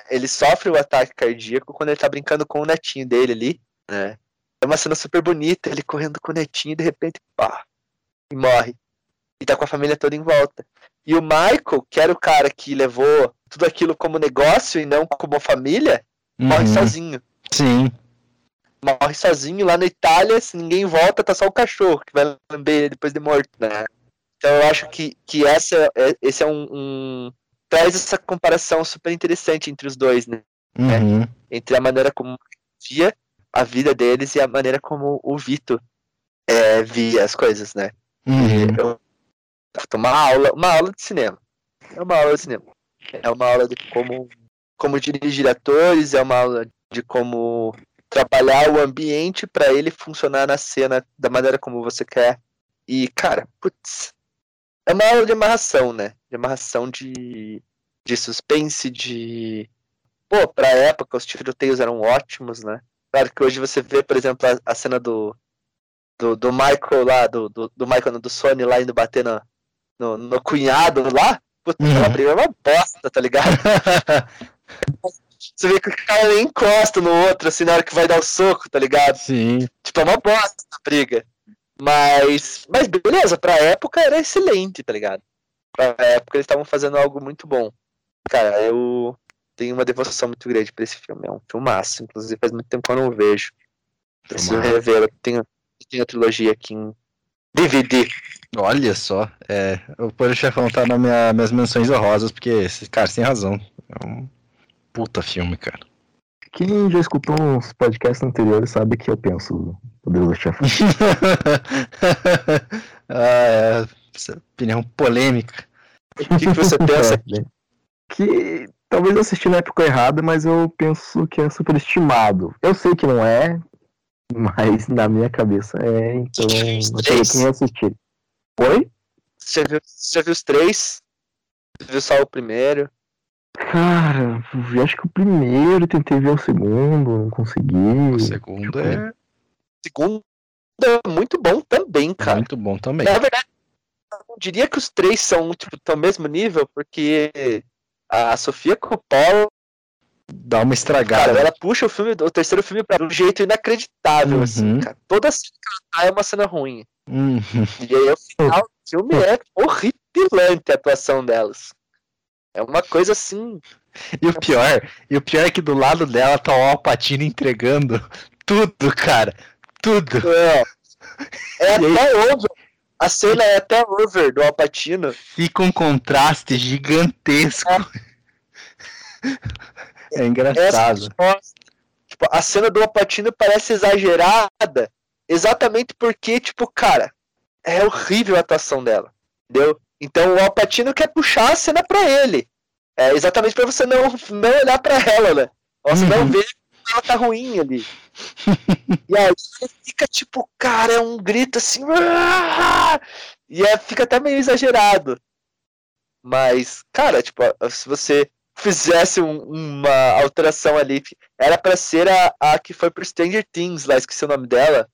Ele sofre o ataque cardíaco quando ele tá brincando com o netinho dele ali, né? É uma cena super bonita, ele correndo com o netinho e de repente, pá, e morre. E tá com a família toda em volta. E o Michael, que era o cara que levou tudo aquilo como negócio e não como família, morre uhum. sozinho. Sim. Morre sozinho lá na Itália, se ninguém volta, tá só o cachorro que vai lamber ele depois de morto, né? Então eu acho que, que essa, é- esse é um, um- Traz essa comparação super interessante entre os dois, né? Uhum. entre a maneira como via a vida deles e a maneira como o Vito é, via as coisas, né? Uhum. Eu uma aula, uma aula de cinema. É uma aula de cinema. É uma aula de como, como dirigir atores, é uma aula de como trabalhar o ambiente para ele funcionar na cena da maneira como você quer. E, cara, putz, é uma aula de amarração, né? De amarração de, de suspense, de. Pô, pra época os tiroteios eram ótimos, né? Claro que hoje você vê, por exemplo, a, a cena do, do, do Michael lá, do, do, do Michael, do Sony lá indo bater na, no, no cunhado lá. Puta, Uhum. briga é uma bosta, tá ligado? (laughs) Você vê que o cara nem encosta no outro, assim, na hora que vai dar o soco, tá ligado? Sim. Tipo, é uma bosta a briga. Mas, mas beleza, pra época era excelente, tá ligado? Pra época eles estavam fazendo algo muito bom. Cara, eu tenho uma devoção muito grande pra esse filme. É um filmaço, inclusive faz muito tempo que eu não vejo. Preciso rever. Eu tenho, eu tenho a trilogia aqui em DVD. Olha só. É, o Poder Chefão tá nas minha, minhas menções honrosas, porque, esse cara, sem razão. É um puta filme, cara. Quem já escutou uns podcasts anteriores sabe que eu penso Poderoso Chefão. (laughs) ah, é. Essa opinião polêmica. O que, que você (laughs) pensa? É, né? que talvez eu assisti na época errada, mas eu penso que é superestimado. Eu sei que não é, mas na minha cabeça é, então eu teria que me assistir. Oi? Você já viu, você viu os três? Você viu só o primeiro? Cara, eu acho que o primeiro tentei ver o segundo, não consegui. O segundo é O segundo é muito bom também, cara. muito bom também. Na verdade, eu diria que os três são tipo, tão mesmo nível, porque a Sofia Coppola, Dá uma estragada. cara, ela puxa o filme, o terceiro filme pra um jeito inacreditável, Uhum. assim, cara. Toda cena que ela tá é uma cena ruim. Uhum. E aí o final do filme é horripilante a atuação delas. É uma coisa assim. E o pior, e o pior é que do lado dela tá o Alpatino entregando tudo, cara. Tudo. É, é (laughs) até over. A cena é até over do Alpatino. Fica um contraste gigantesco. É, (laughs) é engraçado. Tipo, a cena do Alpatino parece exagerada, exatamente porque, tipo, cara, é horrível a atuação dela. Entendeu? Então o Alpatino quer puxar a cena pra ele. É exatamente para você não, não olhar para ela, né? Você uhum. não vê que ela tá ruim ali. (laughs) e aí você fica tipo, cara, é um grito assim. (laughs) E é, fica até meio exagerado. Mas, cara, tipo, se você fizesse um, uma alteração ali, era para ser a, a que foi pro Stranger Things lá, esqueci o nome dela.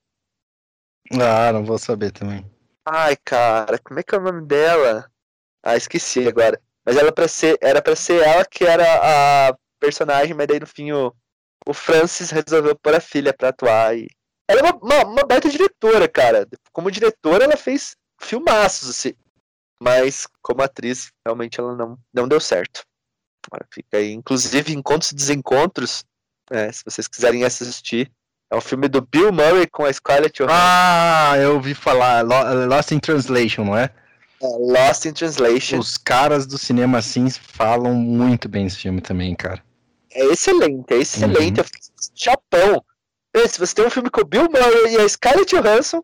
Ah, não vou saber também. Ai, cara, como é que é o nome dela? Ah, esqueci agora. Mas era pra ser, era pra ser ela que era a personagem, mas daí no fim o, o Francis resolveu pôr a filha pra atuar. E... Ela é uma, uma, uma baita diretora, cara. Como diretora, ela fez filmaços, assim. Mas como atriz, realmente ela não, não deu certo. Fica aí. Inclusive, Encontros e Desencontros, é, se vocês quiserem assistir, é um filme do Bill Murray com a Scarlett Johansson. Ah, eu ouvi falar. Lost in Translation, não é? é? Lost in Translation. Os caras do cinema assim falam muito bem esse filme também, cara. É excelente, é excelente. Uhum. Japão. Se você tem um filme com o Bill Murray e a Scarlett Johansson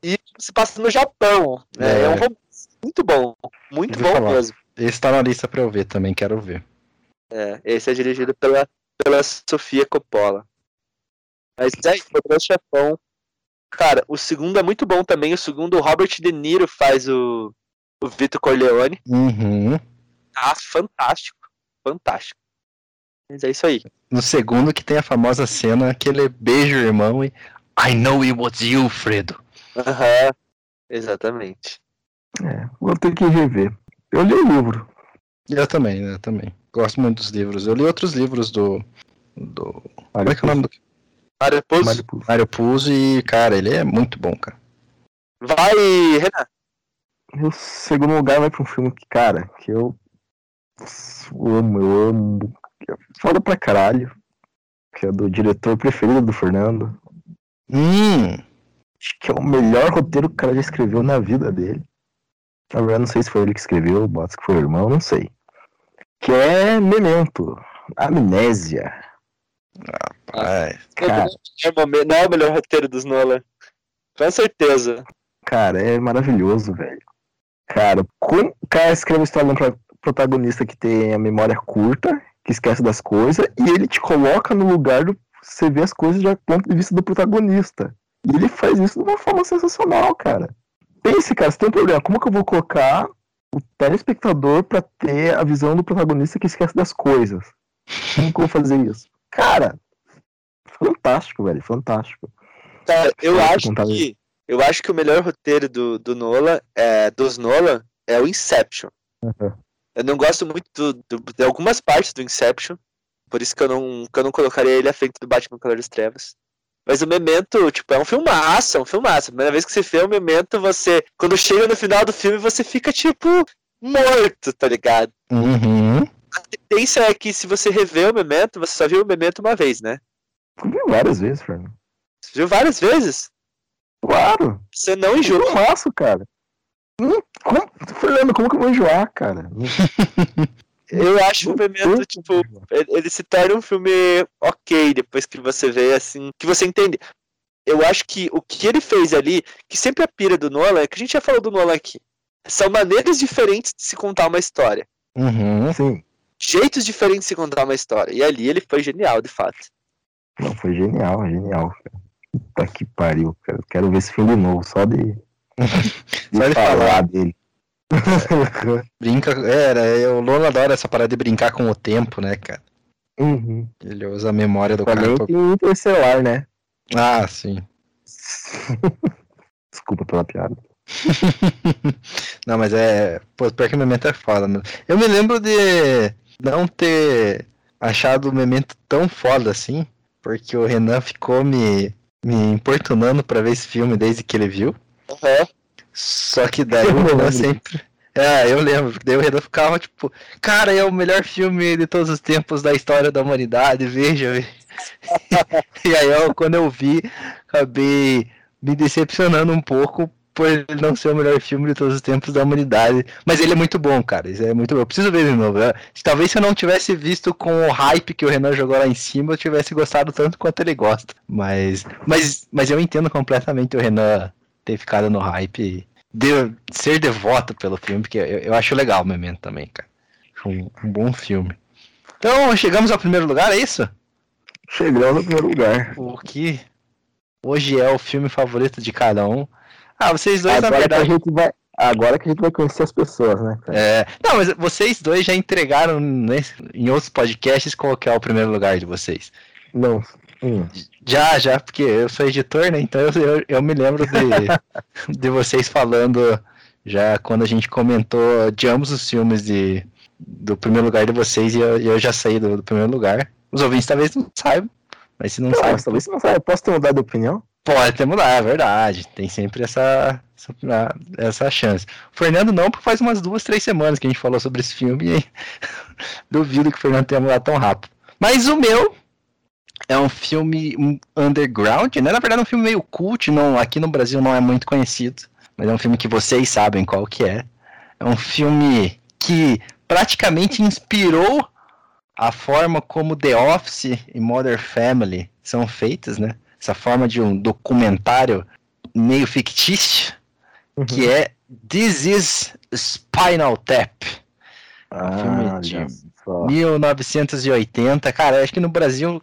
e se passa no Japão. É, é um romance muito bom. Muito bom falar. mesmo. Esse tá na lista pra eu ver também, quero ver. É, esse é dirigido pela, pela Sofia Coppola. Mas aí, Poderoso Chefão. Cara, o segundo é muito bom também. O segundo, o Robert De Niro faz o, o Vitor Corleone. Uhum. Tá fantástico. Fantástico. Mas é isso aí. No segundo, que tem a famosa cena que ele beija o irmão e. I know it was you, Fredo. Aham. Uhum. Exatamente. É, vou ter que rever. Eu li o livro. Eu também, eu também. Gosto muito dos livros. Eu li outros livros do. do... Como é que é o nome do. Mário Puzo. Mário Puzo. e, cara, ele é muito bom, cara. Vai, Renan. Meu segundo lugar vai pra um filme que, cara, que eu amo, eu amo. É foda pra caralho. Que é do diretor preferido do Fernando. Hum. Acho que é o melhor roteiro que o cara já escreveu na vida dele. Na verdade, não sei se foi ele que escreveu, bots que foi o irmão, não sei. Que é Memento. Amnésia. Rapaz. Cara, não é o melhor roteiro dos Nolan. Com certeza. Cara, é maravilhoso, velho. Cara, como o cara escreve uma história pro protagonista que tem a memória curta, que esquece das coisas, e ele te coloca no lugar do. Você vê as coisas do ponto de vista do protagonista. E ele faz isso de uma forma sensacional, cara. Pense, cara, se tem um problema, como que eu vou colocar o telespectador para ter a visão do protagonista que esquece das coisas? Como que eu vou fazer isso? Cara, fantástico, velho, fantástico. Cara, eu acho que eu acho que o melhor roteiro do, do Nolan, é, dos Nolan, é o Inception. Uhum. Eu não gosto muito do, do, de algumas partes do Inception, por isso que eu não, que eu não colocaria ele à frente do Batman Color das Trevas. Mas o Memento, tipo, é um filmaço, é um filmaço. A primeira vez que você vê o Memento, você. Quando chega no final do filme, você fica, tipo, morto, tá ligado? Uhum. A tendência é que se você rever o Memento, você só viu o Memento uma vez, né? Eu vi várias vezes, Fernando. Você viu várias vezes? Claro! Você não enjoa. Eu faço, cara. Hum, como, Fernando, como que eu vou enjoar, cara? (laughs) Eu acho o Memento, tipo, ele se torna um filme ok depois que você vê, assim, que você entende. Eu acho que o que ele fez ali, que sempre a pira do Nolan, é que a gente já falou do Nolan aqui, são maneiras diferentes de se contar uma história. Uhum, sim. Jeitos diferentes de se contar uma história. E ali ele foi genial, de fato. Não, foi genial, genial. Puta que pariu, cara. Quero ver esse filme novo, só de, (laughs) de só de falar, falar dele. Brinca, era, é, o Lola adora essa parada de brincar com o tempo, né, cara? Uhum. Ele usa a memória do Também cara. tem interestelar, né? Ah, sim. (laughs) Desculpa pela piada. (laughs) não, mas é. Pô, pior que o Memento é foda, mano. Eu me lembro de não ter achado o Memento tão foda assim, porque o Renan ficou me, me importunando pra ver esse filme desde que ele viu. Uhum. Só que daí o Renan sempre. É, eu lembro, daí o Renan ficava tipo, cara, é o melhor filme de todos os tempos da história da humanidade, veja. veja. (laughs) e aí, eu, quando eu vi, acabei me decepcionando um pouco por ele não ser o melhor filme de todos os tempos da humanidade. Mas ele é muito bom, cara. Isso é muito bom. Eu preciso ver de novo. Né? Talvez se eu não tivesse visto com o hype que o Renan jogou lá em cima, eu tivesse gostado tanto quanto ele gosta. Mas, mas, mas eu entendo completamente o Renan ter ficado no hype de ser devoto pelo filme, porque eu, eu acho legal o Memento também, cara. Um, um, bom filme. Então, chegamos ao primeiro lugar, é isso? Chegamos ao primeiro lugar. O que hoje é o filme favorito de cada um. Ah, vocês dois, agora na verdade. Que a gente vai, agora que a gente vai conhecer as pessoas, né? Cara? É. Não, mas vocês dois já entregaram nesse, em outros podcasts qual é o primeiro lugar de vocês. Não. Hum. Já, já, porque eu sou editor, né? Então eu, eu, me lembro de, (laughs) de vocês falando já quando a gente comentou de ambos os filmes de, do primeiro lugar de vocês e eu, eu já saí do, do, primeiro lugar. Os ouvintes talvez não saibam, mas se não, não sabe. Talvez não saiba. Posso ter mudado de opinião? Pode ter mudado, é verdade. Tem sempre essa, essa, essa chance. O Fernando não, porque faz umas duas, três semanas que a gente falou sobre esse filme e (laughs) duvido que o Fernando tenha mudado tão rápido. Mas o meu é um filme underground, né? Na verdade é um filme meio cult, não, aqui no Brasil não é muito conhecido, mas é um filme que vocês sabem qual que é. É um filme que praticamente inspirou a forma como The Office e Modern Family são feitas, né? essa forma de um documentário meio fictício, uhum. que é This is Spinal Tap. Ah, um filme de 1980. Cara, acho que no Brasil.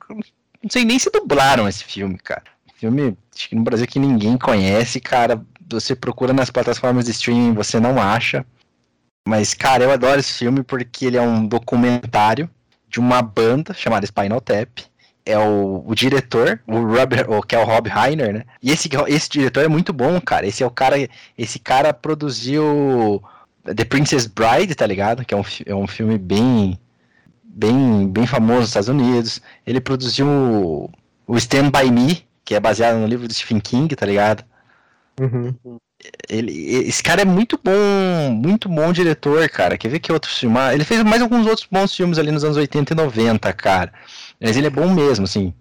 Não sei nem se dublaram esse filme, cara. Filme, acho que no Brasil que ninguém conhece, cara. Você procura nas plataformas de streaming, você não acha. Mas, cara, eu adoro esse filme porque ele é um documentário de uma banda chamada Spinal Tap é o, o diretor, o Robert, o, que é o Rob Reiner, né? E esse, esse diretor é muito bom, cara. Esse é o cara, esse cara produziu The Princess Bride, tá ligado? Que é um, é um filme bem, bem, bem famoso nos Estados Unidos. Ele produziu o, o Stand By Me, que é baseado no livro do Stephen King, tá ligado? Uhum. Ele, esse cara é muito bom, muito bom diretor, cara. Quer ver que outro filme? Ele fez mais alguns outros bons filmes ali nos anos 80 e 90, cara. Mas ele é bom mesmo, assim.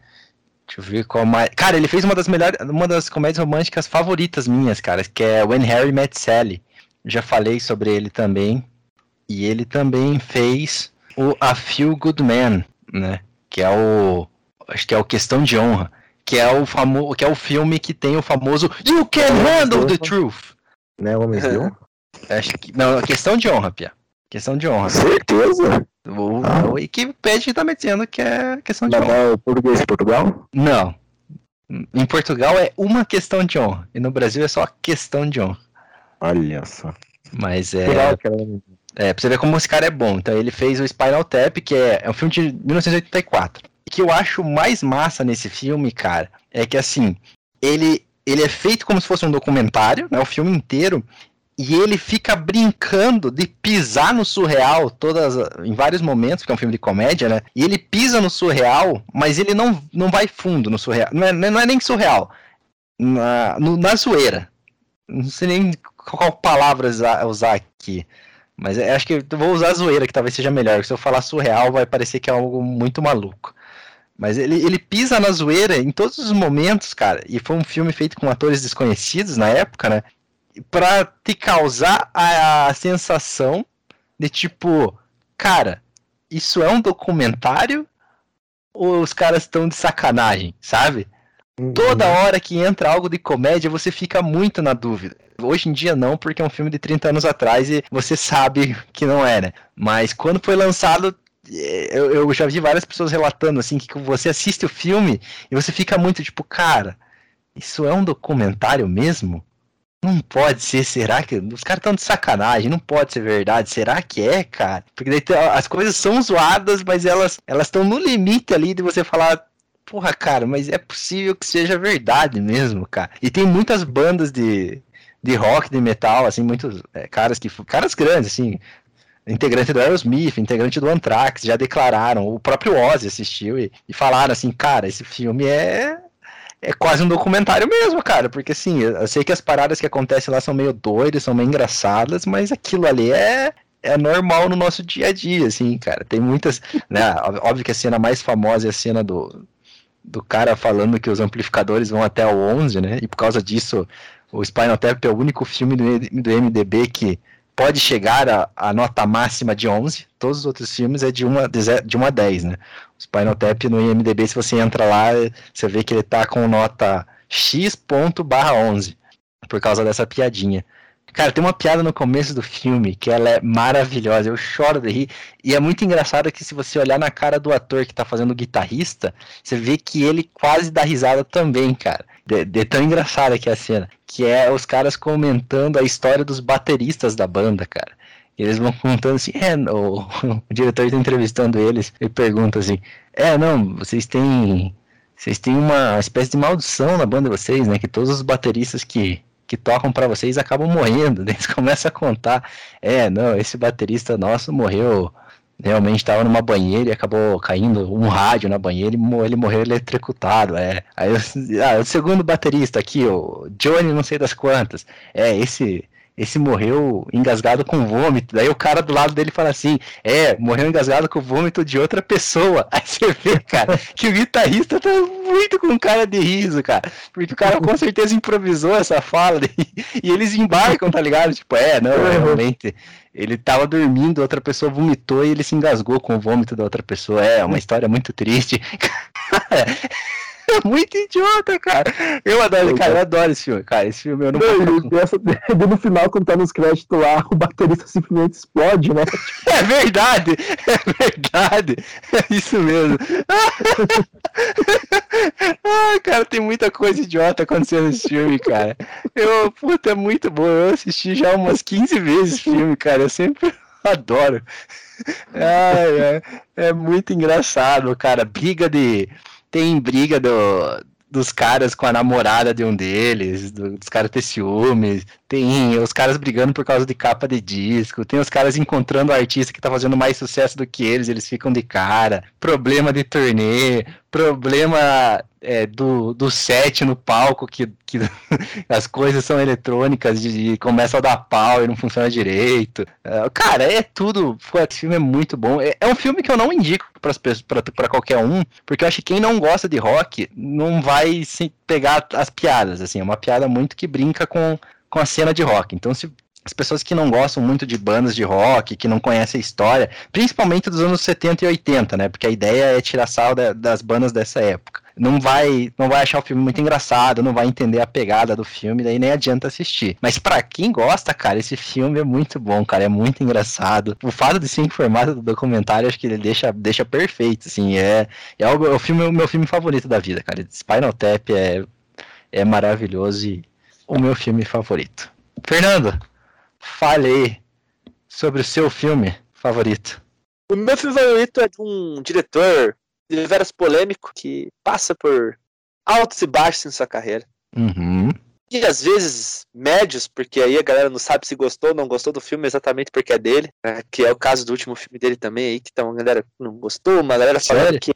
Deixa eu ver qual mais. Cara, ele fez uma das melhores, uma das comédias românticas favoritas minhas, cara, que é When Harry Met Sally. Já falei sobre ele também. E ele também fez o A Feel Good Man, né? Que é o acho que é o Questão de Honra, que é o famoso, que é o filme que tem o famoso You Can Handle the Truth. Né, de Honra? (laughs) Acho que não, Questão de Honra, Pia. Questão de honra. Certeza. O, ah. o Wikipedia tá me dizendo que é questão de Mas honra. É o português de Portugal? Não. Em Portugal é uma questão de honra. E no Brasil é só questão de honra. Olha só. Mas é. É, pra você ver como esse cara é bom. Então ele fez o Spinal Tap, que é, é um filme de 1984. O que eu acho mais massa nesse filme, cara, é que assim, ele, ele é feito como se fosse um documentário, né? O filme inteiro e ele fica brincando de pisar no surreal todas em vários momentos, porque é um filme de comédia, né? E ele pisa no surreal, mas ele não, não vai fundo no surreal. Não é, não é nem surreal. Na, no, na zoeira. Não sei nem qual palavra usar aqui. Mas é, acho que eu vou usar zoeira, que talvez seja melhor. Se eu falar surreal, vai parecer que é algo muito maluco. Mas ele, ele pisa na zoeira em todos os momentos, cara. E foi um filme feito com atores desconhecidos na época, né? para te causar a, a sensação de tipo, cara, isso é um documentário ou os caras estão de sacanagem, sabe? Uhum. Toda hora que entra algo de comédia, você fica muito na dúvida. Hoje em dia não, porque é um filme de 30 anos atrás e você sabe que não era. Mas quando foi lançado, é, eu, eu já vi várias pessoas relatando assim que você assiste o filme e você fica muito tipo, cara, isso é um documentário mesmo? Não pode ser, será que. Os caras estão de sacanagem, não pode ser verdade. Será que é, cara? Porque daí as coisas são zoadas, mas elas estão no limite ali de você falar. Porra, cara, mas é possível que seja verdade mesmo, cara. E tem muitas bandas de, de rock, de metal, assim, muitos é, caras que. Caras grandes, assim. Integrante do Aerosmith, integrante do Anthrax, já declararam. O próprio Ozzy assistiu e, e falaram assim, cara, esse filme é é quase um documentário mesmo, cara. Porque assim, eu sei que as paradas que acontecem lá são meio doidas, são meio engraçadas, mas aquilo ali é, é normal no nosso dia a dia, assim, cara. Tem muitas. Né, óbvio que a cena mais famosa é a cena do, do cara falando que os amplificadores vão até o 11, né? E por causa disso, o Spinal Tap é o único filme do, MDB que pode chegar a, nota máxima de 11. Todos os outros filmes é de 1 a, de 1 a 10, né? O Spinal Tap no IMDB, se você entra lá, você vê que ele tá com nota x.11 por causa dessa piadinha. Cara, tem uma piada no começo do filme que ela é maravilhosa, eu choro de rir. E é muito engraçado que se você olhar na cara do ator que tá fazendo o guitarrista, você vê que ele quase dá risada também, cara. De, de tão engraçada que é a cena. Que é os caras comentando a história dos bateristas da banda, cara. E eles vão contando assim, é, o, (laughs) o diretor está entrevistando eles e pergunta assim, é, não, vocês têm. Vocês têm uma espécie de maldição na banda de vocês, né? Que todos os bateristas que que tocam para vocês acabam morrendo. (laughs) Eles começam a contar: é, não, esse baterista nosso morreu. Realmente estava numa banheira e acabou caindo um rádio na banheira e ele morreu eletrocutado. É. Aí ah, o segundo baterista aqui, o Johnny, não sei das quantas. É, esse esse morreu engasgado com vômito. Daí o cara do lado dele fala assim: É, morreu engasgado com vômito de outra pessoa. (laughs) Aí você vê, cara, que o guitarrista tá muito com cara de riso, cara. Porque o cara com certeza improvisou essa fala (laughs) e eles embarcam, tá ligado? Tipo, é, não, uhum. realmente. Ele tava dormindo, outra pessoa vomitou e ele se engasgou com o vômito da outra pessoa. É, uma história muito triste. (laughs) (laughs) É muito idiota, cara. Eu adoro, cara, eu adoro esse filme, cara. Esse filme eu não, não essa, No final, quando tá nos créditos lá, (laughs) o baterista simplesmente explode, né? (laughs) É verdade, é verdade. É isso mesmo. Ai, cara, tem muita coisa idiota acontecendo nesse filme, cara. Eu, puta, é muito bom. Eu assisti já umas 15 vezes esse filme, cara. Eu sempre adoro. Ai, é, é muito engraçado, cara. Briga de tem briga do, dos caras com a namorada de um deles, do, dos caras ter ciúmes, tem os caras brigando por causa de capa de disco, tem os caras encontrando o artista que tá fazendo mais sucesso do que eles, eles ficam de cara, problema de turnê, problema é, do, do set no palco, que, que (laughs) as coisas são eletrônicas e começa a dar pau e não funciona direito. É, cara, é tudo. Esse filme é muito bom. É, é um filme que eu não indico para qualquer um, porque eu acho que quem não gosta de rock não vai se pegar as piadas. Assim, é uma piada muito que brinca com, com a cena de rock. Então, se as pessoas que não gostam muito de bandas de rock, que não conhecem a história, principalmente dos anos 70 e 80, né? Porque a ideia é tirar sal da, das bandas dessa época. Não vai, não vai achar o filme muito engraçado, não vai entender a pegada do filme, daí nem adianta assistir. Mas para quem gosta, cara, esse filme é muito bom, cara, é muito engraçado. O fato de ser em formato do documentário, acho que ele deixa, deixa perfeito, assim, é, é o, é o filme, o meu filme favorito da vida, cara. Spinal Tap é, é maravilhoso e o meu filme favorito. Fernando, Fale aí sobre o seu filme favorito. O meu filme favorito é de um diretor de veras polêmico que passa por altos e baixos em sua carreira. Uhum. E às vezes médios, porque aí a galera não sabe se gostou ou não gostou do filme exatamente porque é dele. Né? Que é o caso do último filme dele também aí, que então a galera não gostou, uma galera falando Sério? que.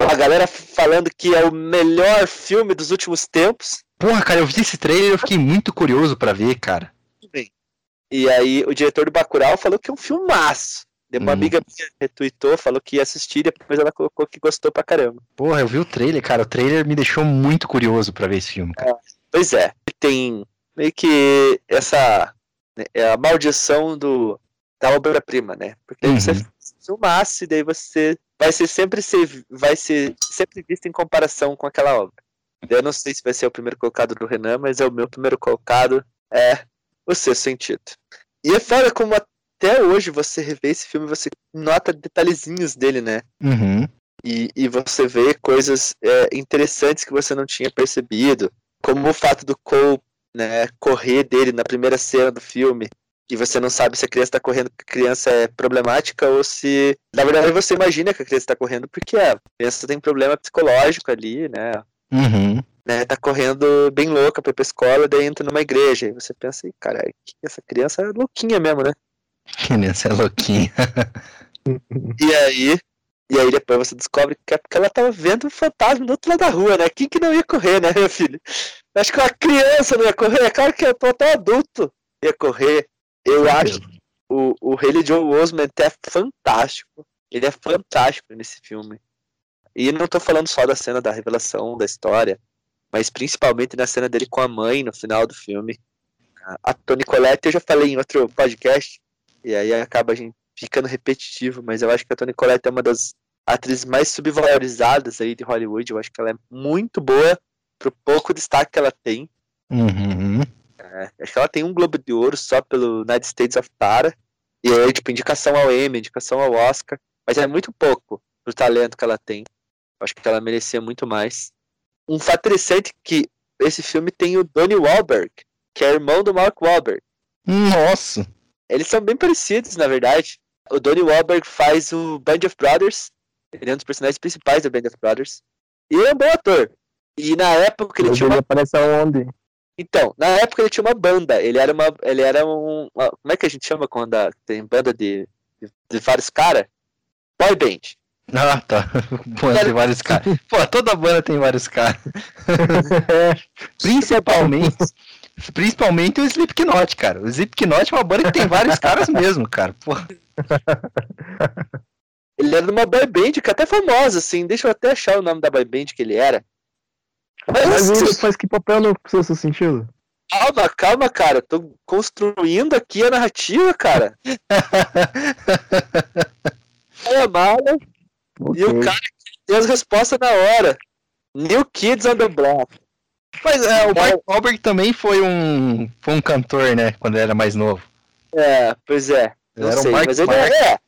A galera falando que é o melhor filme dos últimos tempos. Porra, cara, eu vi esse trailer e eu fiquei muito curioso para ver, cara. E aí o diretor do Bacurau falou que é um filmaço. Deu uma hum. amiga minha retweetou, falou que ia assistir, depois ela colocou que gostou pra caramba. Porra, eu vi o trailer, cara. O trailer me deixou muito curioso para ver esse filme, cara. É, pois é, tem meio que essa né, é a maldição do da obra-prima, né? Porque uhum. você filmasse, daí você vai ser sempre ser, vai ser sempre visto em comparação com aquela obra. Eu não sei se vai ser o primeiro colocado do Renan, mas é o meu primeiro colocado. É o sexto sentido. E é foda como até hoje você revê esse filme você nota detalhezinhos dele, né? Uhum. E, e você vê coisas é, interessantes que você não tinha percebido. Como o fato do Cole né, correr dele na primeira cena do filme. E você não sabe se a criança está correndo porque a criança é problemática ou se. Na verdade, você imagina que a criança está correndo porque é, a criança tem problema psicológico ali, né? Uhum né, tá correndo bem louca pra ir pra escola, daí entra numa igreja. E você pensa, cara, essa criança é louquinha mesmo, né? (laughs) Criança é louquinha. (laughs) e aí, E aí depois você descobre que é porque ela tava vendo um fantasma do outro lado da rua, né? Quem que não ia correr, né, (laughs) meu filho? Acho que uma criança não ia correr, é claro que eu tô até adulto ia correr. Eu acho que o, o Haley Joe Osment é fantástico. Ele é fantástico nesse filme. E não tô falando só da cena da revelação da história, mas principalmente na cena dele com a mãe no final do filme. A Toni Collette, eu já falei em outro podcast, e aí acaba a gente ficando repetitivo, mas eu acho que a Toni Collette é uma das atrizes mais subvalorizadas aí de Hollywood. Eu acho que ela é muito boa pro pouco destaque que ela tem. Uhum. É, acho que ela tem um Globo de Ouro só pelo United States of Tara. E aí, tipo, indicação ao Emmy, indicação ao Oscar. Mas é muito pouco pro talento que ela tem. Acho que ela merecia muito mais. Um fato interessante é que esse filme tem o Donnie Wahlberg, que é irmão do Mark Wahlberg. Nossa! Eles são bem parecidos, na verdade. O Donnie Wahlberg faz o Band of Brothers. Ele é um dos personagens principais da Band of Brothers. E ele é um bom ator. E na época ele Ele tinha uma... aparece aonde? Então, na época ele tinha uma banda. Ele era uma. Ele era um. Como é que a gente chama quando tem banda de, de, de vários caras? Boy band. Ah, tá. (laughs) Banda tem vários caras. Pô, toda banda tem vários caras. (laughs) Principalmente. Principalmente o Slipknot, cara. O Slipknot é uma banda que tem vários caras mesmo, cara. Pô. (laughs) Ele era de uma boy band que é até famosa, assim. Deixa eu até achar o nome da boy band que ele era. Mas Mas ele faz que papel no seu sentido? calma, calma, cara. Tô construindo aqui a narrativa, cara. É a mala e o cara tem as respostas na hora. New Kids on the Block. Mas é, o Mark Wahlberg também foi um, foi um cantor, né? Quando ele era mais novo. É, pois é. Ele Não era o sei, Mark mas ele Mark. é.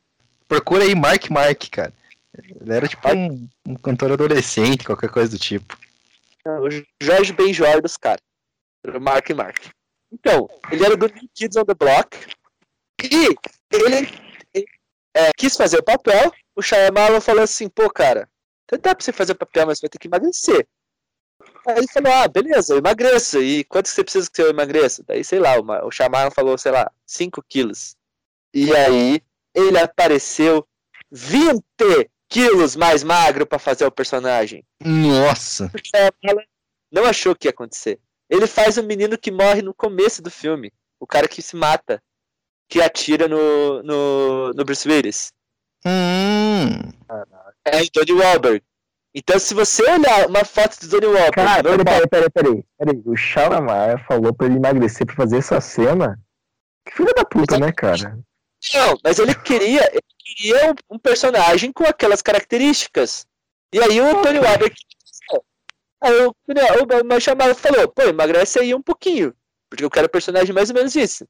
Procura aí Mark Mark, cara. Ele era tipo um, um cantor adolescente, qualquer coisa do tipo. O Jorge Benjor dos caras. O Mark Mark. Então, ele era do New Kids on the Block. E ele, é, quis fazer o papel. O Shyamalan falou assim, pô, cara, dá pra você fazer o papel, mas você vai ter que emagrecer. Aí ele falou, ah, beleza, eu emagreço. E quanto você precisa que eu emagreça? Daí, sei lá, uma, o Shyamalan falou, sei lá, 5 quilos. E aí, ele apareceu 20 quilos mais magro pra fazer o personagem. Nossa! Shyamalan não achou que ia acontecer. Ele faz o menino que morre no começo do filme. O cara que se mata. Que atira no, no, no Bruce Willis. Hum. É o Donnie Wahlberg. Então, se você olhar uma foto do Donnie Wahlberg, Cara, peraí, normal, peraí, peraí, peraí, peraí. O Shalamar falou pra ele emagrecer pra fazer essa cena. Que filho da puta, né, cara? não, mas ele queria, ele queria um, um personagem com aquelas características. E aí o Donnie Wahlberg. Aí o, o, o chamado falou, pô, emagrece aí um pouquinho. Porque eu quero um personagem mais ou menos isso.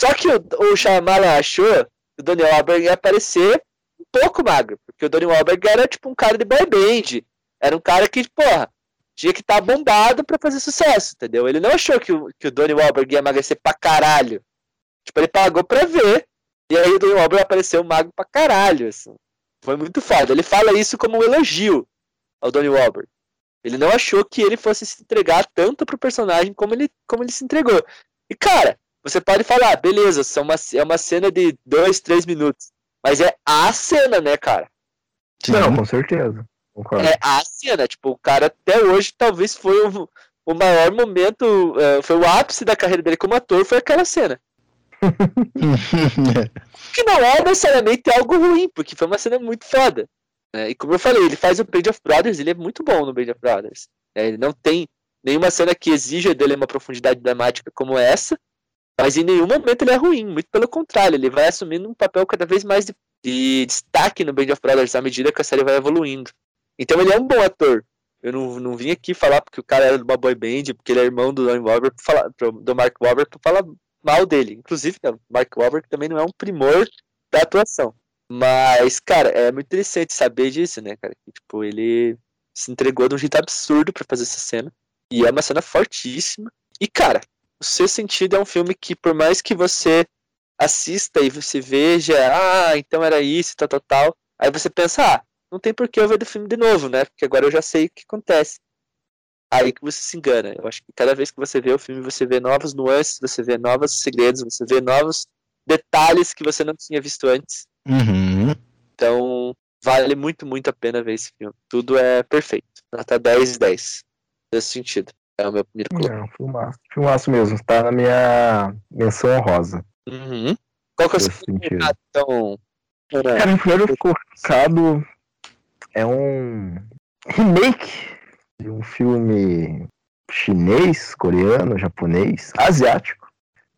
Só que o, o Shyamalan achou que o Donnie Wahlberg ia aparecer um pouco magro. Porque o Donnie Wahlberg era tipo um cara de boy band. Era um cara que, porra, tinha que estar bombado pra fazer sucesso, entendeu? Ele não achou que o, que o Donnie Wahlberg ia emagrecer pra caralho. Tipo, ele pagou pra ver. E aí o Donnie Wahlberg apareceu magro pra caralho, assim. Foi muito foda. Ele fala isso como um elogio ao Donnie Wahlberg. Ele não achou que ele fosse se entregar tanto pro personagem como ele, como ele se entregou. E, cara, você pode falar, beleza, são uma, é uma cena de dois, três minutos. Mas é a cena, né, cara? Sim. Não, com certeza. Concordo. É a cena. Tipo, o cara até hoje talvez foi o, o maior momento, eh, foi o ápice da carreira dele como ator, foi aquela cena. (laughs) Que não é necessariamente algo ruim, porque foi uma cena muito foda. né? E como eu falei, ele faz o Band of Brothers, ele é muito bom no Band of Brothers. né? Ele não tem nenhuma cena que exija dele uma profundidade dramática como essa, mas em nenhum momento ele é ruim, muito pelo contrário, ele vai assumindo um papel cada vez mais de, de destaque no Band of Brothers à medida que a série vai evoluindo. Então ele é um bom ator. Eu não, não vim aqui falar porque o cara era de uma boy band, porque ele é irmão do falar, do Mark Wahlberg, pra falar mal dele. Inclusive, né, o Mark Wahlberg também não é um primor da atuação. Mas, cara, é muito interessante saber disso, né, cara? Que, tipo, ele se entregou de um jeito absurdo pra fazer essa cena. E é uma cena fortíssima. E, cara, o seu sentido é um filme que, por mais que você assista e você veja, ah, então era isso, tal, tal, tal. Aí você pensa, ah, não tem por que eu ver do filme de novo, né? Porque agora eu já sei o que acontece. Aí que você se engana. Eu acho que cada vez que você vê o filme, você vê novas nuances, você vê novos segredos, você vê novos detalhes que você não tinha visto antes. Uhum. Então, Vale muito, muito a pena ver esse filme. Tudo é perfeito. Nota 10 10. Nesse sentido. É o meu primeiro clube. Não, filmaço. Filmaço mesmo. Tá na minha menção honrosa. Uhum. Qual que é o seu colocado, então? Cara, Cara, o primeiro colocado é um remake de um filme chinês, coreano, japonês, asiático,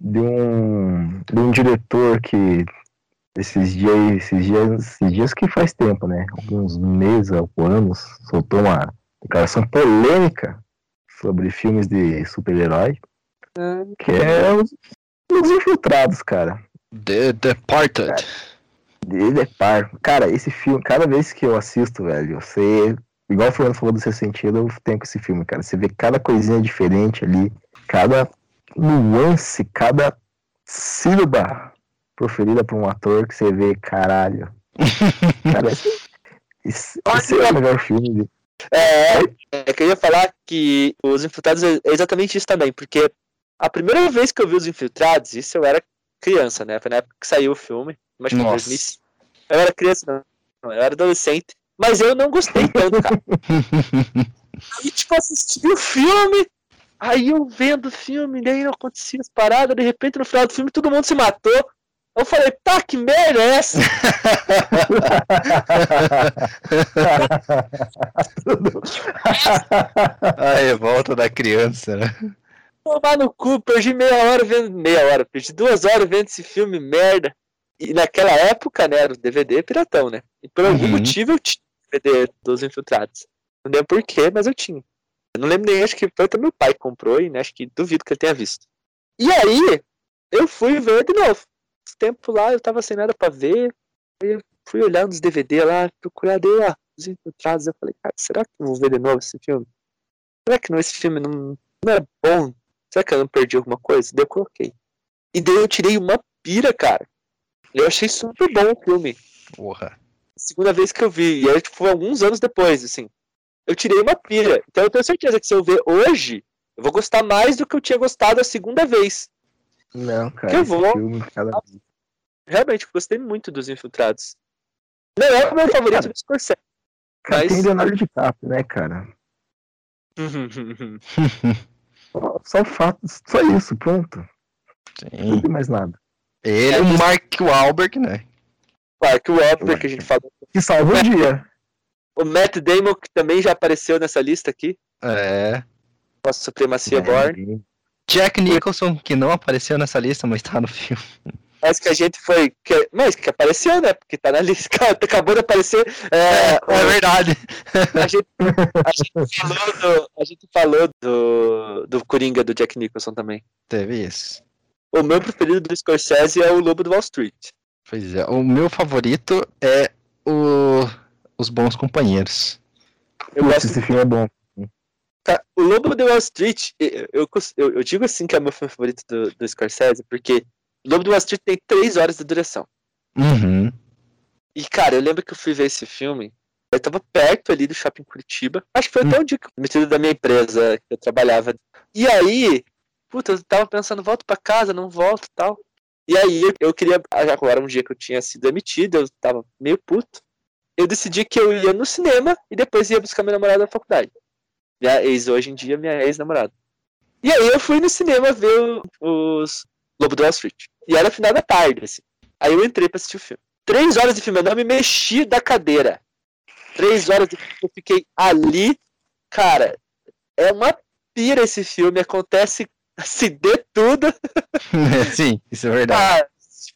de um, de um diretor que esses dias, esses dias, esses dias que faz tempo, né? Alguns meses ou anos, soltou uma declaração polêmica sobre filmes de super-herói, que é os, os infiltrados, cara. The Departed. De Depar. Cara, esse filme, cada vez que eu assisto, velho, você. Igual o Fernando falou do seu sentido, eu tenho com esse filme, cara. Você vê cada coisinha diferente ali, cada nuance, cada sílaba proferida por um ator que você vê, caralho. (laughs) Cara, esse, esse é o melhor filme. de- É, é que eu ia falar que os infiltrados é exatamente isso também, porque a primeira vez que eu vi os infiltrados, isso eu era criança, né? Foi na época que saiu o filme, mas foi em Nossa. 2005. Eu era criança, não, não, eu era adolescente, mas eu não gostei tanto, cara. (laughs) Aí, tipo, assisti o filme, aí eu vendo o filme, daí não acontecia as paradas, de repente no final do filme todo mundo se matou. Eu falei, tá, que merda é essa? A revolta da criança, né? Tomar no cu, perdi meia hora vendo. Meia hora, perdi duas horas vendo esse filme merda. E naquela época, né, era o DVD piratão, né? E por algum Uhum. motivo eu tinha o DVD dos Infiltrados. Não lembro porquê, mas eu tinha. Eu não lembro nem, acho que foi até meu pai que comprou e né, acho que duvido que ele tenha visto. E aí, eu fui ver de novo. Tempo lá, eu tava sem nada pra ver. Aí eu fui olhar nos DVD lá, procurar, dei lá, os Infiltrados. Eu falei, cara, será que eu vou ver de novo esse filme? Será que não, esse filme não, não é bom? Será que eu não perdi alguma coisa? Daí eu coloquei. E daí eu tirei uma pira, cara. Eu achei super bom o filme. Porra. Segunda vez que eu vi. E aí, tipo, foi alguns anos depois, assim. Eu tirei uma pira. Então eu tenho certeza que se eu ver hoje, eu vou gostar mais do que eu tinha gostado a segunda vez. Não, cara, Eu esse vou. filme, cada Realmente, gostei muito dos Infiltrados. Não é o meu favorito do Scorsese. Cara, Mas- tem Leonardo DiCaprio, né, cara? (laughs) Só, só fato, só isso, pronto. Não Sim. tem mais nada. Ele e o Mark Wahlberg, né? Clark Wahlberg, que a gente falou. Que salva o dia. O Matt Damon, que também já apareceu nessa lista aqui. É. Nossa Supremacia É. Born. Jack Nicholson, que não apareceu nessa lista, mas tá no filme. Mas que a gente foi. Que, mas que apareceu, né? Porque tá na lista. (laughs) Acabou de aparecer. É, É verdade. a, gente, a gente falou, do, a gente falou do, do Coringa do Jack Nicholson também. Teve isso. O meu preferido do Scorsese é o Lobo do Wall Street. Pois é. O meu favorito é o... Os Bons Companheiros. Eu Putz, gosto. esse filme é bom. Ca- O Lobo do Wall Street, eu, eu, eu- digo assim que é o meu filme favorito do, do Scorsese, porque o Lobo do Wall Street tem três horas de duração. Uhum. E, cara, eu lembro que eu fui ver esse filme. Eu tava perto ali do shopping Curitiba. Acho que foi até um dia que eu metido da minha empresa que eu trabalhava. E aí, puta, eu tava pensando, volto pra casa, não volto e tal. E aí eu, queria. Já agora um dia que eu tinha sido demitido, eu tava meio puto. Eu decidi que eu ia no cinema e depois ia buscar minha namorada na faculdade. Minha ex, hoje em dia, minha ex-namorada. E aí eu fui no cinema ver os Lobo do Wall Street. E era final da tarde, assim. Aí eu entrei pra assistir o filme. Três horas de filme, eu não me mexi da cadeira. Três horas de filme, eu fiquei ali. Cara, é uma pira esse filme, acontece se dê tudo. (laughs) Sim, isso é verdade. Ah,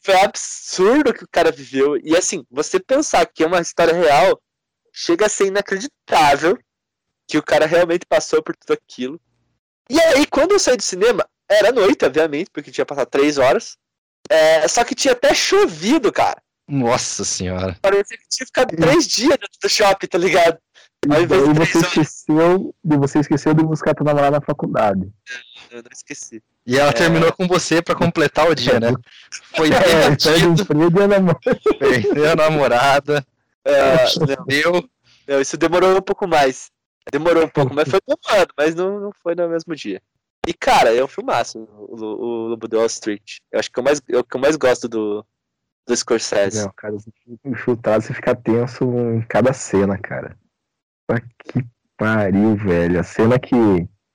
foi absurdo o que o cara viveu. E assim, você pensar que é uma história real, chega a ser inacreditável que o cara realmente passou por tudo aquilo. E aí, quando eu saí do cinema, era noite, obviamente, porque tinha passado três horas. É, só que tinha até chovido, cara. Nossa senhora. Parecia que tinha ficado três dias dentro do shopping, tá ligado? Ao E invés de você esqueceu, de você esqueceu de buscar tua namorada na faculdade. Eu não esqueci. E ela É. terminou com você pra completar o dia, né? Foi É, perde demitido, emprego e a namorada. perdeu a namorada, É, não, deu. não, isso demorou um pouco mais. Demorou um pouco, mas foi demorando, mas não, não foi no mesmo dia. E, cara, é um filmaço, o, o, Lobo de Wall Street. Eu acho que eu mais, o que eu mais gosto do, do Scorsese. Não, cara, infiltrado você fica tenso em cada cena, cara. Pra que pariu, velho. A cena que,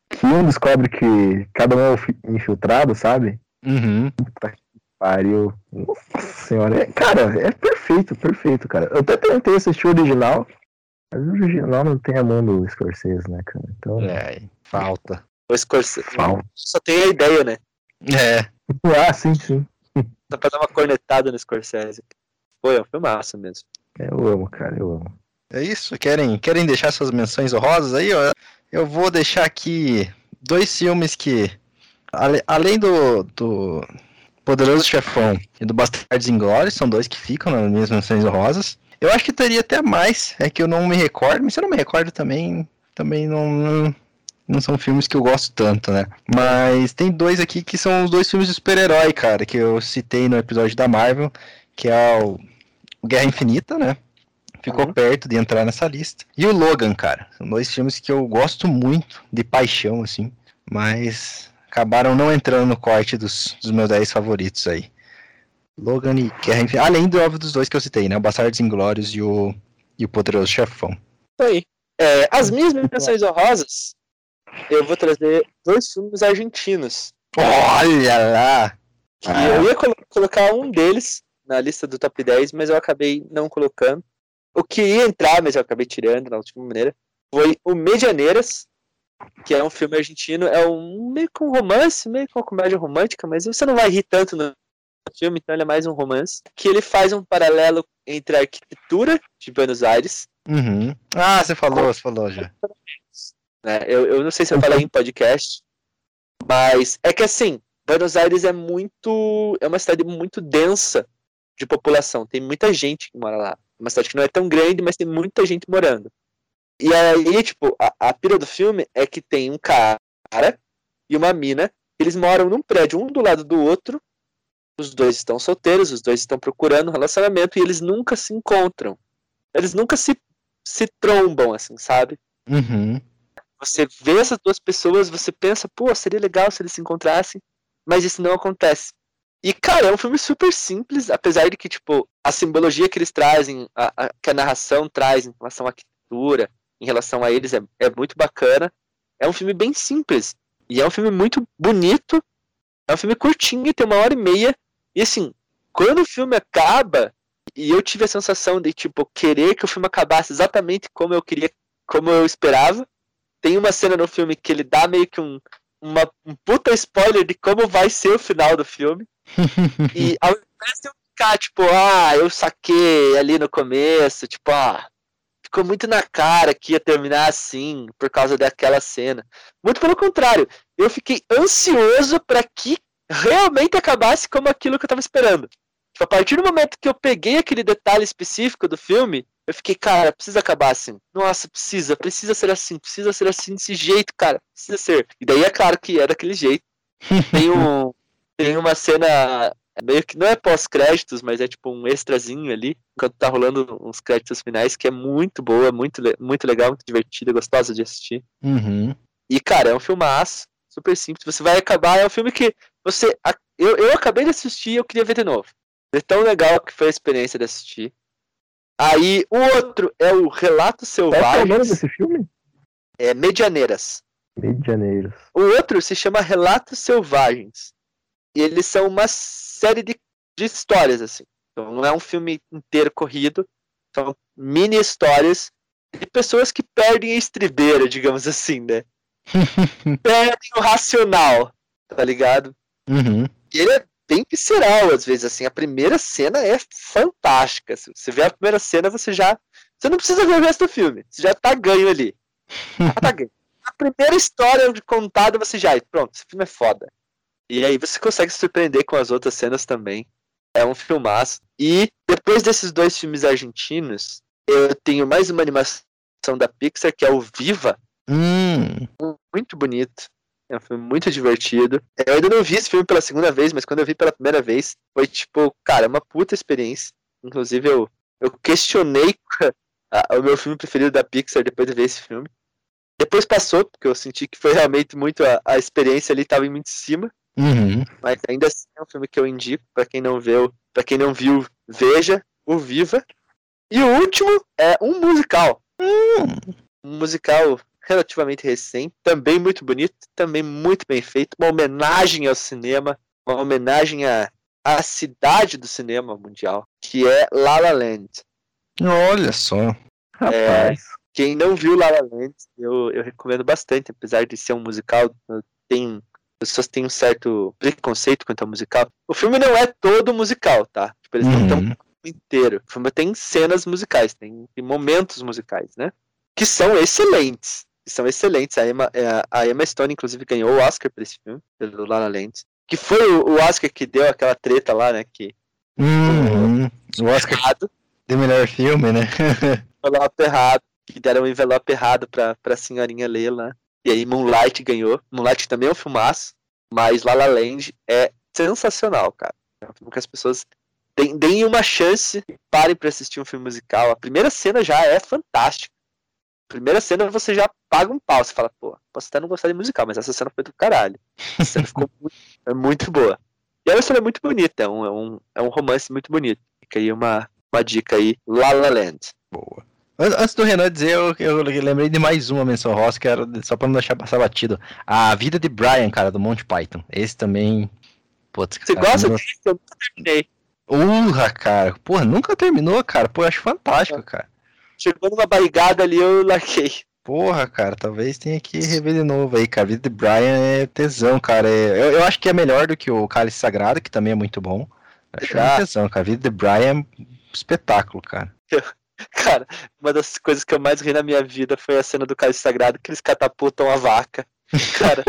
que um descobre que cada um é infiltrado, sabe? Uhum. Puta que pariu. Nossa senhora. É, cara, é perfeito, perfeito, cara. Eu até tentei assistir o original, mas o original não tem a mão do Scorsese, né, cara? Então. É, falta. O Scorsese. Falta. Só tem a ideia, né? É. (laughs) Ah, sim, sim. Dá pra dar uma cornetada no Scorsese. Foi, é um filmaço mesmo. Eu amo, cara, eu amo. É isso? Querem, querem deixar suas menções honrosas aí? Ó? Eu vou deixar aqui dois filmes que, ale, além do, do Poderoso Chefão e do Bastardos Inglórios, são dois que ficam nas minhas menções honrosas. Eu acho que teria até mais, é que eu não me recordo, mas se eu não me recordo também, também não, não, não são filmes que eu gosto tanto, né? Mas tem dois aqui que são os dois filmes de super-herói, cara, que eu citei no episódio da Marvel, que é o Guerra Infinita, né? Ficou Uhum. perto de entrar nessa lista. E o Logan, cara. São dois filmes que eu gosto muito, de paixão, assim. Mas acabaram não entrando no corte dos, dos meus 10 favoritos aí. Logan e Guerra Infinita. Além do óbvio dos dois que eu citei, né? O Bastardos Inglórios e o, e o Poderoso Chefão. Isso aí. É, as minhas menções honrosas, eu vou trazer dois filmes argentinos. Olha lá! Que Ah. eu ia colo- colocar um deles na lista do top 10, mas eu acabei não colocando. O que ia entrar, mas eu acabei tirando na última maneira, foi o Medianeiras, que é um filme argentino, é um meio com romance, meio com uma comédia romântica, mas você não vai rir tanto no filme, então ele é mais um romance, que ele faz um paralelo entre a arquitetura de Buenos Aires, Uhum. Ah, você falou, você falou já. né? Eu, eu não sei se eu falei em podcast, mas é que assim, Buenos Aires é muito. é uma cidade muito densa de população. Tem muita gente que mora lá. É uma cidade que não é tão grande, mas tem muita gente morando. E aí, tipo, a, a pira do filme é que tem um cara e uma mina. Eles moram num prédio, um do lado do outro. Os dois estão solteiros, os dois estão procurando um relacionamento e eles nunca se encontram. Eles nunca se, se trombam, assim, sabe? Uhum. Você vê essas duas pessoas, você pensa, pô, seria legal se eles se encontrassem, mas isso não acontece. E, cara, é um filme super simples, apesar de que, tipo, a simbologia que eles trazem, a, a- que a narração traz em relação à arquitetura, em relação a eles, é, é muito bacana. É um filme bem simples. E é um filme muito bonito. É um filme curtinho, tem uma hora e meia. E, assim, quando o filme acaba, e eu tive a sensação de, tipo, querer que o filme acabasse exatamente como eu queria, como eu esperava. Tem uma cena no filme que ele dá meio que um, uma, um puta spoiler de como vai ser o final do filme. (laughs) E ao invés de eu ficar, tipo, ah, eu saquei ali no começo, tipo, ah, ficou muito na cara que ia terminar assim, por causa daquela cena. Muito pelo contrário, eu fiquei ansioso pra que realmente acabasse como aquilo que eu tava esperando. Tipo, a partir do momento que eu peguei aquele detalhe específico do filme, eu fiquei, cara, precisa acabar assim. Nossa, precisa, precisa ser assim, precisa ser assim desse jeito, cara, precisa ser. E daí é claro que é daquele jeito. (laughs) Tem um, tem uma cena meio que não é pós-créditos, mas é tipo um extrazinho ali, enquanto tá rolando uns créditos finais, que é muito boa, muito, muito legal, muito divertida, gostosa de assistir. Uhum. E, cara, é um filmaço, super simples. Você vai acabar, é um filme que você. Eu, eu acabei de assistir e eu queria ver de novo. É tão legal que foi a experiência de assistir. Aí, o outro é o Relato Qual que é o nome desse filme? é Medianeiras. Janeiro. O outro se chama Relatos Selvagens. E eles são uma série de, de histórias, assim. Então, não é um filme inteiro corrido. São mini histórias de pessoas que perdem a estribeira, digamos assim, né? (laughs) Perdem o racional, tá ligado? Uhum. E ele é bem visceral, às vezes, assim. A primeira cena é fantástica. Se você vê a primeira cena, você já. Você não precisa ver o resto do filme. Você já tá ganho ali. Já tá ganho. (laughs) A primeira história contada, você já. Pronto, esse filme é foda. E aí você consegue se surpreender com as outras cenas também. É um filmaço. E depois desses dois filmes argentinos, eu tenho mais uma animação da Pixar, que é o Viva. Hum. Muito bonito. É um filme muito divertido. Eu ainda não vi esse filme pela segunda vez, mas quando eu vi pela primeira vez, foi tipo, cara, uma puta experiência. Inclusive, eu, eu questionei (laughs) a- o meu filme preferido da Pixar depois de ver esse filme. Depois passou, porque eu senti que foi realmente muito a, a experiência ali, tava muito em cima. Uhum. Mas ainda assim é um filme que eu indico pra quem não viu, para quem não viu veja o Viva. E o último é um musical. Hum, Um musical relativamente recente, também muito bonito, também muito bem feito, uma homenagem ao cinema, uma homenagem à, à cidade do cinema mundial, que é La La Land. olha só. Rapaz. Quem não viu La La Land, eu, eu recomendo bastante, apesar de ser um musical, tem pessoas têm um certo preconceito quanto ao musical. O filme não é todo musical, tá? Tipo, eles não estão Uhum. inteiro. O filme tem cenas musicais, tem, tem momentos musicais, né? Que são excelentes. São excelentes. A Emma, é, a Emma Stone, inclusive, ganhou o Oscar por esse filme, pelo La La Land. Que foi o, Oscar que deu aquela treta lá, né? Que Uhum. O Oscar errado, de melhor filme, né? (laughs) envelope errado. Que deram um envelope errado pra, pra senhorinha ler lá. E aí Moonlight ganhou. Moonlight também é um filmaço. Mas La La Land é sensacional, cara. É um filme que as pessoas deem, deem uma chance e parem pra assistir um filme musical. A primeira cena já é fantástica. Primeira cena você já paga um pau. Você fala, pô, posso até não gostar de musical, mas essa cena foi do caralho. Essa cena ficou (laughs) muito, é muito boa. E a história é muito bonita. É um, é, um, é um romance muito bonito. Fica aí uma, uma dica aí. La La Land. Boa. An- Antes do Renan dizer, eu, eu lembrei de mais uma menção rosa, que era só pra não deixar passar batido. A Vida de Brian, cara, do Monty Python. Esse também. Putz, Você cara, gosta não- disso? Eu nunca terminei. Urra, cara. Porra, nunca terminou, cara. Pô, eu acho fantástico, cara. Chegou numa barrigada ali, eu larguei. Porra, cara, talvez tenha que rever de novo aí, cara. A Vida de Brian é tesão, cara. É- eu, eu acho que é melhor do que o Cálice Sagrado, que também é muito bom. Acho que é tesão, cara. A Vida de Brian é um espetáculo, cara. (laughs) Cara, uma das coisas que eu mais ri na minha vida foi a cena do cálice sagrado que eles catapultam a vaca. (laughs) Cara,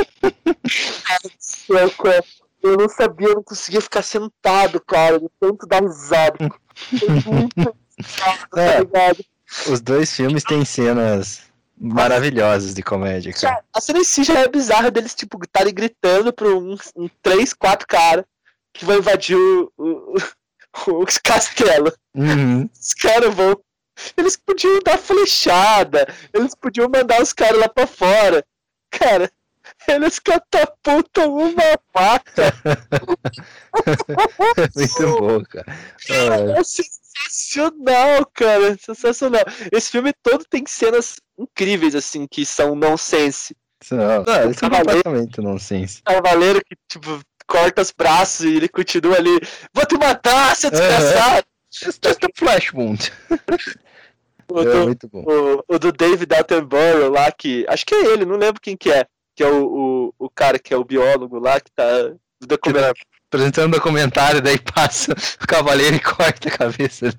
cara eu não sabia, eu não conseguia ficar sentado, cara, de tanto dar risada. (laughs) Foi muito tá É. ligado? Os dois filmes têm cenas maravilhosas de comédia, cara. Já- A cena em si já é bizarra deles, tipo, estarem gritando pra um, um três, quatro caras que vão invadir o, o, o, o castelo. Uhum. Os caras vão. Eles podiam dar flechada, eles podiam mandar os caras lá pra fora. Cara, eles catapultam uma vaca. (laughs) Muito bom, cara. Ah, É sensacional, cara. Sensacional. Esse filme todo tem cenas incríveis, assim, que são nonsense. não, não, eles são Cavaleiro. completamente nonsense. Cavaleiro que, tipo, corta os braços e ele continua ali. Vou te matar, seu desgraçado! It's just a. (laughs) O É do- muito bom. o, o do David Attenborough lá, que. Acho que é ele, não lembro quem que é. Que é o, o, o cara que é o biólogo lá, que tá. Do documentário. Apresentando um documentário, daí passa o cavaleiro e corta a cabeça. (laughs)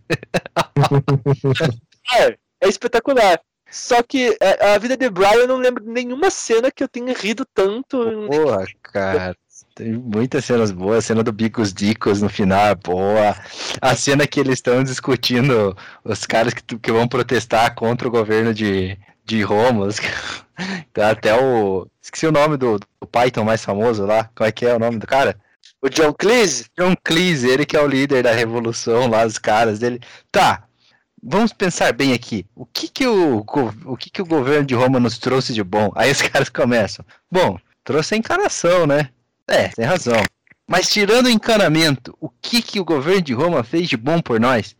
É, é espetacular. Só que é, a vida de Brian eu não lembro de nenhuma cena que eu tenha rido tanto. Porra, cara. Tem muitas cenas boas. A cena do Bicos Dicos no final boa. A cena que eles estão discutindo os caras que, que vão protestar contra o governo de, de Roma. Tá (laughs) até o. Esqueci o nome do, do Python mais famoso lá. Como é que é o nome do cara? O John Cleese? John Cleese, ele que é o líder da revolução lá, os caras dele. Tá, vamos pensar bem aqui. O que que o, o que que o governo de Roma nos trouxe de bom? Aí os (laughs) caras começam. Bom, trouxe a encanação, né? É, tem razão. Mas tirando o encanamento, o que que o governo de Roma fez de bom por nós?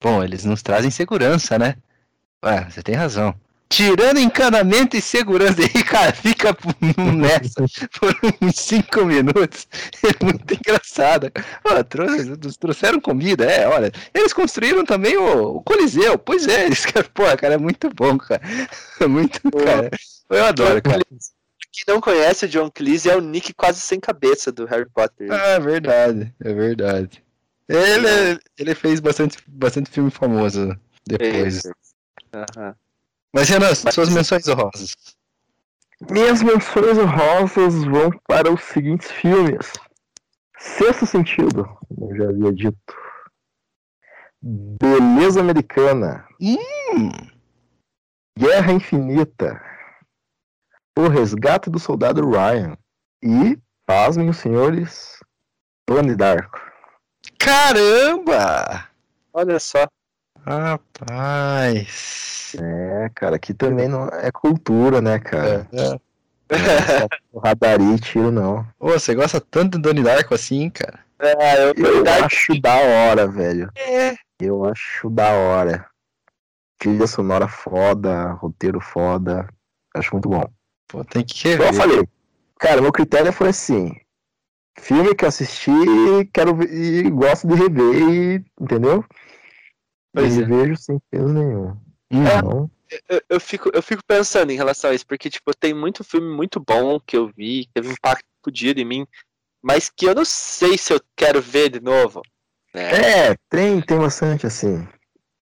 Bom, eles nos trazem segurança, né? É, você tem razão. Tirando encanamento e segurança, (laughs) aí, cara, fica nessa por uns 5 minutos. É muito engraçado. Ó, trouxe- trouxeram comida, é, olha. Eles construíram também o, o Coliseu. Pois é, (laughs) eles, porra, cara, é muito bom, cara. É muito, cara. Eu adoro, cara. Quem não conhece o John Cleese é o Nick quase sem cabeça do Harry Potter. Ah, é verdade, é verdade. Ele, ele fez bastante, bastante filme famoso depois. Esse. Mas, Renan, suas menções honrosas. Minhas menções honrosas vão para os seguintes filmes. Sexto Sentido, como eu já havia dito. Beleza Americana. Hum, Guerra Infinita. O Resgate do Soldado Ryan. E, pasmem os senhores, Donnie Darko. caramba! Olha só. Rapaz. É, cara, aqui também não é cultura, né, cara? É. Não é só porradaria e tiro, não. Ô, você gosta tanto do Donnie Darko assim, cara? É, eu, Eu Dark acho da hora, velho. é. Eu acho da hora. Trilha sonora foda, roteiro foda. Acho muito bom. Pô, tem que Igual eu rever. falei. Cara, meu critério foi assim. Filme que eu assisti, quero ver, e gosto de rever, e, entendeu? Pois e é. vejo sem peso nenhum. Hum, Então, eu, eu fico, eu fico pensando em relação a isso, porque, tipo, tem muito filme muito bom que eu vi, que teve um impacto fodido em mim, mas que eu não sei se eu quero ver de novo. Né? é, tem, tem bastante assim.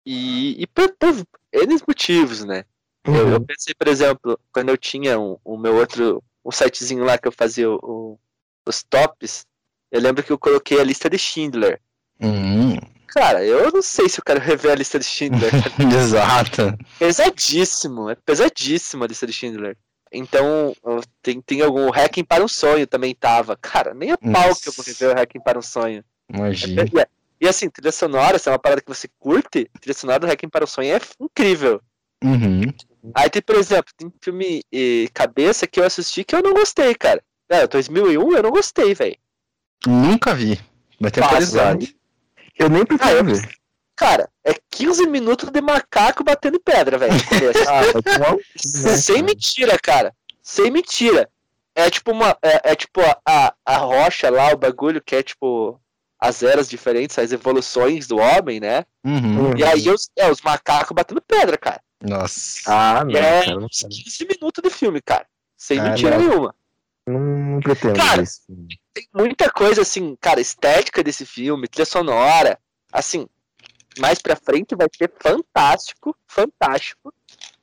E, e por, por N motivos, né? Eu, eu Uhum. pensei, por exemplo, quando eu tinha um- o meu outro, um sitezinho lá que eu fazia o- o- os tops, eu lembro que eu coloquei a lista de Schindler. hum, Cara, eu não sei se eu quero rever a lista de Schindler. (laughs) exato. pesadíssimo, é pesadíssimo a lista de Schindler. Então, tem, tem algum Hacking para um Sonho também tava. Cara, nem a pau que eu vou rever o Hacking para um Sonho. Imagina. E, e assim, trilha sonora, se é uma parada que você curte, trilha sonora do Hacking para um Sonho é incrível. Uhum. Aí tem, por exemplo, tem filme eh, Cabeça que eu assisti que eu não gostei, cara. É, 2001 eu não gostei, velho. Nunca vi. Vai ter atualizado. Eu nem pretendo ver. Cara, é 15 minutos de macaco batendo pedra, velho. Ah, tomar um- (laughs) Sem mentira, cara. Sem mentira. É tipo uma. É, é tipo a, a, a rocha lá, o bagulho que é tipo as eras diferentes, as evoluções do homem, né? Uhum. E aí os, é, os macacos batendo pedra, cara. Nossa. Ah, não, E é cara, não, uns 15 minutos de filme, cara. Sem mentira nenhuma. Não, não pretendo Cara, isso. Tem muita coisa, assim, cara, estética desse filme, trilha sonora. Assim, mais pra frente vai ser fantástico, fantástico.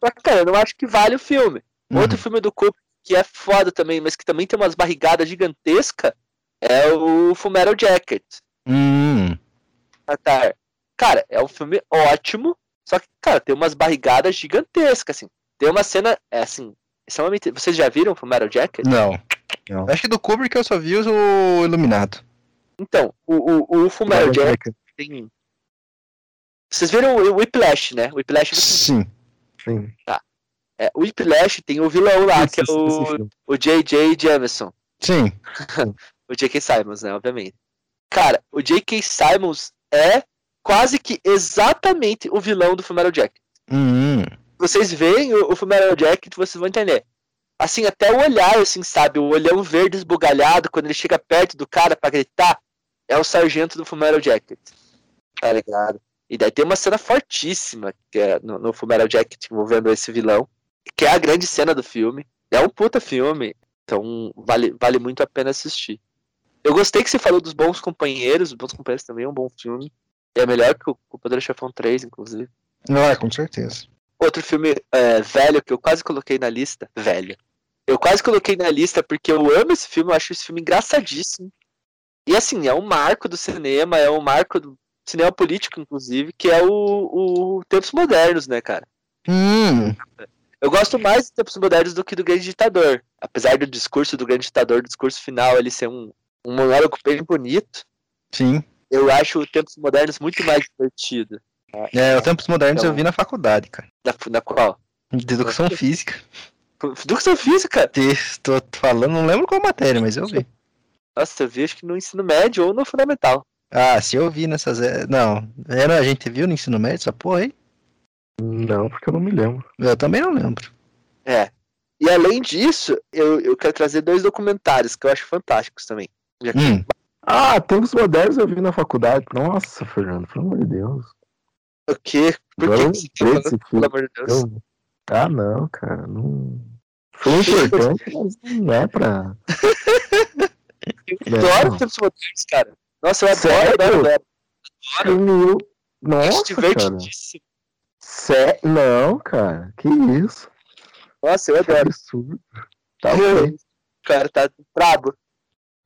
Só que, cara, eu não acho que vale o filme. Outro Uhum. filme do Kubrick que é foda também, mas que também tem umas barrigadas gigantescas, é o Fullmetal Jacket. Hum. Avatar. Cara, é um filme ótimo, só que, cara, tem umas barrigadas gigantescas, assim. Tem uma cena, é assim, extremamente... Vocês já viram o Fullmetal Jacket? Não. Não. Acho que do Kubrick eu só vi o Iluminado. Então, o, o, o Fullmetal Jacket tem... Vocês viram o Whiplash, né? O Whiplash, Sim. Sim. é, o Whiplash tem o vilão lá, que é Esse- esse o, o J.J. Jameson. Sim. (laughs) O J.K. Simons, né? Obviamente. Cara, o J.K. Simons é quase que exatamente o vilão do Fullmetal Jacket. Hum. Vocês veem o, o Fullmetal Jacket, vocês vão entender. Assim, até o olhar, assim, sabe? O olhão verde esbugalhado, quando ele chega perto do cara pra gritar, é o sargento do Fullmetal Jacket. Tá ligado? E daí tem uma cena fortíssima que é no, no Fullmetal Jacket envolvendo esse vilão, que é a grande cena do filme. É um puta filme, então vale, vale muito a pena assistir. Eu gostei que você falou dos Bons Companheiros, os Bons Companheiros também é um bom filme. É melhor que o, o Poderoso Chefão 3, inclusive. Não, é, com certeza. Outro filme é, velho que eu quase coloquei na lista. Velho. Eu quase coloquei na lista porque eu amo esse filme, eu acho esse filme engraçadíssimo. E assim, é um marco do cinema, é um marco do cinema político, inclusive, que é o, o Tempos Modernos, né, cara? Hum. Eu gosto mais de Tempos Modernos do que do Grande Ditador. Apesar do discurso do Grande Ditador, do discurso final, ele ser um, um monólogo bem bonito, Sim. eu acho o Tempos Modernos muito mais divertido. É, o Tempos Modernos Então- eu vi na faculdade, cara. Na, na qual? De educação física. Educação Física? Estou falando, não lembro qual matéria, mas eu vi. Nossa, eu vi acho que no ensino médio ou no fundamental. Ah, se eu vi nessas. é- Não, era, a gente viu no ensino médio essa porra aí? Não, porque eu não me lembro. Eu também não lembro. É. E além disso, eu, eu quero trazer dois documentários que eu acho fantásticos também. Já que- Hum. Ah, tempos modernos eu vi na faculdade. Nossa, Fernando, pelo amor de Deus. O quê? Por Agora que você tá falando, pelo amor de Deus? Eu- Ah, não, cara. Não... Foi importante, mas não é pra. (laughs) Eu adoro tempos modernos, cara. Nossa, eu adoro, adoro, adoro. Acho Nossa, divertidíssimo. Sé... Não, cara. Que isso? Nossa, eu Que adoro. absurdo. Tá ok. (laughs) Cara, tá brabo.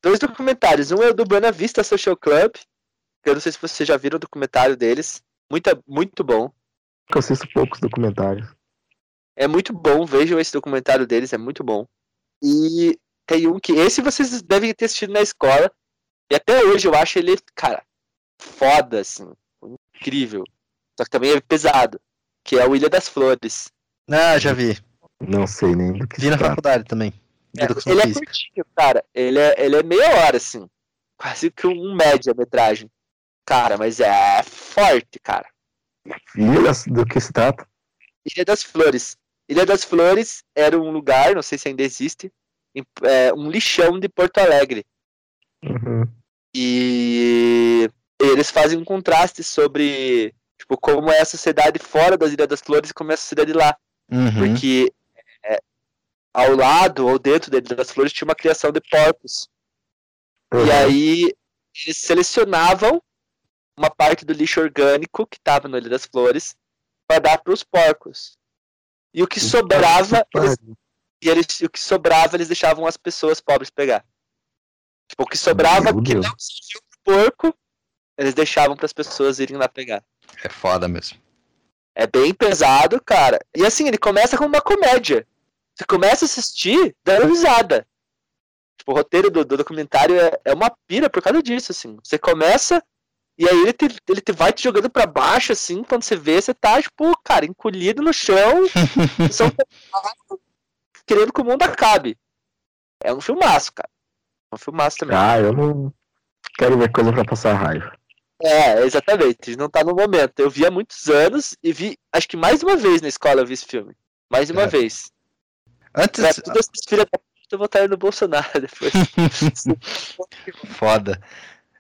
Dois documentários. Um é o do Buena Vista Social Club. Eu não sei se vocês já viram o documentário deles. Muito, muito bom. Eu assisto poucos documentários. É muito bom, vejam esse documentário deles, é muito bom. E tem um que. Esse vocês devem ter assistido na escola. E até hoje eu acho ele, cara, foda, assim. Incrível. Só que também é pesado. Que é o Ilha das Flores. Ah, já vi. Não sei nem do que Vi na faculdade também. É, ele é física. curtinho, cara. Ele é, ele é meia hora, assim. Quase que um média metragem. Cara, mas é forte, cara. Ilha do que se trata? Ilha das Flores. Ilha das Flores era um lugar, não sei se ainda existe, é, um lixão de Porto Alegre. Uhum. E eles fazem um contraste sobre tipo, como é a sociedade fora das Ilhas das Flores e como é a sociedade lá. Uhum. Porque é, ao lado ou dentro da Ilha das Flores tinha uma criação de porcos. E Uhum. aí eles selecionavam uma parte do lixo orgânico que estava na Ilha das Flores para dar para os porcos. E o que sobrava, eles, e eles, o que sobrava eles deixavam as pessoas pobres pegar. Tipo, o que sobrava Meu que Deus. não serviu pro porco, eles deixavam para as pessoas irem lá pegar. É foda mesmo. É bem pesado, cara. E assim, ele começa como uma comédia. Você começa a assistir dando risada. Tipo, o roteiro do, do documentário é, é uma pira por causa disso, assim. Você começa e aí ele te, ele te vai te jogando pra baixo, assim, quando você vê, você tá, tipo, cara, encolhido no chão, (laughs) são querendo que o mundo acabe. É um filmaço, cara. É um filmaço também. Ah, eu não quero ver coisa pra passar raiva. É, exatamente. Não tá no momento. Eu vi há muitos anos e vi, acho que mais uma vez na escola eu vi esse filme. Mais uma É. vez. Antes. Pra todos esses filhos da puta votarem no Bolsonaro depois. (laughs) (laughs) Foda.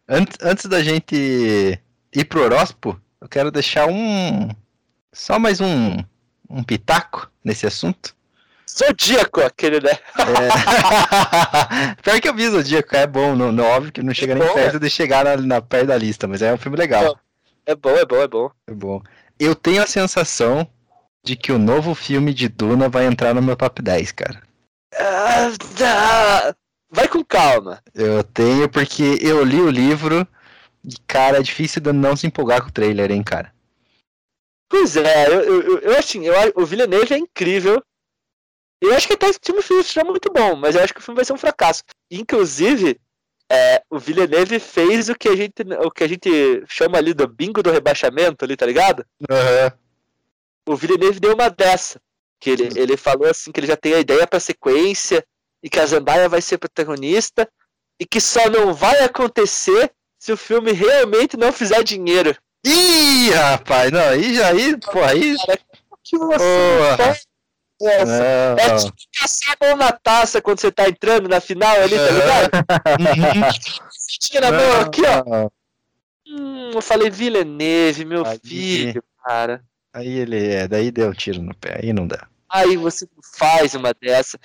Antes, antes da gente ir pro horóscopo, eu quero deixar um. Só mais um. Um pitaco nesse assunto. Zodíaco, aquele, né? É... (laughs) Pior que eu vi Zodíaco, é bom, não, não, óbvio que não chega nem bom, perto de chegar na, na perto da lista, mas é um filme legal. É bom, é bom, é bom. É bom. Eu tenho a sensação de que o novo filme de Duna vai entrar no meu top 10, cara. Ah, ah, Vai com calma. Eu tenho porque eu li o livro e, cara, é difícil de não se empolgar com o trailer, hein, cara. Pois é, eu, eu, eu, assim, eu, o Villeneuve é incrível. Eu acho que até esse filme será muito bom, mas eu acho que o filme vai ser um fracasso. Inclusive, é, o Villeneuve fez o que, a gente, o que a gente chama ali do bingo do rebaixamento ali, tá ligado? Uhum. O Villeneuve deu uma dessa. Que ele, ele falou assim que ele já tem a ideia pra sequência e que a Zendaya vai ser protagonista e que só não vai acontecer se o filme realmente não fizer dinheiro. Ih, rapaz, não, aí já, aí, pô, aí... Que você Porra. essa? Não, É tipo caçar a mão na taça quando você tá entrando na final ali, tá ligado? Uhum. Tinha (laughs) na mão aqui, ó. Hum, eu falei Villeneuve, meu Aí. filho, cara. Aí ele é, daí deu tiro no pé, aí não dá. Aí você faz uma dessa.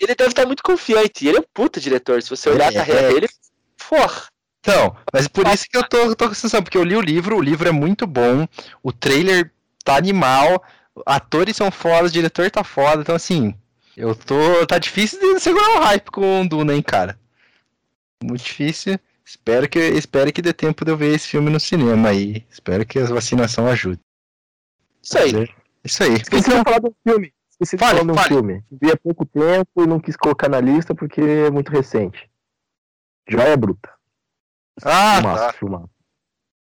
Ele deve estar muito confiante. Ele é um puta diretor. Se você olhar Ele a carreira é. dele, porra. Então, mas por isso que eu tô, tô com a sensação, porque eu li o livro, o livro é muito bom, o trailer tá animal, atores são foda, o diretor tá foda, então assim, eu tô. Tá difícil de segurar o hype com o Duna, hein, cara. Muito difícil. Espero que, espero que dê tempo de eu ver esse filme no cinema aí. Espero que a vacinação ajude. Isso aí. Isso aí. Esqueci de falar do filme. Esqueci de Fale, falar de um fale. filme. Vi há pouco tempo e não quis colocar na lista porque é muito recente. Joia Bruta. Ah, filmaço, tá. filmaço.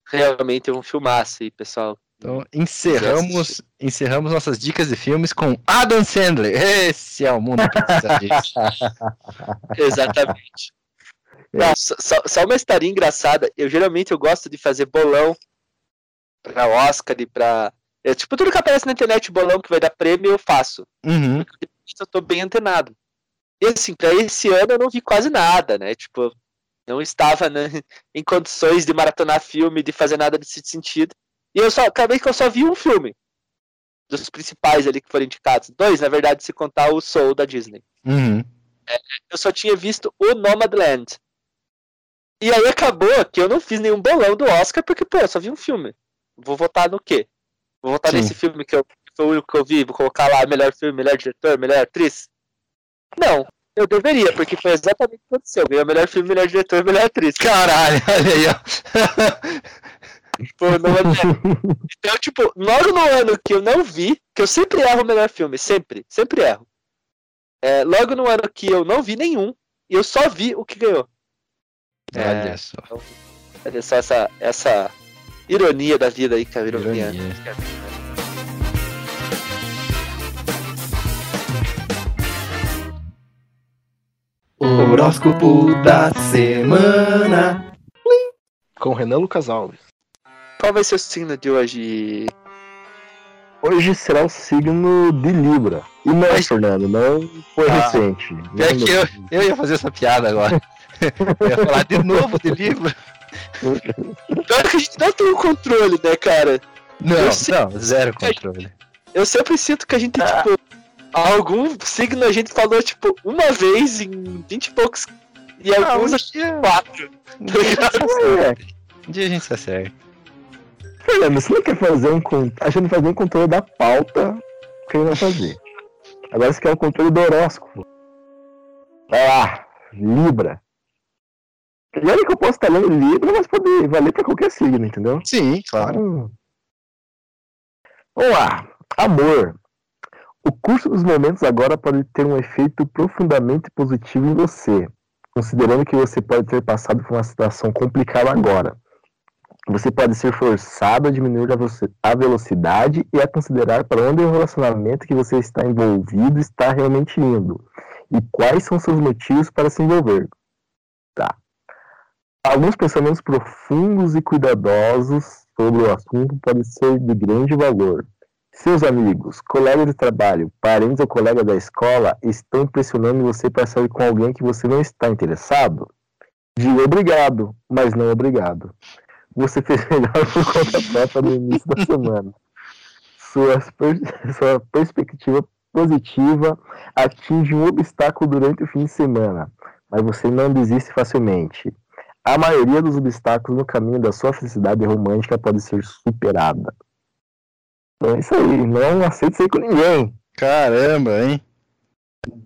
Realmente é um filmaço aí, pessoal. Então, encerramos, encerramos nossas dicas de filmes com Adam Sandler. Esse é o mundo que precisa disso. (laughs) Exatamente. Não, só, só- uma historinha engraçada. Eu geralmente eu gosto de fazer bolão pra Oscar e pra. É, tipo, tudo que aparece na internet, bolão que vai dar prêmio, eu faço. Uhum. eu tô bem antenado. E assim, pra esse ano eu não vi quase nada, né? Tipo, não estava né, (laughs) em condições de maratonar filme, de fazer nada desse sentido. E eu só acabei que eu só vi um filme. Dos principais ali que foram indicados. Dois, na verdade, se contar o Soul da Disney. Uhum. Eu só tinha visto o Nomadland. E aí acabou que eu não fiz nenhum bolão do Oscar, porque, pô, eu só vi um filme. Vou votar no quê? Vou votar Sim. nesse filme que, eu, que foi o único que eu vi, vou colocar lá melhor filme, melhor diretor, melhor atriz? Não, eu deveria, porque foi exatamente o que aconteceu. Ganhou melhor filme, melhor diretor, melhor atriz. Caralho, olha aí, ó. Pô, não é- Então, tipo, logo no ano que eu não vi, que eu sempre erro o melhor filme, sempre, sempre erro. É, logo no ano que eu não vi nenhum, e eu só vi o que ganhou. É. Olha só. Olha só essa, essa ironia da vida aí, cara. Ironia. Ironia. O Horóscopo da semana. Com Renan Lucas Alves. Qual vai ser o signo de hoje? Hoje será o signo de Libra. E não, Mas- Fernando, não foi Ah, recente. Não- que eu, eu ia fazer essa piada agora. (laughs) Eu ia falar de novo de livro. Pior que a gente não tem o controle, né, cara? Não, Eu não, zero controle. Eu sempre sinto que a gente, tipo, algum signo a gente falou, tipo, uma vez em 20 e poucos. E alguns um dia, quatro. um dia a gente É, acerta. Um dia a gente se acerta. Fernando, você não quer fazer um controle. A gente não faz nem controle da pauta que ele vai fazer. Agora você quer o controle do horóscopo. Vai lá, Libra. E olha que eu posso estar lendo Libra, mas pode valer pra qualquer signo, entendeu? Sim, Então, Vamos lá. Amor. O curso dos momentos agora pode ter um efeito profundamente positivo em você, considerando que você pode ter passado por uma situação complicada agora. Você pode ser forçado a diminuir a velocidade e a considerar para onde o relacionamento que você está envolvido está realmente indo e quais são seus motivos para se envolver. Alguns pensamentos profundos e cuidadosos sobre o assunto podem ser de grande valor. Seus amigos, colegas de trabalho, parentes ou colegas da escola estão pressionando você para sair com alguém que você não está interessado? Diga obrigado, mas não obrigado. Você fez (laughs) melhor por conta própria no início da semana. Per- (laughs) Sua perspectiva positiva atinge um obstáculo durante o fim de semana, mas você não desiste facilmente. A maioria dos obstáculos no caminho da sua felicidade romântica pode ser superada. Então é isso aí, não aceite sair com ninguém. Caramba, hein?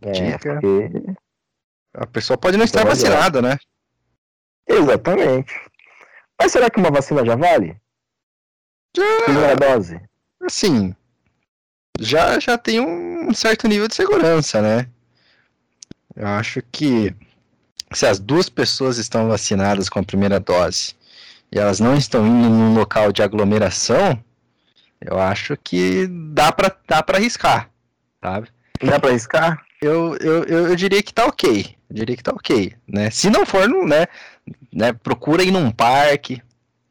É, Dica. porque... A pessoa pode não estar Olha. vacinada, né? Exatamente. Mas será que uma vacina já vale? Primeira dose. Assim, já, já tem um certo nível de segurança, né? Eu acho que se as duas pessoas estão vacinadas com a primeira dose e elas não estão indo num local de aglomeração, eu acho que dá pra, dá pra arriscar, sabe? Dá pra arriscar? Eu, eu, eu, eu diria que tá ok. Eu diria que tá ok, né? Se não for, né, né, procura ir num parque,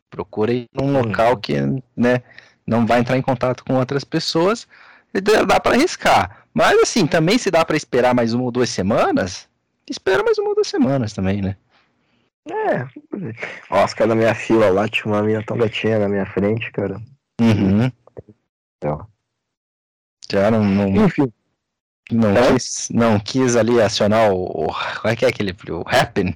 procura ir num local que, né, não vai entrar em contato com outras pessoas, dá, dá para arriscar. Mas assim, também se dá para esperar mais uma ou duas semanas, espera mais uma ou duas semanas também, né? É. Ó, os caras da minha fila lá, tinha uma mina tão gatinha na minha frente, cara. Uhum. Então. Já não, não, Enfim, não, É? quis, não quis ali acionar o, o. Qual é que é aquele? O Happen?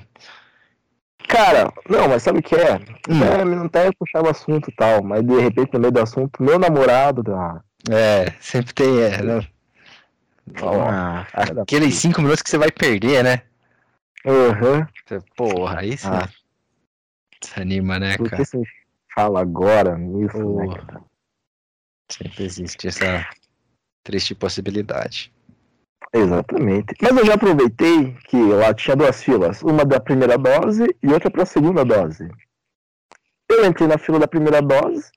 cara, não, mas sabe o que é? Hum. É, não até puxar o assunto e tal, mas de repente no meio do assunto, meu namorado tá. É, sempre tem. É, né? Ah, Aqueles cinco minutos que você vai perder, né? Aham. Você, Porra, aí você Ah. desanima, né, Por cara? que você fala agora nisso, né, cara? Sempre existe essa triste possibilidade. Exatamente. Mas eu já aproveitei que lá tinha duas filas, uma da primeira dose e outra para a segunda dose. Eu entrei na fila da primeira dose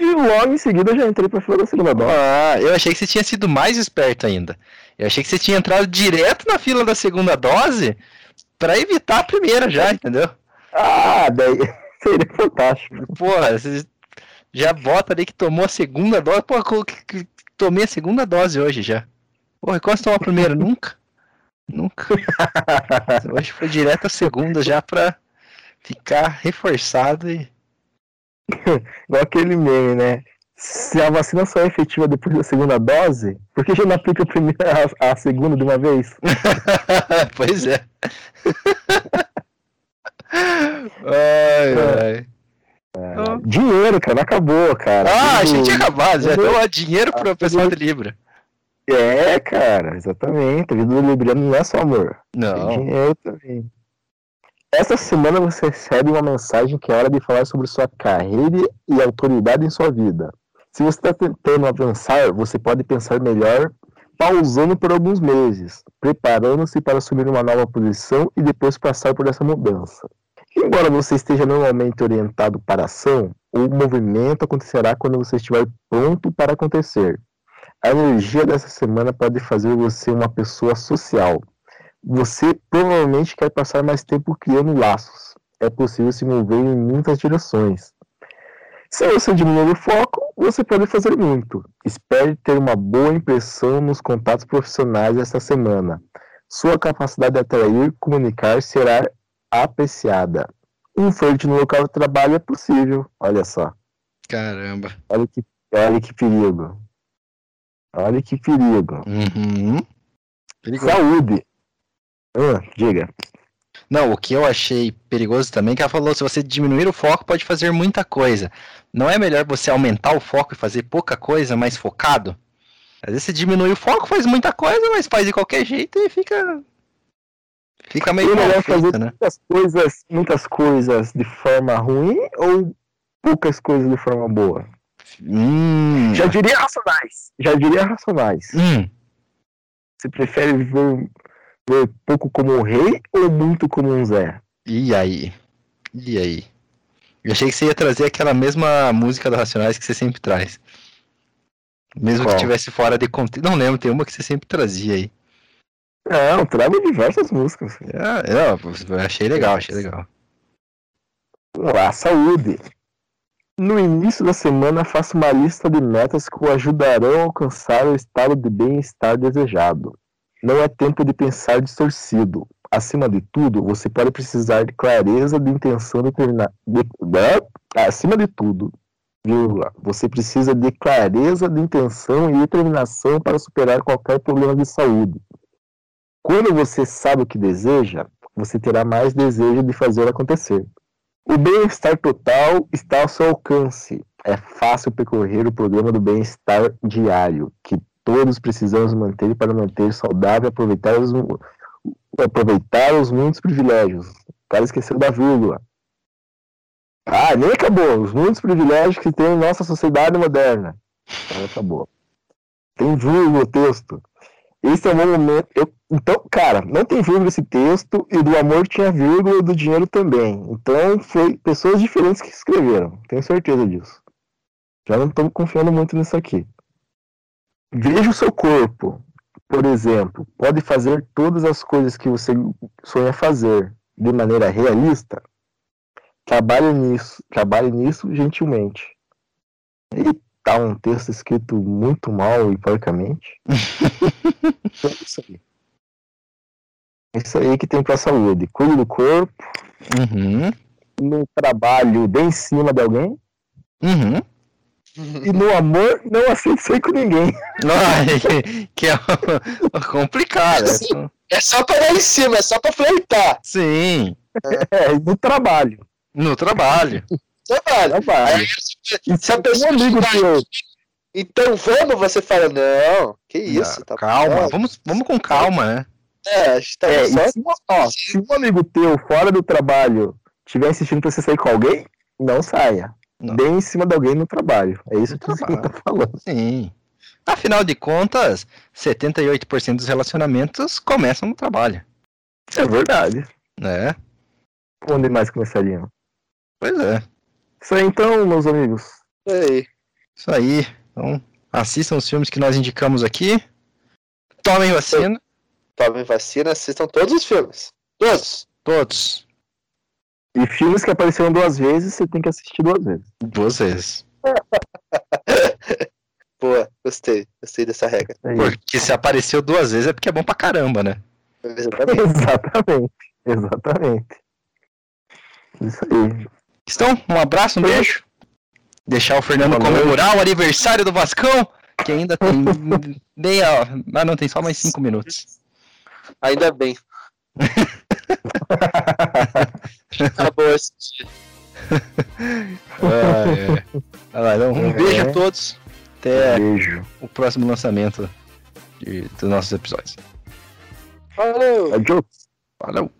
e logo em seguida eu já entrei para a fila da segunda dose. Ah, eu achei que você tinha sido mais esperto ainda. Eu achei que você tinha entrado direto na fila da segunda dose pra evitar a primeira já, entendeu? Ah, daí (laughs) seria fantástico. Porra, você já bota ali que tomou a segunda dose. Pô, que- tomei a segunda dose hoje já. Porra, quando você tomou a primeira? Nunca. Nunca. (laughs) Hoje foi direto a segunda já pra ficar reforçado e. (laughs) Igual aquele meme, né? Se a vacina só é efetiva depois da segunda dose, por que já não aplica a primeira a, a segunda de uma vez? (laughs) pois é. (laughs) ai, ai. Dinheiro, cara, acabou, cara. Ah, a gente tinha acabado, já deu dinheiro pro Ah, pessoal de Libra. É, cara, exatamente. A vida do Libriano não é só amor. Tem Não. dinheiro também. Essa semana você recebe uma mensagem que é hora de falar sobre sua carreira e autoridade em sua vida. Se você está tentando avançar, você pode pensar melhor pausando por alguns meses, preparando-se para assumir uma nova posição e depois passar por essa mudança. Embora você esteja normalmente orientado para a ação, o movimento acontecerá quando você estiver pronto para acontecer. A energia dessa semana pode fazer você uma pessoa social. Você provavelmente quer passar mais tempo criando laços. É possível se mover em muitas direções. Se você diminuir o foco, você pode fazer muito. Espere ter uma boa impressão nos contatos profissionais esta semana. Sua capacidade de atrair e comunicar será apreciada. Um flerte no local de trabalho é possível. Olha só. Caramba. Olha que, olha que perigo. Olha que perigo. Uhum. Saúde. Ah, diga. Não, o que eu achei perigoso também, é que ela falou, se você diminuir o foco, pode fazer muita coisa. Não é melhor você aumentar o foco e fazer pouca coisa, mais focado? Às vezes você diminui o foco, faz muita coisa, mas faz de qualquer jeito e fica. Fica meio É melhor feito, fazer né? muitas coisas, muitas coisas de forma ruim ou poucas coisas de forma boa? Hum. Já diria racionais. Já diria racionais. Hum. Você prefere viver, viver pouco como um rei ou muito como um Zé? E aí? E aí? Eu achei que você ia trazer aquela mesma música do Racionais que você sempre traz. Mesmo que Qual? estivesse fora de contexto. Não lembro, tem uma que você sempre trazia aí. Não, trago diversas músicas. É, não, eu achei legal, achei legal. Vamos lá, saúde. No início da semana, faça uma lista de metas que o ajudarão a alcançar o estado de bem-estar desejado. Não é tempo de pensar distorcido. Acima de tudo, você pode precisar de clareza de intenção determinada. De... né? Acima de tudo, vírgula, você precisa de clareza de intenção e determinação para superar qualquer problema de saúde. Quando você sabe o que deseja, você terá mais desejo de fazer acontecer. O bem-estar total está ao seu alcance. É fácil percorrer o programa do bem-estar diário, que todos precisamos manter para manter saudável e aproveitar os, aproveitar os muitos privilégios. O cara esqueceu da vírgula. Ah, nem acabou. Os muitos privilégios que tem em nossa sociedade moderna. Acabou. Tem vírgula o texto. Esse é o meu momento. eu- então, cara, não tem vírgula esse texto, e do amor tinha vírgula e do dinheiro também. Então, foi pessoas diferentes que escreveram. Tenho certeza disso. Já não estou confiando muito nisso aqui. Veja o seu corpo. Por exemplo, pode fazer todas as coisas que você sonha fazer de maneira realista? Trabalhe nisso. Trabalhe nisso gentilmente. E tá um texto escrito muito mal e porcamente. (laughs) É isso aí. É isso aí que tem pra saúde. Cuide do corpo, Uhum. no trabalho, dê em cima de alguém. Uhum. E no amor, não aceite sair com ninguém. Ai, que é complicado. é só- É só pra dar em cima, é só pra flertar. Sim, É, no trabalho. no trabalho. Trabalho. Trabalho. Aí, E se a um pessoa amigo chegar teu, Então vamos, você fala, não, que isso, Ah, tá calma, bom. vamos, vamos com calma, né? É, tá é, só. se, um- ó, se um amigo teu fora do trabalho estiver insistindo pra você sair com alguém, não saia. Não. Dê em cima de alguém no trabalho. É isso No que você trabalho. tá falando. Sim. Afinal de contas, 78% dos relacionamentos começam no trabalho, É verdade. né? Onde mais começariam? Pois é. Isso aí então, meus amigos. Aí. Isso aí. Então, assistam os filmes que nós indicamos aqui. Tomem vacina. Tomem vacina, assistam todos os filmes. Todos. Todos. E filmes que apareceram duas vezes, você tem que assistir duas vezes. Duas vezes. (laughs) Boa, gostei. Gostei dessa regra. É. Porque se apareceu duas vezes é porque é bom pra caramba, né? Exatamente. Exatamente. Exatamente. Isso aí. Então, um abraço, um beijo. Deixar o Fernando noite. comemorar o aniversário do Vascão, que ainda tem (laughs) meia. Ah, não, tem só mais cinco minutos. Ainda bem. (laughs) Acabou esse dia. (laughs) Ah, é. Vai lá, então, um É. beijo a todos. Até Beijo. o próximo lançamento de- dos nossos episódios. Valeu! Adiós. Valeu!